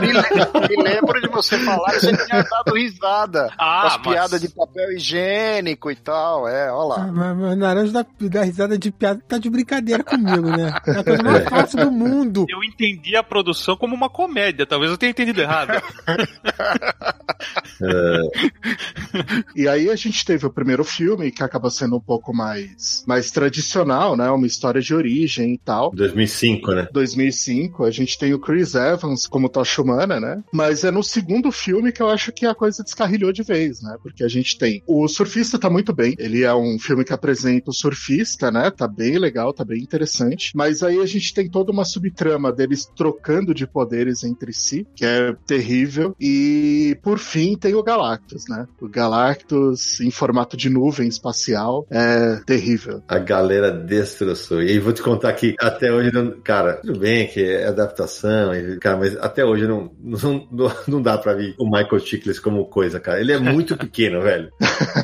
me, le- me lembro de você falar que você tinha dado risada. Ah, com as mas- piadas de papel higiênico e tal. É, olha lá. Ah, mas, mas Naranja dá, dá risada de piada, tá de brincadeira comigo, né? É a coisa mais fácil do mundo. Eu entendi a produção como uma comédia, talvez eu tenha entendido errado. *laughs* *laughs* E aí a gente teve o primeiro filme, que acaba sendo um pouco mais, mais tradicional, né? Uma história de origem e tal. 2005, né? 2005, a gente tem o Chris Evans como Tocha Humana, né? Mas é no segundo filme que eu acho que a coisa descarrilhou de vez, né? Porque a gente tem o surfista tá muito bem, ele é um filme que apresenta o surfista, né? Tá bem legal, tá bem interessante. Mas aí a gente tem toda uma subtrama deles trocando de poderes entre si, que é terrível. E por fim tem o Galactus, né? O Galactus em formato de nuvem espacial é terrível. A galera destroçou. E aí vou te contar que até hoje não. Cara, tudo bem que é adaptação, cara, mas até hoje não, não, não, dá pra ver o Michael Chiklis como coisa, cara. Ele é muito *laughs* pequeno, velho.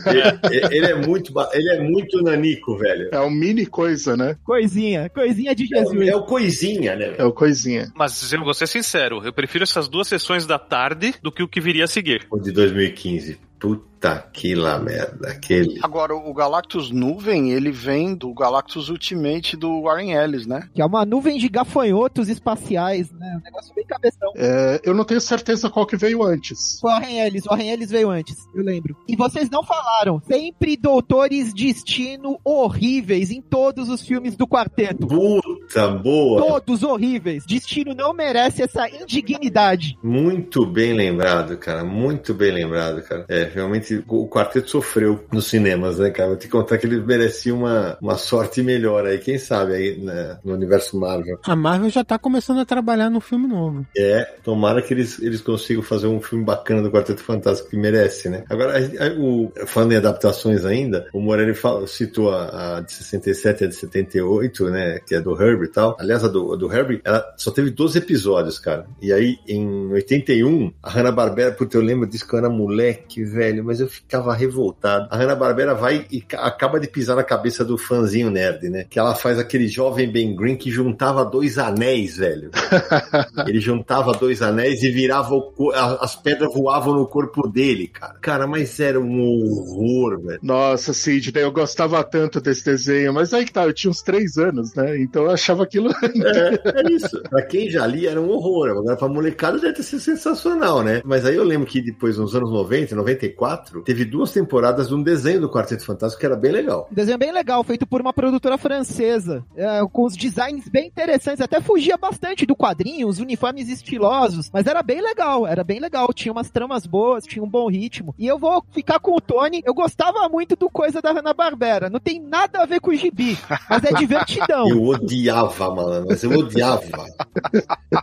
Ele, ele é muito, ele é muito nanico, velho. É um mini coisa, né? Coisinha, coisinha de É, o- Jesus. é o coisinha, né? É o coisinha. Mas eu vou ser sincero, eu prefiro essas duas sessões da tarde do que o que viria a seguir. O de 2015. Puta que lá merda. Aquele. Agora, o Galactus Nuvem, ele vem do Galactus Ultimate do Warren Ellis, né? Que é uma nuvem de gafanhotos espaciais, né? Um negócio bem cabeção. É, eu não tenho certeza qual que veio antes. Foi o Warren Ellis, o Warren Ellis veio antes, eu lembro. E vocês não falaram, sempre doutores destino horríveis em todos os filmes do quarteto. Puta boa. Todos horríveis. Destino não merece essa indignidade. Muito bem lembrado, cara. Muito bem lembrado, cara. É, realmente o quarteto sofreu nos cinemas, né, cara? Vou te contar que ele merecia uma, uma sorte melhor aí, quem sabe, aí né, no universo Marvel. A Marvel já tá começando a trabalhar no filme novo. É, tomara que eles, eles consigam fazer um filme bacana do Quarteto Fantástico que merece, né? Agora, a- a- o, falando em adaptações ainda, o Morelli fala- citou a, a de 67 e a de 78, né? Que é do Herbie e tal. Aliás, a do, a do Herbie, ela só teve 12 episódios, cara. E aí, em 81, a Hanna-Barbera, porque eu lembro disso que eu era moleque, velho, mas eu ficava revoltado. A Hanna-Barbera vai e ca- acaba de pisar na cabeça do fãzinho nerd, né? Que ela faz aquele jovem Ben Green que juntava dois anéis, velho. *laughs* Ele juntava dois anéis e virava o as pedras voavam no corpo dele, cara. Cara, mas era um horror, velho. Nossa, Sidney, eu gostava tanto desse desenho, mas aí que tá, eu tinha uns três anos, né? Então eu achava aquilo. *laughs* É, é isso. Pra quem já lia era um horror. Agora pra molecada deve ter sido sensacional, né? Mas aí eu lembro que depois, nos anos 90, 94, teve duas temporadas de um desenho do Quarteto Fantástico que era bem legal. Um desenho bem legal, feito por uma produtora francesa, é, com os designs bem interessantes, até fugia bastante do quadrinho, os uniformes estilosos, mas era bem legal, era bem legal, tinha umas tramas boas, tinha um bom ritmo. E eu vou ficar com o Tony, eu gostava muito do coisa da Hanna-Barbera, não tem nada a ver com o gibi, mas é divertidão. *laughs* Eu odiava, mano, mas eu odiava.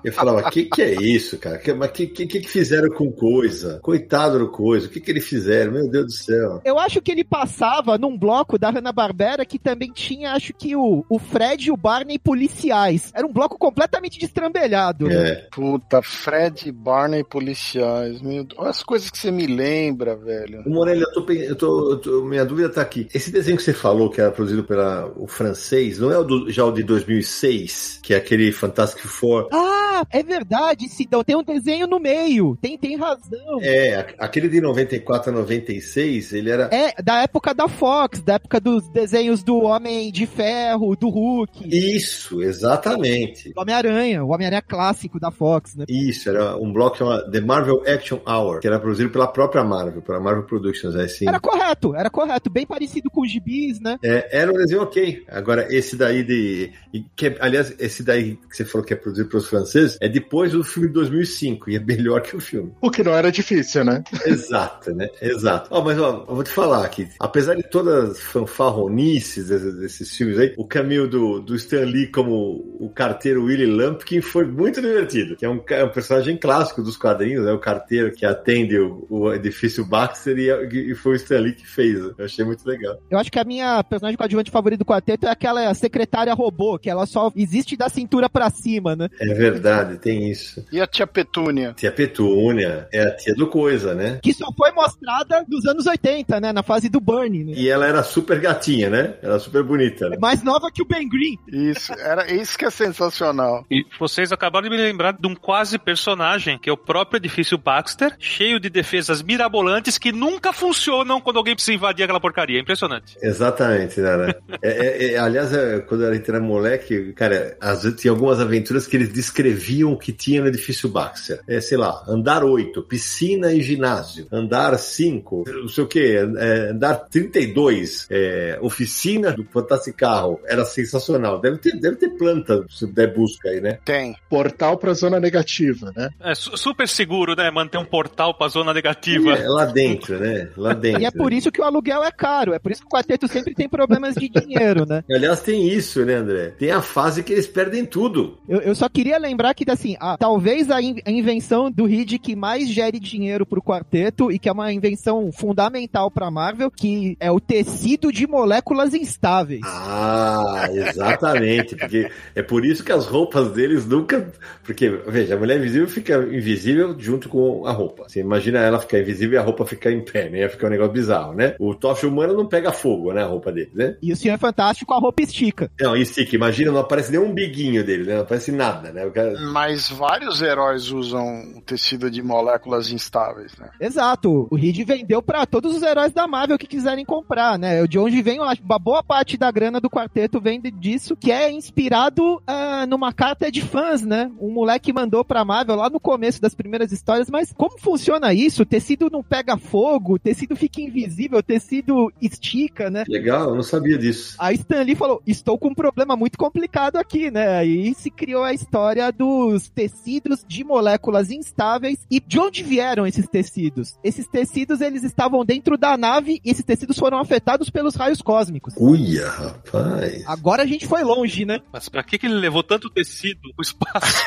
Eu falava, que que é isso, cara? Que, mas que, que que fizeram com coisa? Coitado do coisa, o que que eles fizeram? Meu Deus do céu. Eu acho que ele passava num bloco da Hanna-Barbera que também tinha, acho que o, o Fred e o Barney policiais. Era um bloco completamente destrambelhado. É, Puta, Fred Barney policiais. Meu Deus. Olha as coisas que você me lembra, velho. O Morelli, eu tô, eu tô- eu tô- minha dúvida tá aqui. Esse desenho que você falou, que era produzido pela o francês, não é o do- já o de 2006, que é aquele Fantastic Four? Ah, é verdade, Sidão. Tem um desenho no meio. Tem, tem razão. É, a- aquele de 94 a 96, ele era. É, da época da Fox, da época dos desenhos do Homem de Ferro, do Hulk, Isso, exatamente. do Homem-Aranha, o Homem-Aranha clássico da Fox, né? Isso, era um bloco chamado The Marvel Action Hour, que era produzido pela própria Marvel, pela Marvel Productions, é assim. Era correto, era correto. Bem parecido com os gibis, né? É, era um desenho ok. Agora, esse daí de. Que, é- aliás, esse daí que você falou que é produzido pelos franceses é depois do filme de 2005 e é melhor que o filme. O que não era difícil, né? Exato, né? *laughs* Exato. Ó, mas ó, eu vou te falar aqui. Apesar de todas as fanfarronices desses, desses filmes aí, o caminho do, do Stan Lee como o carteiro Willie Lumpkin foi muito divertido. Que é um, é um personagem clássico dos quadrinhos, é o carteiro que atende o, o edifício Baxter e, e foi o Stan Lee que fez. Eu achei muito legal. Eu acho que a minha personagem coadjuvante favorita do quarteto é aquela secretária robô, que ela só existe da cintura pra cima, né? É verdade, tem isso. E a tia Petúnia? Tia Petúnia é a tia do Coisa, né? Que só foi mostrada nos anos 80, né? Na fase do Bernie, né? E ela era super gatinha, né? Era super bonita. Né? Mais nova que o Ben Green. Isso, era isso que é sensacional. E vocês acabaram de me lembrar de um quase personagem, que é o próprio edifício Baxter, cheio de defesas mirabolantes que nunca funcionam quando alguém precisa invadir aquela porcaria. É impressionante. Exatamente, né? *laughs* É, é, é, aliás, é, quando a gente era moleque, cara, às vezes tinha algumas aventuras que eles descreviam o que tinha no edifício Baxter. É, sei lá, andar 8, piscina e ginásio. Andar 5, não sei o que, é, andar 32, é, oficina do Fantástico Carro. Era sensacional. Deve ter, deve ter planta, se der busca aí, né? Tem. Portal pra zona negativa, né? É su- super seguro, né? Manter um portal pra zona negativa. É, lá dentro, né? Lá dentro. E é por isso que o aluguel é caro. É por isso que o quarteto sempre tem problemas de dinheiro, né? *laughs* Aliás, tem isso, né, André? Tem a fase que eles perdem tudo. Eu, eu só queria lembrar que, assim, ah, talvez a, in- a invenção do Reed que mais gere dinheiro pro quarteto e que é uma invenção fundamental pra Marvel, que é o tecido de moléculas instáveis. Ah, exatamente. Porque é por isso que as roupas deles nunca. Porque, veja, a mulher invisível fica invisível junto com a roupa. Você imagina ela ficar invisível e a roupa ficar em pé, né? Ia ficar um negócio bizarro, né? O tocha humano não pega fogo, né? A roupa dele, né? E o Senhor Fantástico, a roupa estica. Não, e stick, imagina, não aparece nem um biguinho dele, né? Não aparece nada, né? Cara... Mas vários heróis usam o tecido de moléculas instáveis, né? Exato. O Reed vendeu pra todos os heróis da Marvel que quiserem comprar, né? De onde vem, uma boa parte da grana do quarteto vem disso, que é inspirado ah, numa carta de fãs, né? Um moleque mandou pra Marvel lá no começo das primeiras histórias, mas como funciona isso? O tecido não pega fogo, o tecido fica invisível, tecido estica, né? Legal, eu não sabia disso. Aí Stan Lee falou: Estou com um problema muito complicado aqui, né? Aí se criou a história dos tecidos de moléculas instáveis. E de onde vieram esses tecidos? Esses tecidos eles estavam dentro da nave e esses tecidos foram afetados pelos raios cósmicos. Uia, rapaz. Agora a gente foi longe, né? Mas pra que, que ele levou tanto tecido pro espaço?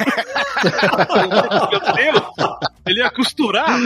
*laughs* Meu Deus! Ele ia costurar!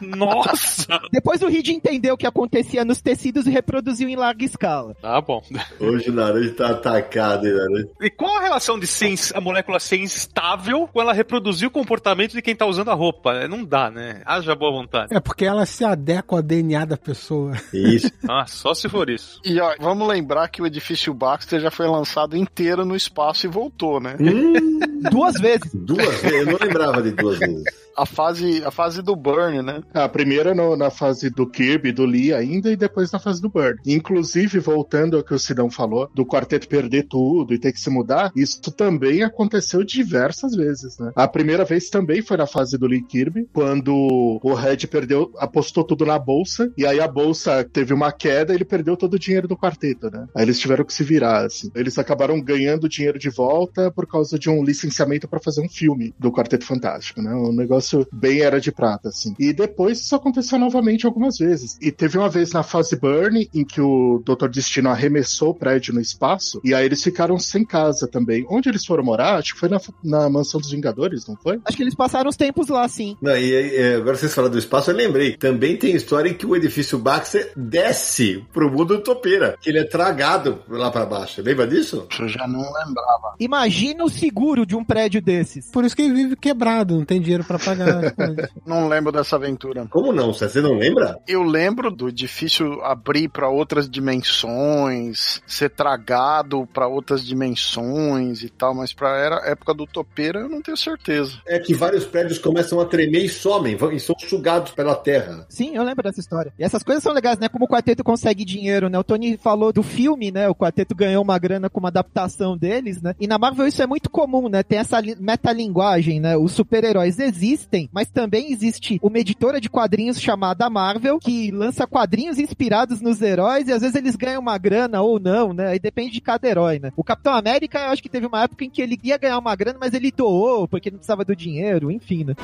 Nossa! Depois o Reed entendeu o que acontecia nos tecidos e reproduziu em larga escala. Tá bom. Hoje o Naruto tá atacado, hein, Naruto? E qual a relação de ser, ins- a molécula ser instável com ela reproduzir o comportamento de quem tá usando a roupa? Não dá, né? Haja boa vontade. É porque ela se adequa ao DNA da pessoa. Isso. *laughs* Ah, só se for isso. E ó, vamos lembrar que o edifício Baxter já foi lançado inteiro no espaço e voltou, né? Hum, Duas vezes. duas vezes, eu não lembrava de duas vezes. A fase, a fase do Burn, né? A primeira no- na fase do Kirby, do Lee ainda, e depois na fase do Bird. Inclusive, voltando ao que o Sidão falou, do quarteto perder tudo e ter que se mudar, isso também aconteceu diversas vezes, né? A primeira vez também foi na fase do Lee Kirby, quando o Red perdeu, apostou tudo na bolsa, e aí a bolsa teve uma queda e ele perdeu todo o dinheiro do quarteto, né? Aí eles tiveram que se virar, assim. Eles acabaram ganhando dinheiro de volta por causa de um licenciamento para fazer um filme do Quarteto Fantástico, né? Um negócio bem era de prata, assim. E depois isso aconteceu novamente algumas vezes. E teve uma vez na fase Burn, em que o Dr. Destino arremessou o prédio no espaço, e aí eles ficaram sem casa também. Onde eles foram morar? Acho que foi na, na Mansão dos Vingadores, não foi? Acho que eles passaram os tempos lá, sim. Não, e aí, é, agora vocês falaram do espaço, eu lembrei. Também tem história em que o edifício Baxter desce pro mundo topeira, que ele é tragado lá pra baixo. Lembra disso? Eu já não lembrava. Imagina o seguro de um prédio desses. Por isso que ele vive quebrado, não tem dinheiro pra pagar. *laughs* Não lembro dessa aventura. Como não? Você não lembra? Eu lembro do difícil abrir para outras dimensões, ser tragado para outras dimensões e tal, mas pra era época do topeira eu não tenho certeza. É que vários prédios começam a tremer e somem, vão- e são sugados pela terra. Sim, eu lembro dessa história. E essas coisas são legais, né? Como o quarteto consegue dinheiro, né? O Tony falou do filme, né? O quarteto ganhou uma grana com uma adaptação deles, né? E na Marvel isso é muito comum, né? Tem essa li- metalinguagem, né? Os super-heróis existem, mas também existe uma editora de quadrinhos chamada Marvel que lança quadrinhos inspirados nos heróis e às vezes eles ganham uma grana ou não, né? Aí depende de cada herói, né? O Capitão América, eu acho que teve uma época em que ele ia ganhar uma grana, mas ele doou porque não precisava do dinheiro, enfim, né?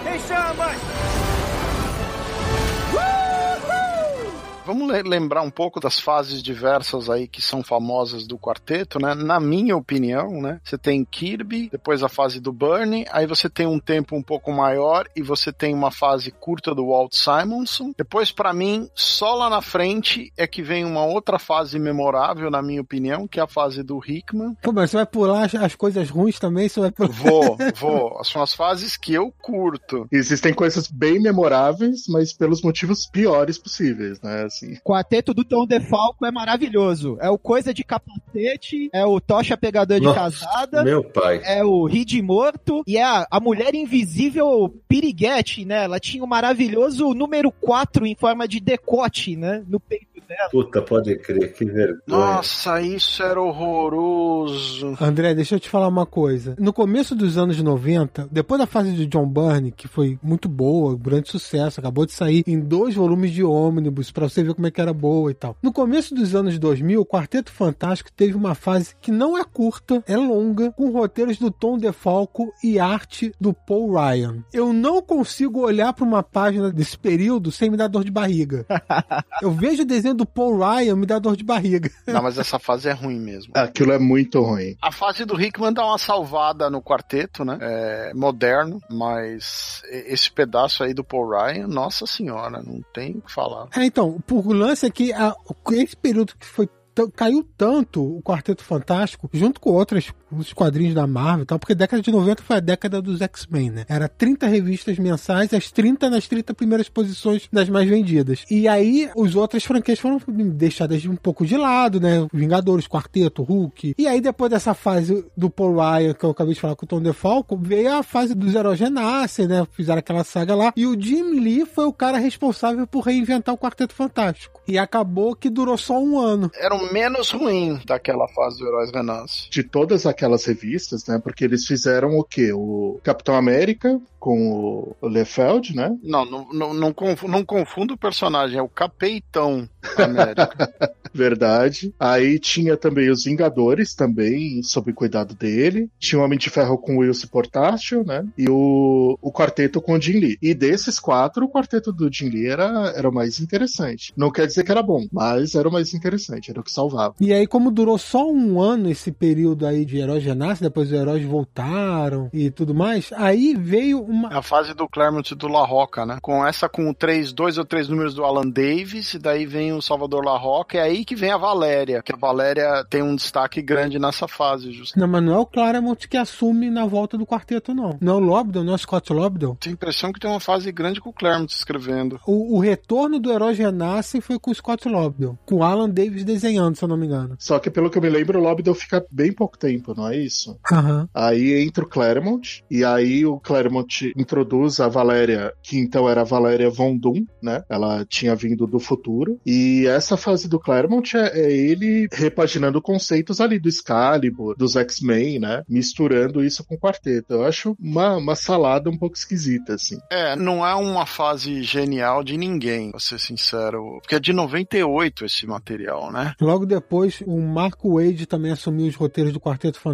Vamos le- lembrar um pouco das fases diversas aí que são famosas do quarteto, né? Na minha opinião, né? Você tem Kirby, depois a fase do Bernie, aí você tem um tempo um pouco maior e você tem uma fase curta do Walt Simonson. Depois, pra mim, só lá na frente é que vem uma outra fase memorável, na minha opinião, que é a fase do Hickman. Pô, mas você vai pular as, as coisas ruins também? Você vai pular... Vou, *laughs* vou. São as fases que eu curto. Existem coisas bem memoráveis, mas pelos motivos piores possíveis, né? Assim. Quarteto do Tom DeFalco é maravilhoso. É o Coisa de Capacete, é o Tocha Pegador de Nossa, Casada, Meu pai. é o Ride Morto e é a, a Mulher Invisível Piriguete, né? Ela tinha o maravilhoso número 4 em forma de decote, né? No peito dela. Puta, pode crer, que vergonha. Nossa, isso era horroroso. André, deixa eu te falar uma coisa. No começo dos anos 90, depois da fase de John Byrne, que foi muito boa, grande sucesso, acabou de sair em dois volumes de ônibus pra você ver como é que era boa e tal. No começo dos anos 2000, o Quarteto Fantástico teve uma fase que não é curta, é longa, com roteiros do Tom DeFalco e arte do Paul Ryan. Eu não consigo olhar pra uma página desse período sem me dar dor de barriga. *laughs* Eu vejo o desenho do Paul Ryan, me dá dor de barriga. *laughs* Não, mas essa fase é ruim mesmo. Aquilo é muito ruim. A fase do Hickman dá uma salvada no quarteto, né? É moderno, mas esse pedaço aí do Paul Ryan, nossa senhora, não tem o que falar. É, então, o lance é que a- esse período que foi caiu tanto o Quarteto Fantástico, junto com outras os quadrinhos da Marvel e tal, porque a década de 90 foi a década dos X-Men, né? Era 30 revistas mensais, as 30 nas 30 primeiras posições das mais vendidas. E aí, os outras franquias foram deixadas um pouco de lado, né? Vingadores, Quarteto, Hulk. E aí, depois dessa fase do Paul Ryan, que eu acabei de falar com o Tom DeFalco, veio a fase dos heróis renascem, né? Fizeram aquela saga lá. E o Jim Lee foi o cara responsável por reinventar o Quarteto Fantástico. E acabou que durou só um ano. Era o menos ruim daquela fase do Heróis Renasce. De todas aquelas revistas, né? Porque eles fizeram o quê? O Capitão América com o Lefeld, né? Não, não, não, não, confu- não confunda o personagem, é o Capeitão América. *laughs* Verdade. Aí tinha também os Vingadores, também, sob cuidado dele. Tinha o Homem de Ferro com o Wilson Portátil, né? E o, o quarteto com o Jim Lee. E desses quatro, o quarteto do Jim Lee era, era o mais interessante. Não quer dizer que era bom, mas era o mais interessante, era o que salvava. E aí, como durou só um ano esse período aí de heróis renascem, depois os heróis voltaram e tudo mais, aí veio uma. É a fase do Claremont e do La Roca, né? Com essa com três, dois ou três números do Alan Davis, e daí vem o Salvador La Roca, é aí que vem a Valéria, que a Valéria tem um destaque grande nessa fase, justamente. Não, mas não é o Claremont que assume na volta do quarteto, não. Não é o Lobdell, não é o Scott Lobdell. Tenho a impressão que tem uma fase grande com o Claremont escrevendo. O, o retorno do Heróis Renascem foi com o Scott Lobdell, com o Alan Davis desenhando, se eu não me engano. Só que pelo que eu me lembro, o Lobdell fica bem pouco tempo, não é isso? Aham. Aí entra o Claremont, e aí o Claremont introduz a Valéria, que então era a Valéria Von Doom, né? Ela tinha vindo do futuro. E essa fase do Claremont é, é ele repaginando conceitos ali do Excalibur, dos X-Men, né? Misturando isso com o quarteto. Eu acho uma, uma salada um pouco esquisita, assim. É, não é uma fase genial de ninguém, pra ser sincero. Porque é de 98 esse material, né? Logo depois, o Marco Wade também assumiu os roteiros do Quarteto Fantástico.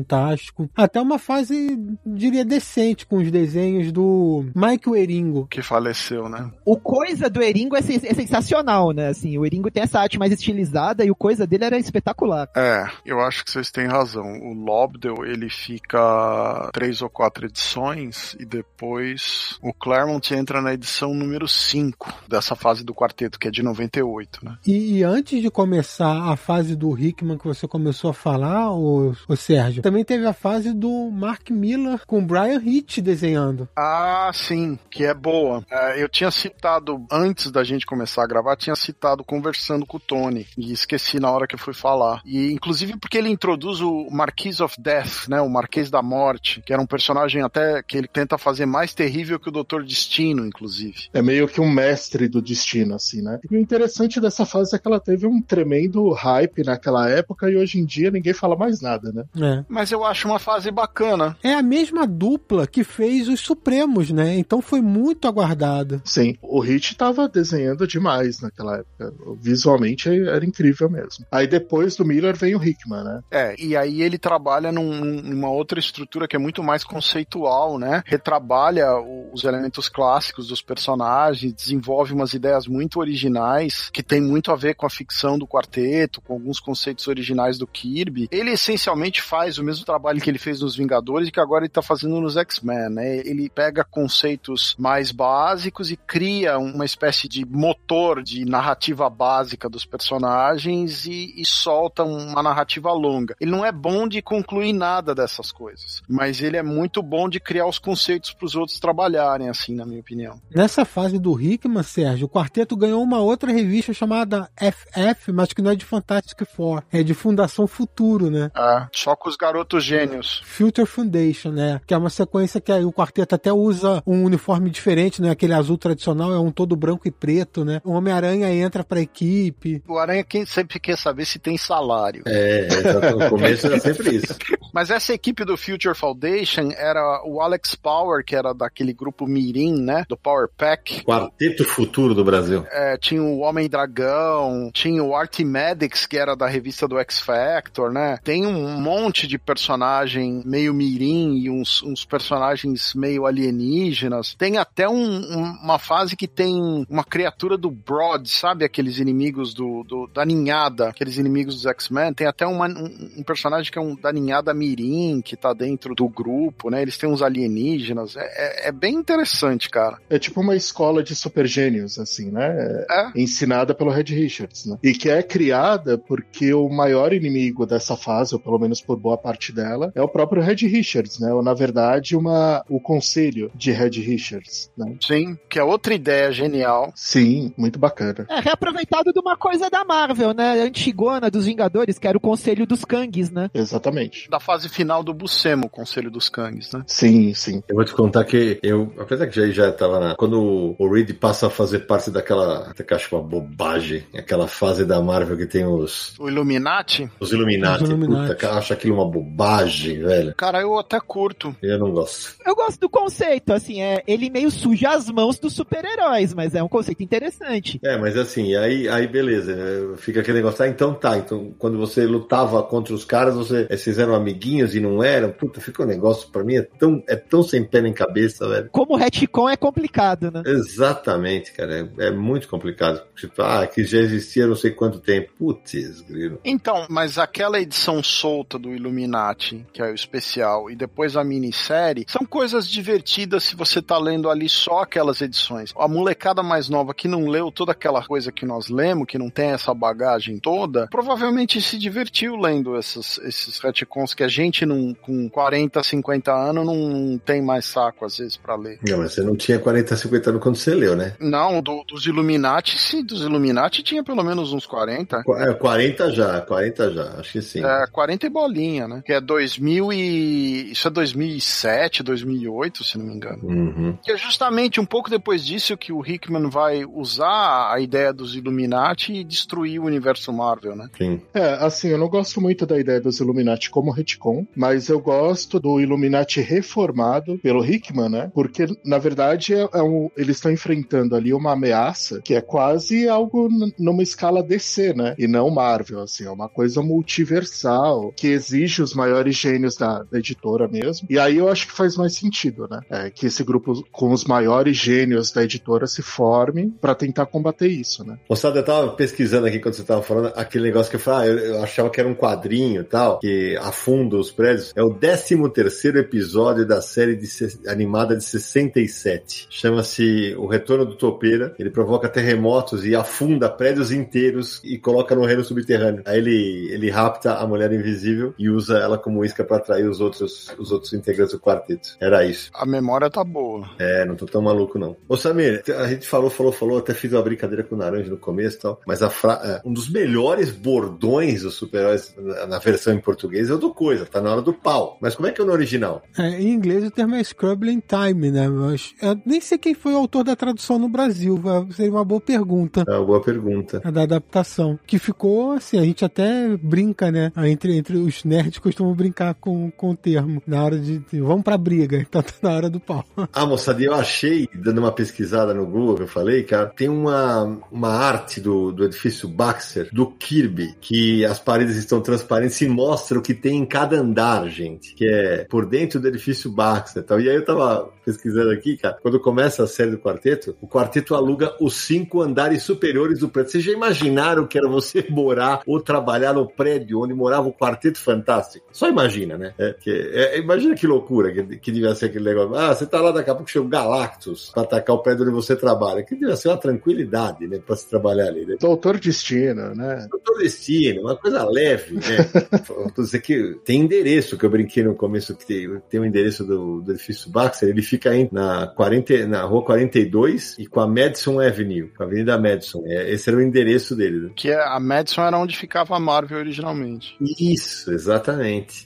Até uma fase, diria, decente, com os desenhos do Mike Weringo. Que faleceu, né? O coisa do Eringo é, é sensacional, né? Assim, o Eringo tem essa arte mais estilizada e o coisa dele era espetacular. É, eu acho que vocês têm razão. O Lobdell, ele fica três ou quatro edições e depois o Claremont entra na edição número 5 dessa fase do quarteto, que é de 98, né? E, e antes de começar a fase do Hickman que você começou a falar, o, o Sérgio, Também teve a fase do Mark Miller com Brian Hitch desenhando. Ah, sim, que é boa. É, eu tinha citado, antes da gente começar a gravar, tinha citado conversando com o Tony, e esqueci na hora que eu fui falar. E inclusive porque ele introduz o Marquis of Death, né, o Marquês da Morte, que era um personagem até que ele tenta fazer mais terrível que o Doutor Destino, inclusive. É meio que um mestre do destino, assim, né? E o interessante dessa fase é que ela teve um tremendo hype naquela época e hoje em dia ninguém fala mais nada, né? É. Mas eu acho uma fase bacana. É a mesma dupla que fez os Supremos, né? Então foi muito aguardada. Sim, o Hit tava desenhando demais naquela época. Visualmente era incrível mesmo. Aí depois do Miller vem o Hickman, né? É, e aí ele trabalha num- numa outra estrutura que é muito mais conceitual, né? Retrabalha os elementos clássicos dos personagens, desenvolve umas ideias muito originais que tem muito a ver com a ficção do quarteto, com alguns conceitos originais do Kirby. Ele essencialmente faz o mesmo trabalho que ele fez nos Vingadores e que agora ele tá fazendo nos X-Men, né? Ele pega conceitos mais básicos e cria uma espécie de motor de narrativa básica dos personagens e, e solta uma narrativa longa. Ele não é bom de concluir nada dessas coisas, mas ele é muito bom de criar os conceitos para os outros trabalharem, assim, na minha opinião. Nessa fase do Hickman, Sérgio, o quarteto ganhou uma outra revista chamada FF, mas que não é de Fantastic Four, é de Fundação Futuro, né? É, só com os garotos gênios. Future Foundation, né? Que é uma sequência que aí o quarteto até usa um uniforme diferente, né? Aquele azul tradicional é um todo branco e preto, né? O Homem-Aranha entra pra equipe. O Aranha quem sempre quer saber se tem salário. É, no começo era sempre isso. *laughs* Mas essa equipe do Future Foundation era o Alex Power, que era daquele grupo Mirim, né? Do Power Pack. Quarteto Futuro do Brasil. É, tinha o Homem Dragão, tinha o Artimedics, que era da revista do X Factor, né? Tem um monte de personagem meio mirim e uns, uns personagens meio alienígenas. Tem até um- um- uma fase que tem uma criatura do Broad, sabe? Aqueles inimigos do, do- da ninhada, aqueles inimigos dos X-Men. Tem até uma- um, um personagem que é um da ninhada mirim, que tá dentro do grupo, né? Eles têm uns alienígenas. É, é- é bem interessante, cara. É tipo uma escola de super gênios, assim, né? É. ensinada pelo Red Richards, né? E que é criada porque o maior inimigo dessa fase, ou pelo menos por boa parte dela, é o próprio Red Richards, né? Ou na verdade, uma, o conselho de Red Richards, né? Sim, que é outra ideia genial. Sim, muito bacana. É reaproveitado de uma coisa da Marvel, né? Antigona dos Vingadores, que era o Conselho dos Kangs, né? Exatamente. Da fase final do Buscemo, o Conselho dos Kangs, né? Sim, sim. Eu vou te contar que eu, apesar que já, já tava na. Quando o Reed passa a fazer parte daquela. Até que acho uma bobagem. Aquela fase da Marvel que tem os. O Illuminati, Os Illuminati. Os Illuminati. Puta, acho aquilo uma bobagem, velho. cara, eu até curto. Eu não gosto. Eu gosto do conceito, assim, é ele meio suja as mãos dos super-heróis, mas é um conceito interessante. É, mas assim, aí, aí beleza. né? Fica aquele negócio. Ah, então tá. Então, quando você lutava contra os caras, você, eh, vocês eram amiguinhos e não eram. Puta, fica um negócio, pra mim, é tão, é tão sem pé nem cabeça, velho. Como o retcon é complicado, né? Exatamente, cara. É, é muito complicado. Tipo, ah, que já existia não sei quanto tempo. Putz, grilo. Então, mas aquela edição solta do Illuminati, que é o especial, e depois a minissérie, são coisas divertidas se você tá lendo ali só aquelas edições. A molecada mais nova que não leu toda aquela coisa que nós lemos, que não tem essa bagagem toda, provavelmente se divertiu lendo esses, esses retcons que a gente não, com 40, 50 anos não tem mais saco às vezes pra ler. Não, mas você não tinha 40, 50 anos quando você leu, né? Não, do- dos Illuminati, sim, dos Illuminati tinha pelo menos uns 40. Qu- é, 40 já, 40 já, acho que sim. É, 40 e bolinha, né? Que é 2000 e... Isso é 2007, 2008, se não me engano. Uhum. Que é justamente um pouco depois disso que o Hickman vai usar a ideia dos Illuminati e destruir o universo Marvel, né? Sim. É, assim, eu não gosto muito da ideia dos Illuminati como retcon, mas eu gosto do Illuminati reformado pelo Hickman, né? Porque, na verdade, é, é um- eles estão enfrentando ali uma ameaça que é quase algo numa escala DC, né? E não Marvel, assim, é uma coisa multiversal, que exige os maiores gênios da, da editora mesmo. E aí eu acho que faz mais sentido, né? É, que esse grupo com os maiores gênios da editora se forme pra tentar combater isso, né? Moçada, eu tava pesquisando aqui quando você tava falando aquele negócio que eu falei, ah, eu, eu achava que era um quadrinho e tal, que afunda os prédios. É o 13 terceiro episódio da série de animada de 67. Chama-se O Retorno do Topeira. Ele provoca terremotos e afunda prédios inteiros e coloca no reino subterrâneo. Aí ele, ele rapta a mulher invisível e usa usa ela como isca para atrair os outros, os outros integrantes do quarteto. Era isso. A memória tá boa. É, não tô tão maluco não. Ô Samir, a gente falou, falou, falou, até fiz uma brincadeira com o Naranja no começo e tal, mas a fra... É, um dos melhores bordões dos super-heróis na, na versão em português é o do Coisa, tá na hora do pau. Mas como é que é no original? É, em inglês o termo é Scrubbling Time, né? Mas eu nem sei quem foi o autor da tradução no Brasil. Seria uma boa pergunta. É uma boa pergunta. A da adaptação. Que ficou assim, a gente até brinca, né? Entre, entre os nerds costumam brincar com, com o termo. Na hora de. Vamos pra briga, *laughs* então tá na hora do pau. Ah, moçada, eu achei, dando uma pesquisada no Google que eu falei, cara, tem uma, uma arte do, do edifício Baxter, do Kirby, que as paredes estão transparentes e mostra o que tem em cada andar, gente. Que é por dentro do edifício Baxter tal. E aí eu tava pesquisando aqui, cara, quando começa a série do quarteto, o quarteto aluga os cinco andares superiores do prédio. Vocês já imaginaram que era você *laughs* morar ou trabalhar no prédio onde morava o quarteto fantástico? Só imagina, né? É, que, é, imagina que loucura que, que devia ser aquele negócio. Ah, você tá lá, daqui a pouco chega o Galactus pra atacar o prédio onde você trabalha. Que devia ser uma tranquilidade, né? Pra se trabalhar ali, né? Doutor Destino, né? Doutor Destino, uma coisa leve, né? *laughs* Que tem endereço que eu brinquei no começo, que tem, tem um endereço do, do edifício Baxter, ele fica fica na, 40, na rua 42 e com a Madison Avenue, com a Avenida Madison. É, esse era o endereço dele. Né? Que é, a Madison era onde ficava a Marvel originalmente. Isso, exatamente.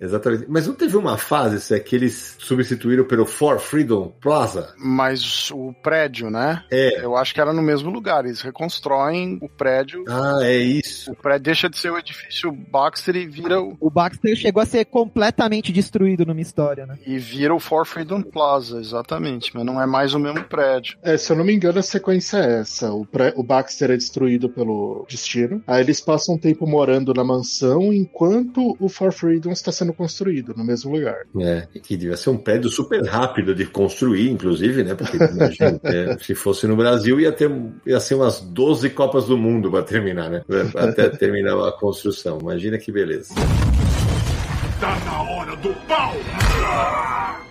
Exatamente. Mas não teve uma fase é, que eles substituíram pelo For Freedom Plaza? Mas o prédio, né? É. Eu acho que era no mesmo lugar. Eles reconstroem o prédio. Ah, é isso. O prédio deixa de ser o edifício Baxter e vira o. O Baxter chegou a ser completamente destruído numa história, né? E vira o For Freedom Plaza, exatamente. Exatamente, mas não é mais o mesmo prédio. É, se eu não me engano, a sequência é essa. O, pré, o Baxter é destruído pelo destino. Aí eles passam um tempo morando na mansão enquanto o For Freedom está sendo construído no mesmo lugar. É, que devia ser um prédio super rápido de construir, inclusive, né? Porque imagina, é, se fosse no Brasil ia ter ia ser umas 12 Copas do Mundo para terminar, né? Até terminar a construção. Imagina que beleza. Tá na hora do pau!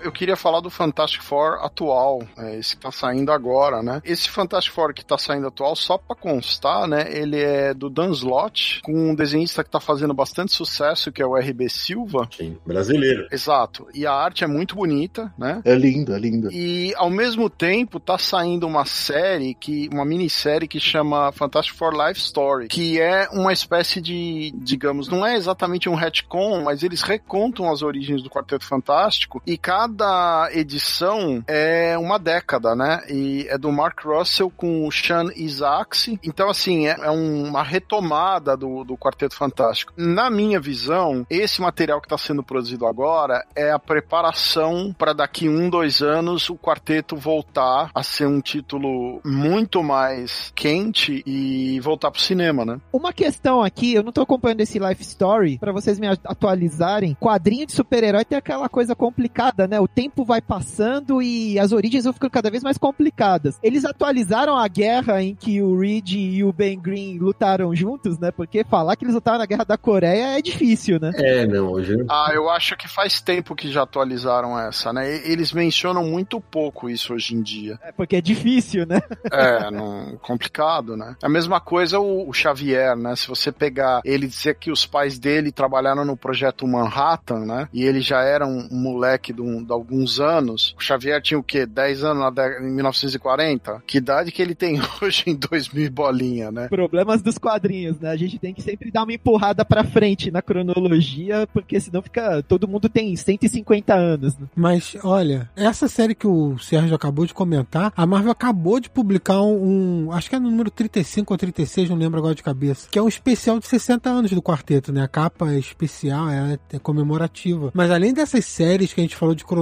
Eu queria falar do Fantastic Four atual, é, esse que tá saindo agora, né? Esse Fantastic Four que tá saindo atual, só pra constar, né? Ele é do Dan Slott, com um desenhista que tá fazendo bastante sucesso, que é o RB Silva. Sim, brasileiro. Exato. E a arte é muito bonita, né? É lindo, é lindo. E ao mesmo tempo tá saindo uma série que, uma minissérie que chama Fantastic Four Life Story, que é uma espécie de, digamos, não é exatamente um retcon, mas eles recontam as origens do Quarteto Fantástico e cada cada edição é uma década, né? E é do Mark Russell com o Sean Isaacs. Então, assim, é, é uma retomada do, do Quarteto Fantástico. Na minha visão, esse material que está sendo produzido agora é a preparação para daqui um, dois anos o quarteto voltar a ser um título muito mais quente e voltar pro cinema, né? Uma questão aqui, eu não tô acompanhando esse Life Story, para vocês me atualizarem. Quadrinho de super-herói tem aquela coisa complicada, né? O tempo vai passando e as origens vão ficando cada vez mais complicadas. Eles atualizaram a guerra em que o Reed e o Ben Green lutaram juntos, né? Porque falar que eles lutaram na guerra da Coreia é difícil, né? É, não, hoje. Ah, eu acho que faz tempo que já atualizaram essa, né? Eles mencionam muito pouco isso hoje em dia. É porque é difícil, né? *laughs* É, não, complicado, né? A mesma coisa o, o Xavier, né? Se você pegar ele dizer que os pais dele trabalharam no projeto Manhattan, né? E ele já era um moleque de, um, alguns anos. O Xavier tinha o quê? 10 anos na década, em 1940? Que idade que ele tem *laughs* hoje em 2000 bolinha, né? Problemas dos quadrinhos, né? A gente tem que sempre dar uma empurrada pra frente na cronologia, porque senão fica. Todo mundo tem 150 anos. Né? Mas, olha, essa série que o Sérgio acabou de comentar, a Marvel acabou de publicar um. um acho que é no número 35 ou 36, não lembro agora de cabeça. Que é um especial de 60 anos do quarteto, né? A capa é especial, é, é comemorativa. Mas além dessas séries que a gente falou de cronologia,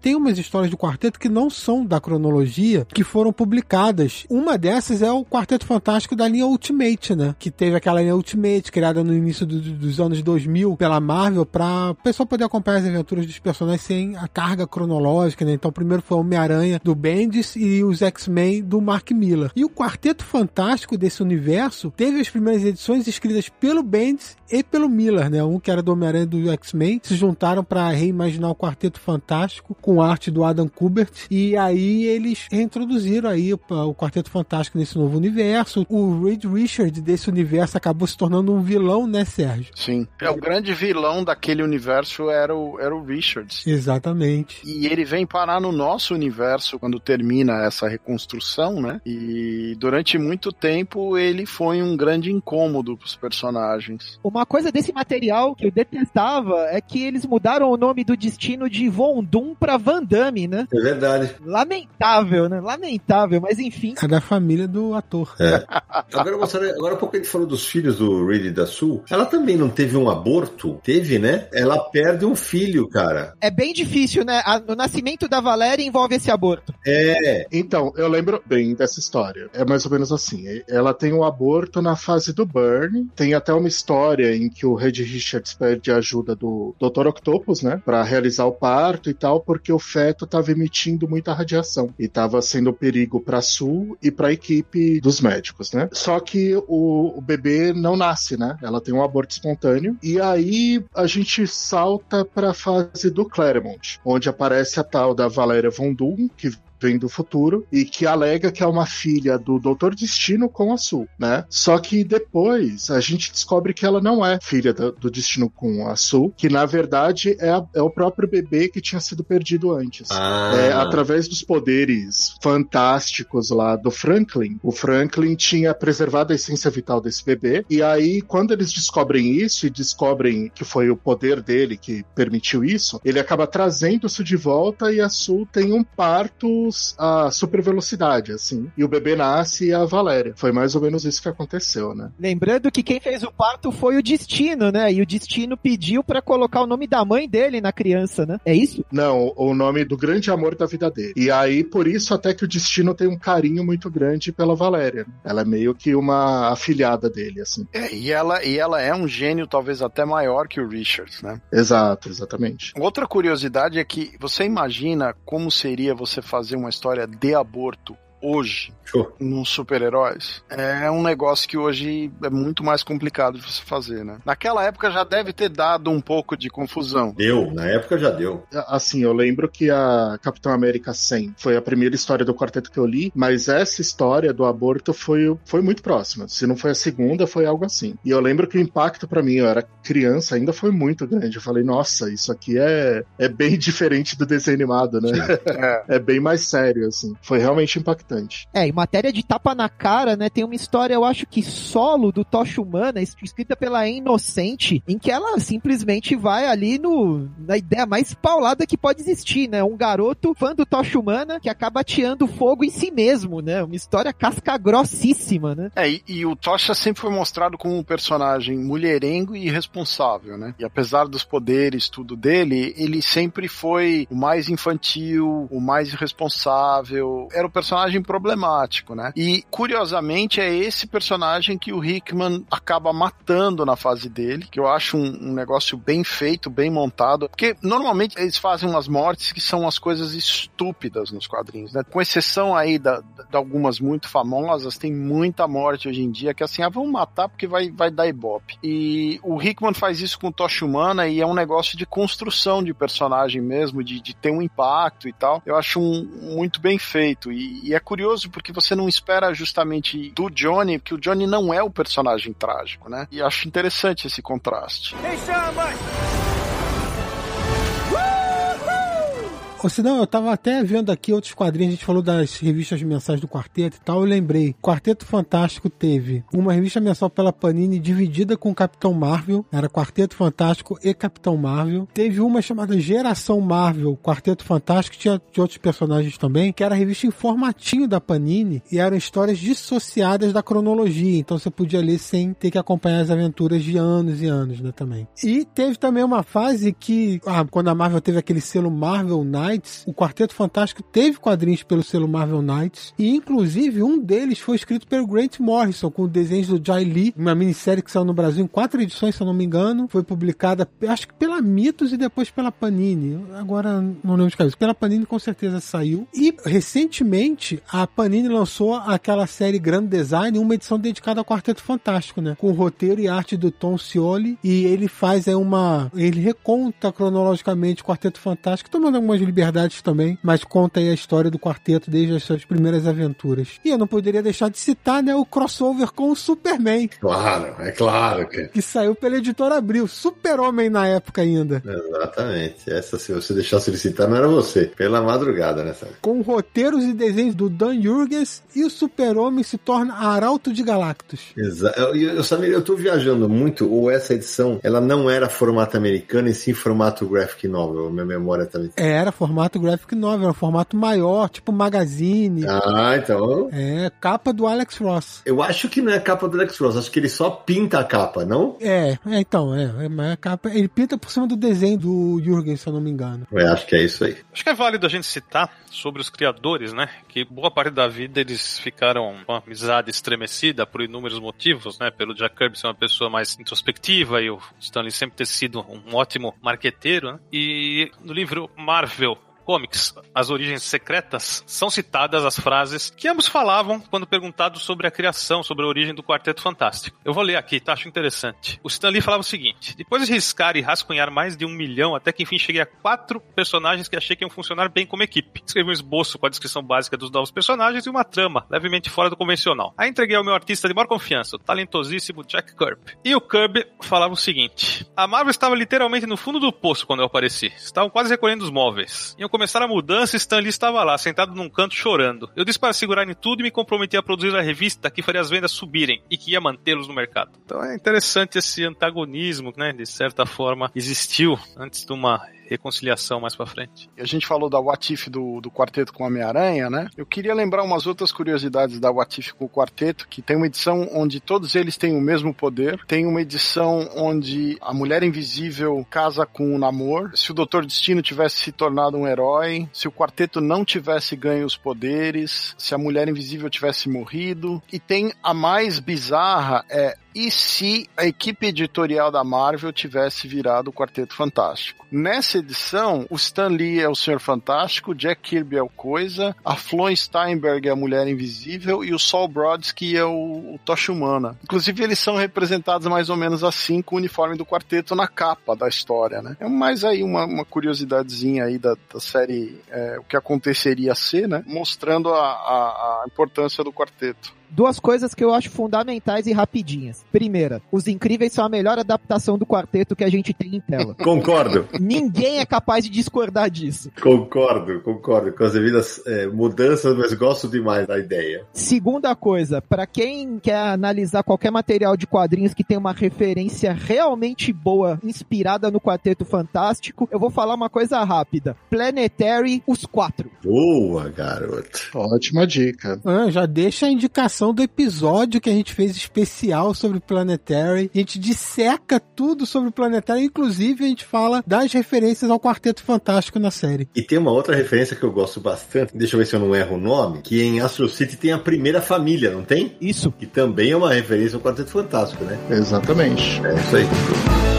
tem umas histórias do quarteto que não são da cronologia, que foram publicadas. Uma dessas é o Quarteto Fantástico da linha Ultimate, né? Que teve aquela linha Ultimate criada no início do, dos anos 2000 pela Marvel para o pessoal poder acompanhar as aventuras dos personagens sem a carga cronológica, né? Então, primeiro foi Homem-Aranha do Bendis e os X-Men do Mark Miller. E o Quarteto Fantástico desse universo teve as primeiras edições escritas pelo Bendis e pelo Miller, né? Um que era do Homem-Aranha do X-Men, se juntaram para reimaginar o Quarteto Fantástico Fantástico, com arte do Adam Kubert, e aí eles reintroduziram aí o, o Quarteto Fantástico nesse novo universo. O Reed Richard desse universo acabou se tornando um vilão, né, Sérgio? Sim. É, o grande vilão daquele universo era o, era o Richards. Exatamente. E ele vem parar no nosso universo quando termina essa reconstrução, né? E durante muito tempo ele foi um grande incômodo pros personagens. Uma coisa desse material que eu detestava é que eles mudaram o nome do destino de Von Doom pra Van Damme, né? É verdade. Lamentável, né? Lamentável, mas enfim. É da família do ator. É. Agora, moçada, agora um pouco a gente falou dos filhos do Reed e da Sul. Ela também não teve um aborto? Teve, né? Ela perde um filho, cara. É bem difícil, né? A- o nascimento da Valéria envolve esse aborto. É. Então, eu lembro bem dessa história. É mais ou menos assim. Ela tem um aborto na fase do Burn. Tem até uma história em que o Reed Richards pede a ajuda do Dr. Octopus, né? Pra realizar o parto e tal, porque o feto tava emitindo muita radiação. E tava sendo perigo pra Sul e pra equipe dos médicos, né? Só que o, o bebê não nasce, né? Ela tem um aborto espontâneo. E aí a gente salta pra fase do Claremont, onde aparece a tal da Valéria Von Doom, que vem do futuro e que alega que é uma filha do Doutor Destino com a Sul, né? Só que depois a gente descobre que ela não é filha do, do Destino com a Sul, que na verdade é, a- é o próprio bebê que tinha sido perdido antes. Ah. É, através dos poderes fantásticos lá do Franklin, o Franklin tinha preservado a essência vital desse bebê. E aí, quando eles descobrem isso e descobrem que foi o poder dele que permitiu isso, ele acaba trazendo isso de volta e a Sul tem um parto a super velocidade, assim. E o bebê nasce e a Valéria. Foi mais ou menos isso que aconteceu, né? Lembrando que quem fez o parto foi o Destino, né? E o Destino pediu pra colocar o nome da mãe dele na criança, né? É isso? Não, o nome do grande amor da vida dele. E aí, por isso, até que o Destino tem um carinho muito grande pela Valéria. Ela é meio que uma afilhada dele, assim. É, e ela, e ela é um gênio talvez até maior que o Richards, né? Exato, exatamente. Outra curiosidade é que você imagina como seria você fazer uma história de aborto hoje Show. nos super-heróis? É um negócio que hoje é muito mais complicado de você fazer, né? Naquela época já deve ter dado um pouco de confusão. Deu, na época já deu. Assim, eu lembro que a Capitão América 100 foi a primeira história do quarteto que eu li, mas essa história do aborto foi, foi muito próxima. Se não foi a segunda, foi algo assim. E eu lembro que o impacto pra mim, eu era criança, ainda foi muito grande. Eu falei, nossa, isso aqui é, é bem *laughs* diferente do desenho animado, né? É. *laughs* É bem mais sério, assim. Foi realmente impactante. É, em matéria de tapa na cara, né, tem uma história, eu acho que solo do Tocha Humana, es- escrita pela Inocente, em que ela simplesmente vai ali no, na ideia mais paulada que pode existir, né? Um garoto fã do Tocha Humana que acaba ateando fogo em si mesmo, né? Uma história casca grossíssima, né? É, e, e o Tocha sempre foi mostrado como um personagem mulherengo e irresponsável, né? E apesar dos poderes, tudo dele, ele sempre foi o mais infantil, o mais irresponsável. Era o personagem problemático, né? E, curiosamente, é esse personagem que o Hickman acaba matando na fase dele, que eu acho um, um negócio bem feito, bem montado. Porque, normalmente, eles fazem umas mortes que são as coisas estúpidas nos quadrinhos, né? Com exceção aí da, de algumas muito famosas, tem muita morte hoje em dia que assim, ah, vamos matar porque vai, vai dar ibope. E o Hickman faz isso com Tocha Humana e é um negócio de construção de personagem mesmo, de, de ter um impacto e tal. Eu acho um, muito bem feito. E, e é curioso porque você não espera justamente do Johnny, porque o Johnny não é o personagem trágico, né? E acho interessante esse contraste. Ou senão, eu tava até vendo aqui outros quadrinhos, a gente falou das revistas mensais do Quarteto e tal, eu lembrei. Quarteto Fantástico teve uma revista mensal pela Panini dividida com Capitão Marvel, era Quarteto Fantástico e Capitão Marvel. Teve uma chamada Geração Marvel, Quarteto Fantástico, tinha de outros personagens também, que era a revista em formatinho da Panini e eram histórias dissociadas da cronologia, então você podia ler sem ter que acompanhar as aventuras de anos e anos, né, também. E teve também uma fase que, ah, quando a Marvel teve aquele selo Marvel Knight, Knights, o Quarteto Fantástico teve quadrinhos pelo selo Marvel Knights, e inclusive um deles foi escrito pelo Grant Morrison, com desenhos do Jai Lee, uma minissérie que saiu no Brasil em quatro edições, se eu não me engano, foi publicada, acho que pela Mitos e depois pela Panini. Agora não lembro de cabeça. Pela Panini com certeza saiu. E recentemente a Panini lançou aquela série Grand Design, uma edição dedicada ao Quarteto Fantástico, né? Com roteiro e arte do Tom Scioli. E ele faz aí uma. Ele reconta cronologicamente o Quarteto Fantástico, tomando algumas liberdades também, mas conta aí a história do quarteto desde as suas primeiras aventuras. E eu não poderia deixar de citar, né, o crossover com o Superman. Claro, é claro que. Que saiu pela editora Abril. Super-Homem na época ainda. Exatamente. Essa, se você deixasse ele citar, não era você. Pela madrugada, né, sabe? Com roteiros e desenhos do Dan Jurgens e o Super-Homem se torna Arauto de Galactus. Exato. Eu, eu, Samir, eu tô viajando muito, ou essa edição, ela não era formato americano, e sim formato graphic novel. Minha memória também. Era formato graphic novel, era um formato maior, tipo magazine. Ah, então. É, capa do Alex Ross. Eu acho que não é capa do Alex Ross, acho que ele só pinta a capa, não? É, é então, é, é a capa. Ele pinta por cima do desenho do Jürgen, se eu não me engano. Eu acho que é isso aí. Acho que é válido a gente citar sobre os criadores, né? Que boa parte da vida eles ficaram com uma amizade estremecida por inúmeros motivos, né? Pelo Jack Kirby ser uma pessoa mais introspectiva e o Stanley sempre ter sido um ótimo marqueteiro, né? E no livro Marvel Comics, As Origens Secretas, são citadas as frases que ambos falavam quando perguntados sobre a criação, sobre a origem do Quarteto Fantástico. Eu vou ler aqui, tá? Acho interessante. O Stan Lee falava o seguinte: depois de riscar e rascunhar mais de um milhão, até que enfim cheguei a quatro personagens que achei que iam funcionar bem como equipe. Escrevi um esboço com a descrição básica dos novos personagens e uma trama, levemente fora do convencional. Aí entreguei ao meu artista de maior confiança, o talentosíssimo Jack Kirby. E o Kirby falava o seguinte: a Marvel estava literalmente no fundo do poço quando eu apareci. Estavam quase recolhendo os móveis. Iam começar a mudança, Stan Lee estava lá, sentado num canto chorando. Eu disse para segurar em tudo e me comprometi a produzir a revista que faria as vendas subirem e que ia mantê-los no mercado. Então é interessante esse antagonismo, né? De certa forma, existiu antes de uma reconciliação mais para frente. A gente falou da Watif do, do quarteto com Homem-Aranha, né? Eu queria lembrar umas outras curiosidades da Watif com o quarteto, que tem uma edição onde todos eles têm o mesmo poder, tem uma edição onde a Mulher Invisível casa com o Namor, se o Doutor Destino tivesse se tornado um herói, se o quarteto não tivesse ganho os poderes, se a Mulher Invisível tivesse morrido, e tem a mais bizarra é e se a equipe editorial da Marvel tivesse virado o Quarteto Fantástico. Nessa edição, o Stan Lee é o Senhor Fantástico, Jack Kirby é o Coisa, a Floyn Steinberg é a Mulher Invisível e o Saul Brodsky é o, o Tocha Humana. Inclusive, eles são representados mais ou menos assim com o uniforme do quarteto na capa da história, né? É mais aí uma, uma curiosidadezinha aí da, da série, é, o que aconteceria ser, né? Mostrando a, a, a importância do quarteto duas coisas que eu acho fundamentais e rapidinhas. Primeira, Os Incríveis são a melhor adaptação do quarteto que a gente tem em tela. *laughs* Concordo. Ninguém é capaz de discordar disso. Concordo, concordo. Com as devidas é, mudanças, mas gosto demais da ideia. Segunda coisa, para quem quer analisar qualquer material de quadrinhos que tem uma referência realmente boa, inspirada no Quarteto Fantástico, eu vou falar uma coisa rápida. Planetary, os quatro. Boa, garoto. Ótima dica. Ah, já deixa a indicação do episódio que a gente fez especial sobre Planetary. A gente disseca tudo sobre Planetary, inclusive a gente fala das referências ao Quarteto Fantástico na série. E tem uma outra referência que eu gosto bastante, deixa eu ver se eu não erro o nome, que em Astro City tem a primeira família, não tem? Isso. Que também é uma referência ao Quarteto Fantástico, né? Exatamente. É isso aí.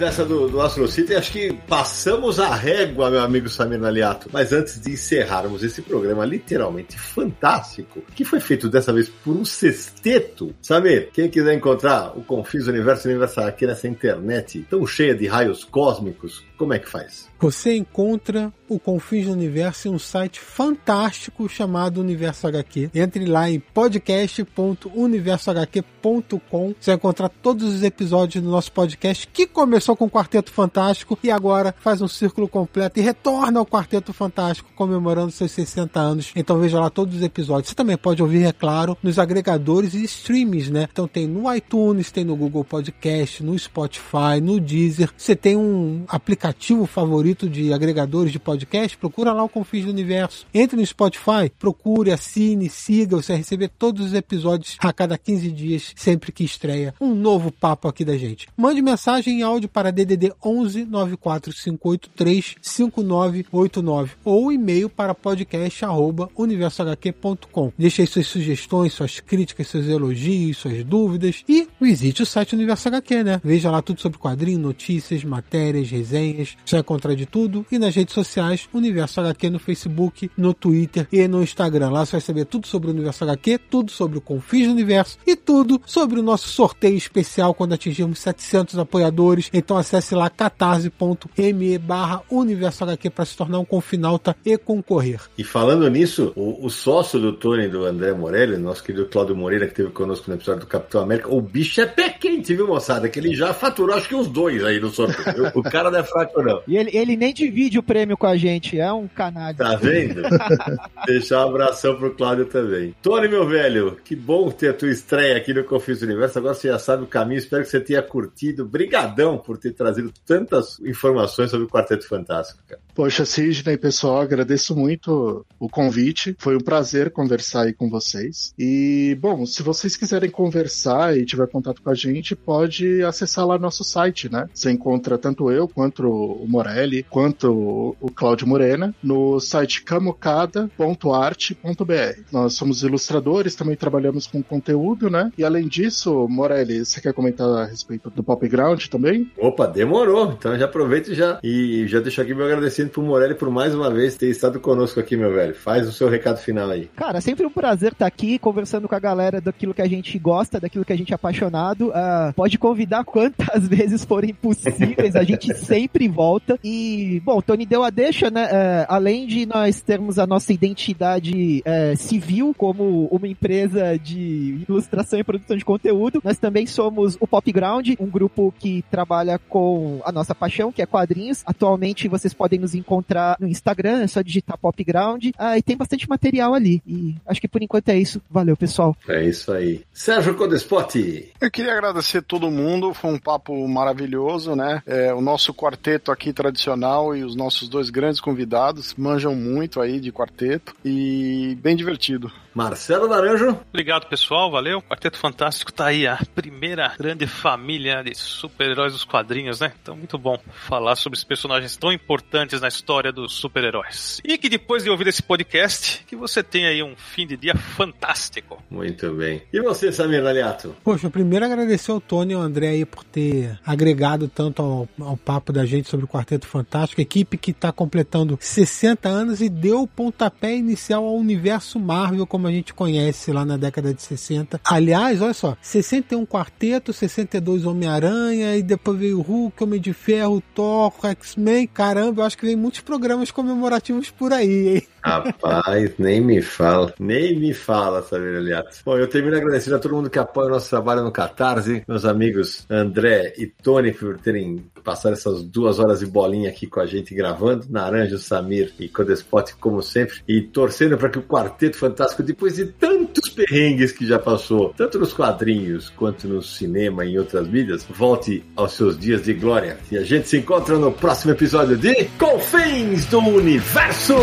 Dessa do, do Astro City, acho que passamos a régua, meu amigo Samir Naliato. Mas antes de encerrarmos esse programa literalmente fantástico, que foi feito dessa vez por um sexteto. Samir, quem quiser encontrar o Confiso Universo Universal aqui nessa internet tão cheia de raios cósmicos, como é que faz? Você encontra o Confins do Universo em um site fantástico chamado Universo HQ. Entre lá em podcast.universohq.com. Você vai encontrar todos os episódios do nosso podcast que começou com o Quarteto Fantástico e agora faz um círculo completo e retorna ao Quarteto Fantástico comemorando seus 60 anos. Então veja lá todos os episódios. Você também pode ouvir, é claro, nos agregadores e streams, né? Então tem no iTunes, tem no Google Podcast, no Spotify, no Deezer. Você tem um aplicativo favorito de agregadores de podcast? Procura lá o Confins do Universo. Entre no Spotify, procure, assine, siga, você vai receber todos os episódios a cada 15 dias, sempre que estreia um novo papo aqui da gente. Mande mensagem em áudio para DDD 11 94583 5989 ou e-mail para podcast@universohq.com. Deixe aí suas sugestões, suas críticas, seus elogios, suas dúvidas e visite o site Universo HQ, né? Veja lá tudo sobre quadrinho, notícias, matérias, resenhas, você vai encontrar de tudo e nas redes sociais Universo HQ no Facebook, no Twitter e no Instagram. Lá você vai saber tudo sobre o Universo HQ, tudo sobre o Confis do Universo e tudo sobre o nosso sorteio especial quando atingirmos 700 apoiadores. Então acesse lá catarse.me barra Universo HQ para se tornar um confinalta e concorrer. E falando nisso, o, o sócio do Tony, do André Morelli, nosso querido Cláudio Moreira, que teve conosco no episódio do Capitão América, o bicho é pé quente, viu, moçada? Que ele já faturou acho que uns dois aí no sorteio. *laughs* o cara não é fraco, não. E ele, ele nem divide o prêmio com a gente, é um canalha. Tá vendo? *laughs* Deixar um abração pro Cláudio também. Tony, meu velho, que bom ter a tua estreia aqui no Confis Universo. Agora você já sabe o caminho, espero que você tenha curtido. Brigadão por ter trazido tantas informações sobre o Quarteto Fantástico, cara. Poxa, Sidney, pessoal, agradeço muito o convite. Foi um prazer conversar aí com vocês. E, bom, se vocês quiserem conversar e tiver contato com a gente, pode acessar lá nosso site, né? Você encontra tanto eu, quanto o Morelli, quanto o Cláudio Morena, no site camocada.arte.br. Nós somos ilustradores, também trabalhamos com conteúdo, né? E além disso, Morelli, você quer comentar a respeito do Pop Ground também? Opa, demorou. Então já aproveito e já, e já deixo aqui meu agradecimento pro Morelli por mais uma vez ter estado conosco aqui, meu velho. Faz o seu recado final aí. Cara, sempre um prazer estar aqui conversando com a galera daquilo que a gente gosta, daquilo que a gente é apaixonado. Uh, pode convidar quantas *laughs* vezes forem possíveis, a gente sempre volta. E, bom, o Tony deu a deixa, né? Uh, além de nós termos a nossa identidade uh, civil como uma empresa de ilustração e produção de conteúdo, nós também somos o Pop Ground, um grupo que trabalha com a nossa paixão, que é quadrinhos. Atualmente vocês podem nos encontrar no Instagram, é só digitar Pop Ground. Ah, e tem bastante material ali. E acho que por enquanto é isso. Valeu, pessoal. É isso aí. Sérgio Codespot. Eu queria agradecer todo mundo, foi um papo maravilhoso, né? É, o nosso quarteto aqui tradicional e os nossos dois grandes convidados manjam muito aí de quarteto e bem divertido. Marcelo Naranjo. Obrigado, pessoal. Valeu. Quarteto Fantástico tá aí, a primeira grande família de super-heróis dos quadrinhos, né? Então, muito bom falar sobre esses personagens tão importantes na história dos super-heróis. E que depois de ouvir esse podcast, que você tenha aí um fim de dia fantástico. Muito bem. E você, Samir Aliato? Poxa, primeiro agradecer ao Tony e ao André aí por ter agregado tanto ao, ao papo da gente sobre o Quarteto Fantástico, equipe que está completando 60 anos e deu o pontapé inicial ao universo Marvel como a gente conhece lá na década de 60. Aliás, olha só, 61 Quarteto, 62 Homem-Aranha e depois veio Hulk, Homem de Ferro, Thor, X-Men. Caramba, eu acho que vem muitos programas comemorativos por aí, hein? Rapaz, nem me fala, nem me fala, Samir Aliato. Bom, eu termino agradecendo a todo mundo que apoia o nosso trabalho no Catarse, meus amigos André e Tony por terem passado essas duas horas de bolinha aqui com a gente gravando, Naranjo, Samir e Codespot, como sempre, e torcendo para que o Quarteto Fantástico, depois de tantos perrengues que já passou, tanto nos quadrinhos quanto no cinema e em outras mídias, volte aos seus dias de glória. E a gente se encontra no próximo episódio de Confins do Universo!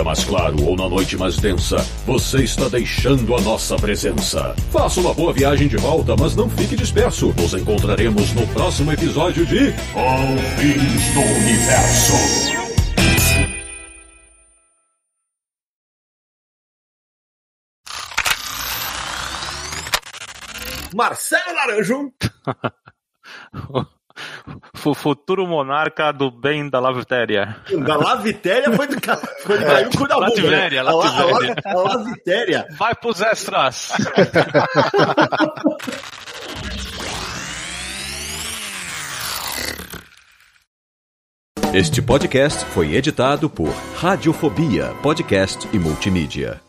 Dia mais claro ou na noite mais densa, você está deixando a nossa presença. Faça uma boa viagem de volta, mas não fique disperso. Nos encontraremos no próximo episódio de Confins do Universo. Marcelo Naranjo. *laughs* O futuro monarca do bem da Lavitéria. Da Lavitéria foi do cara. Foi do caiu com da bunda. Lativéria, A, La- a. La- a Lavitéria. Vai pros extras! Este podcast foi editado por Radiofobia, podcast e multimídia.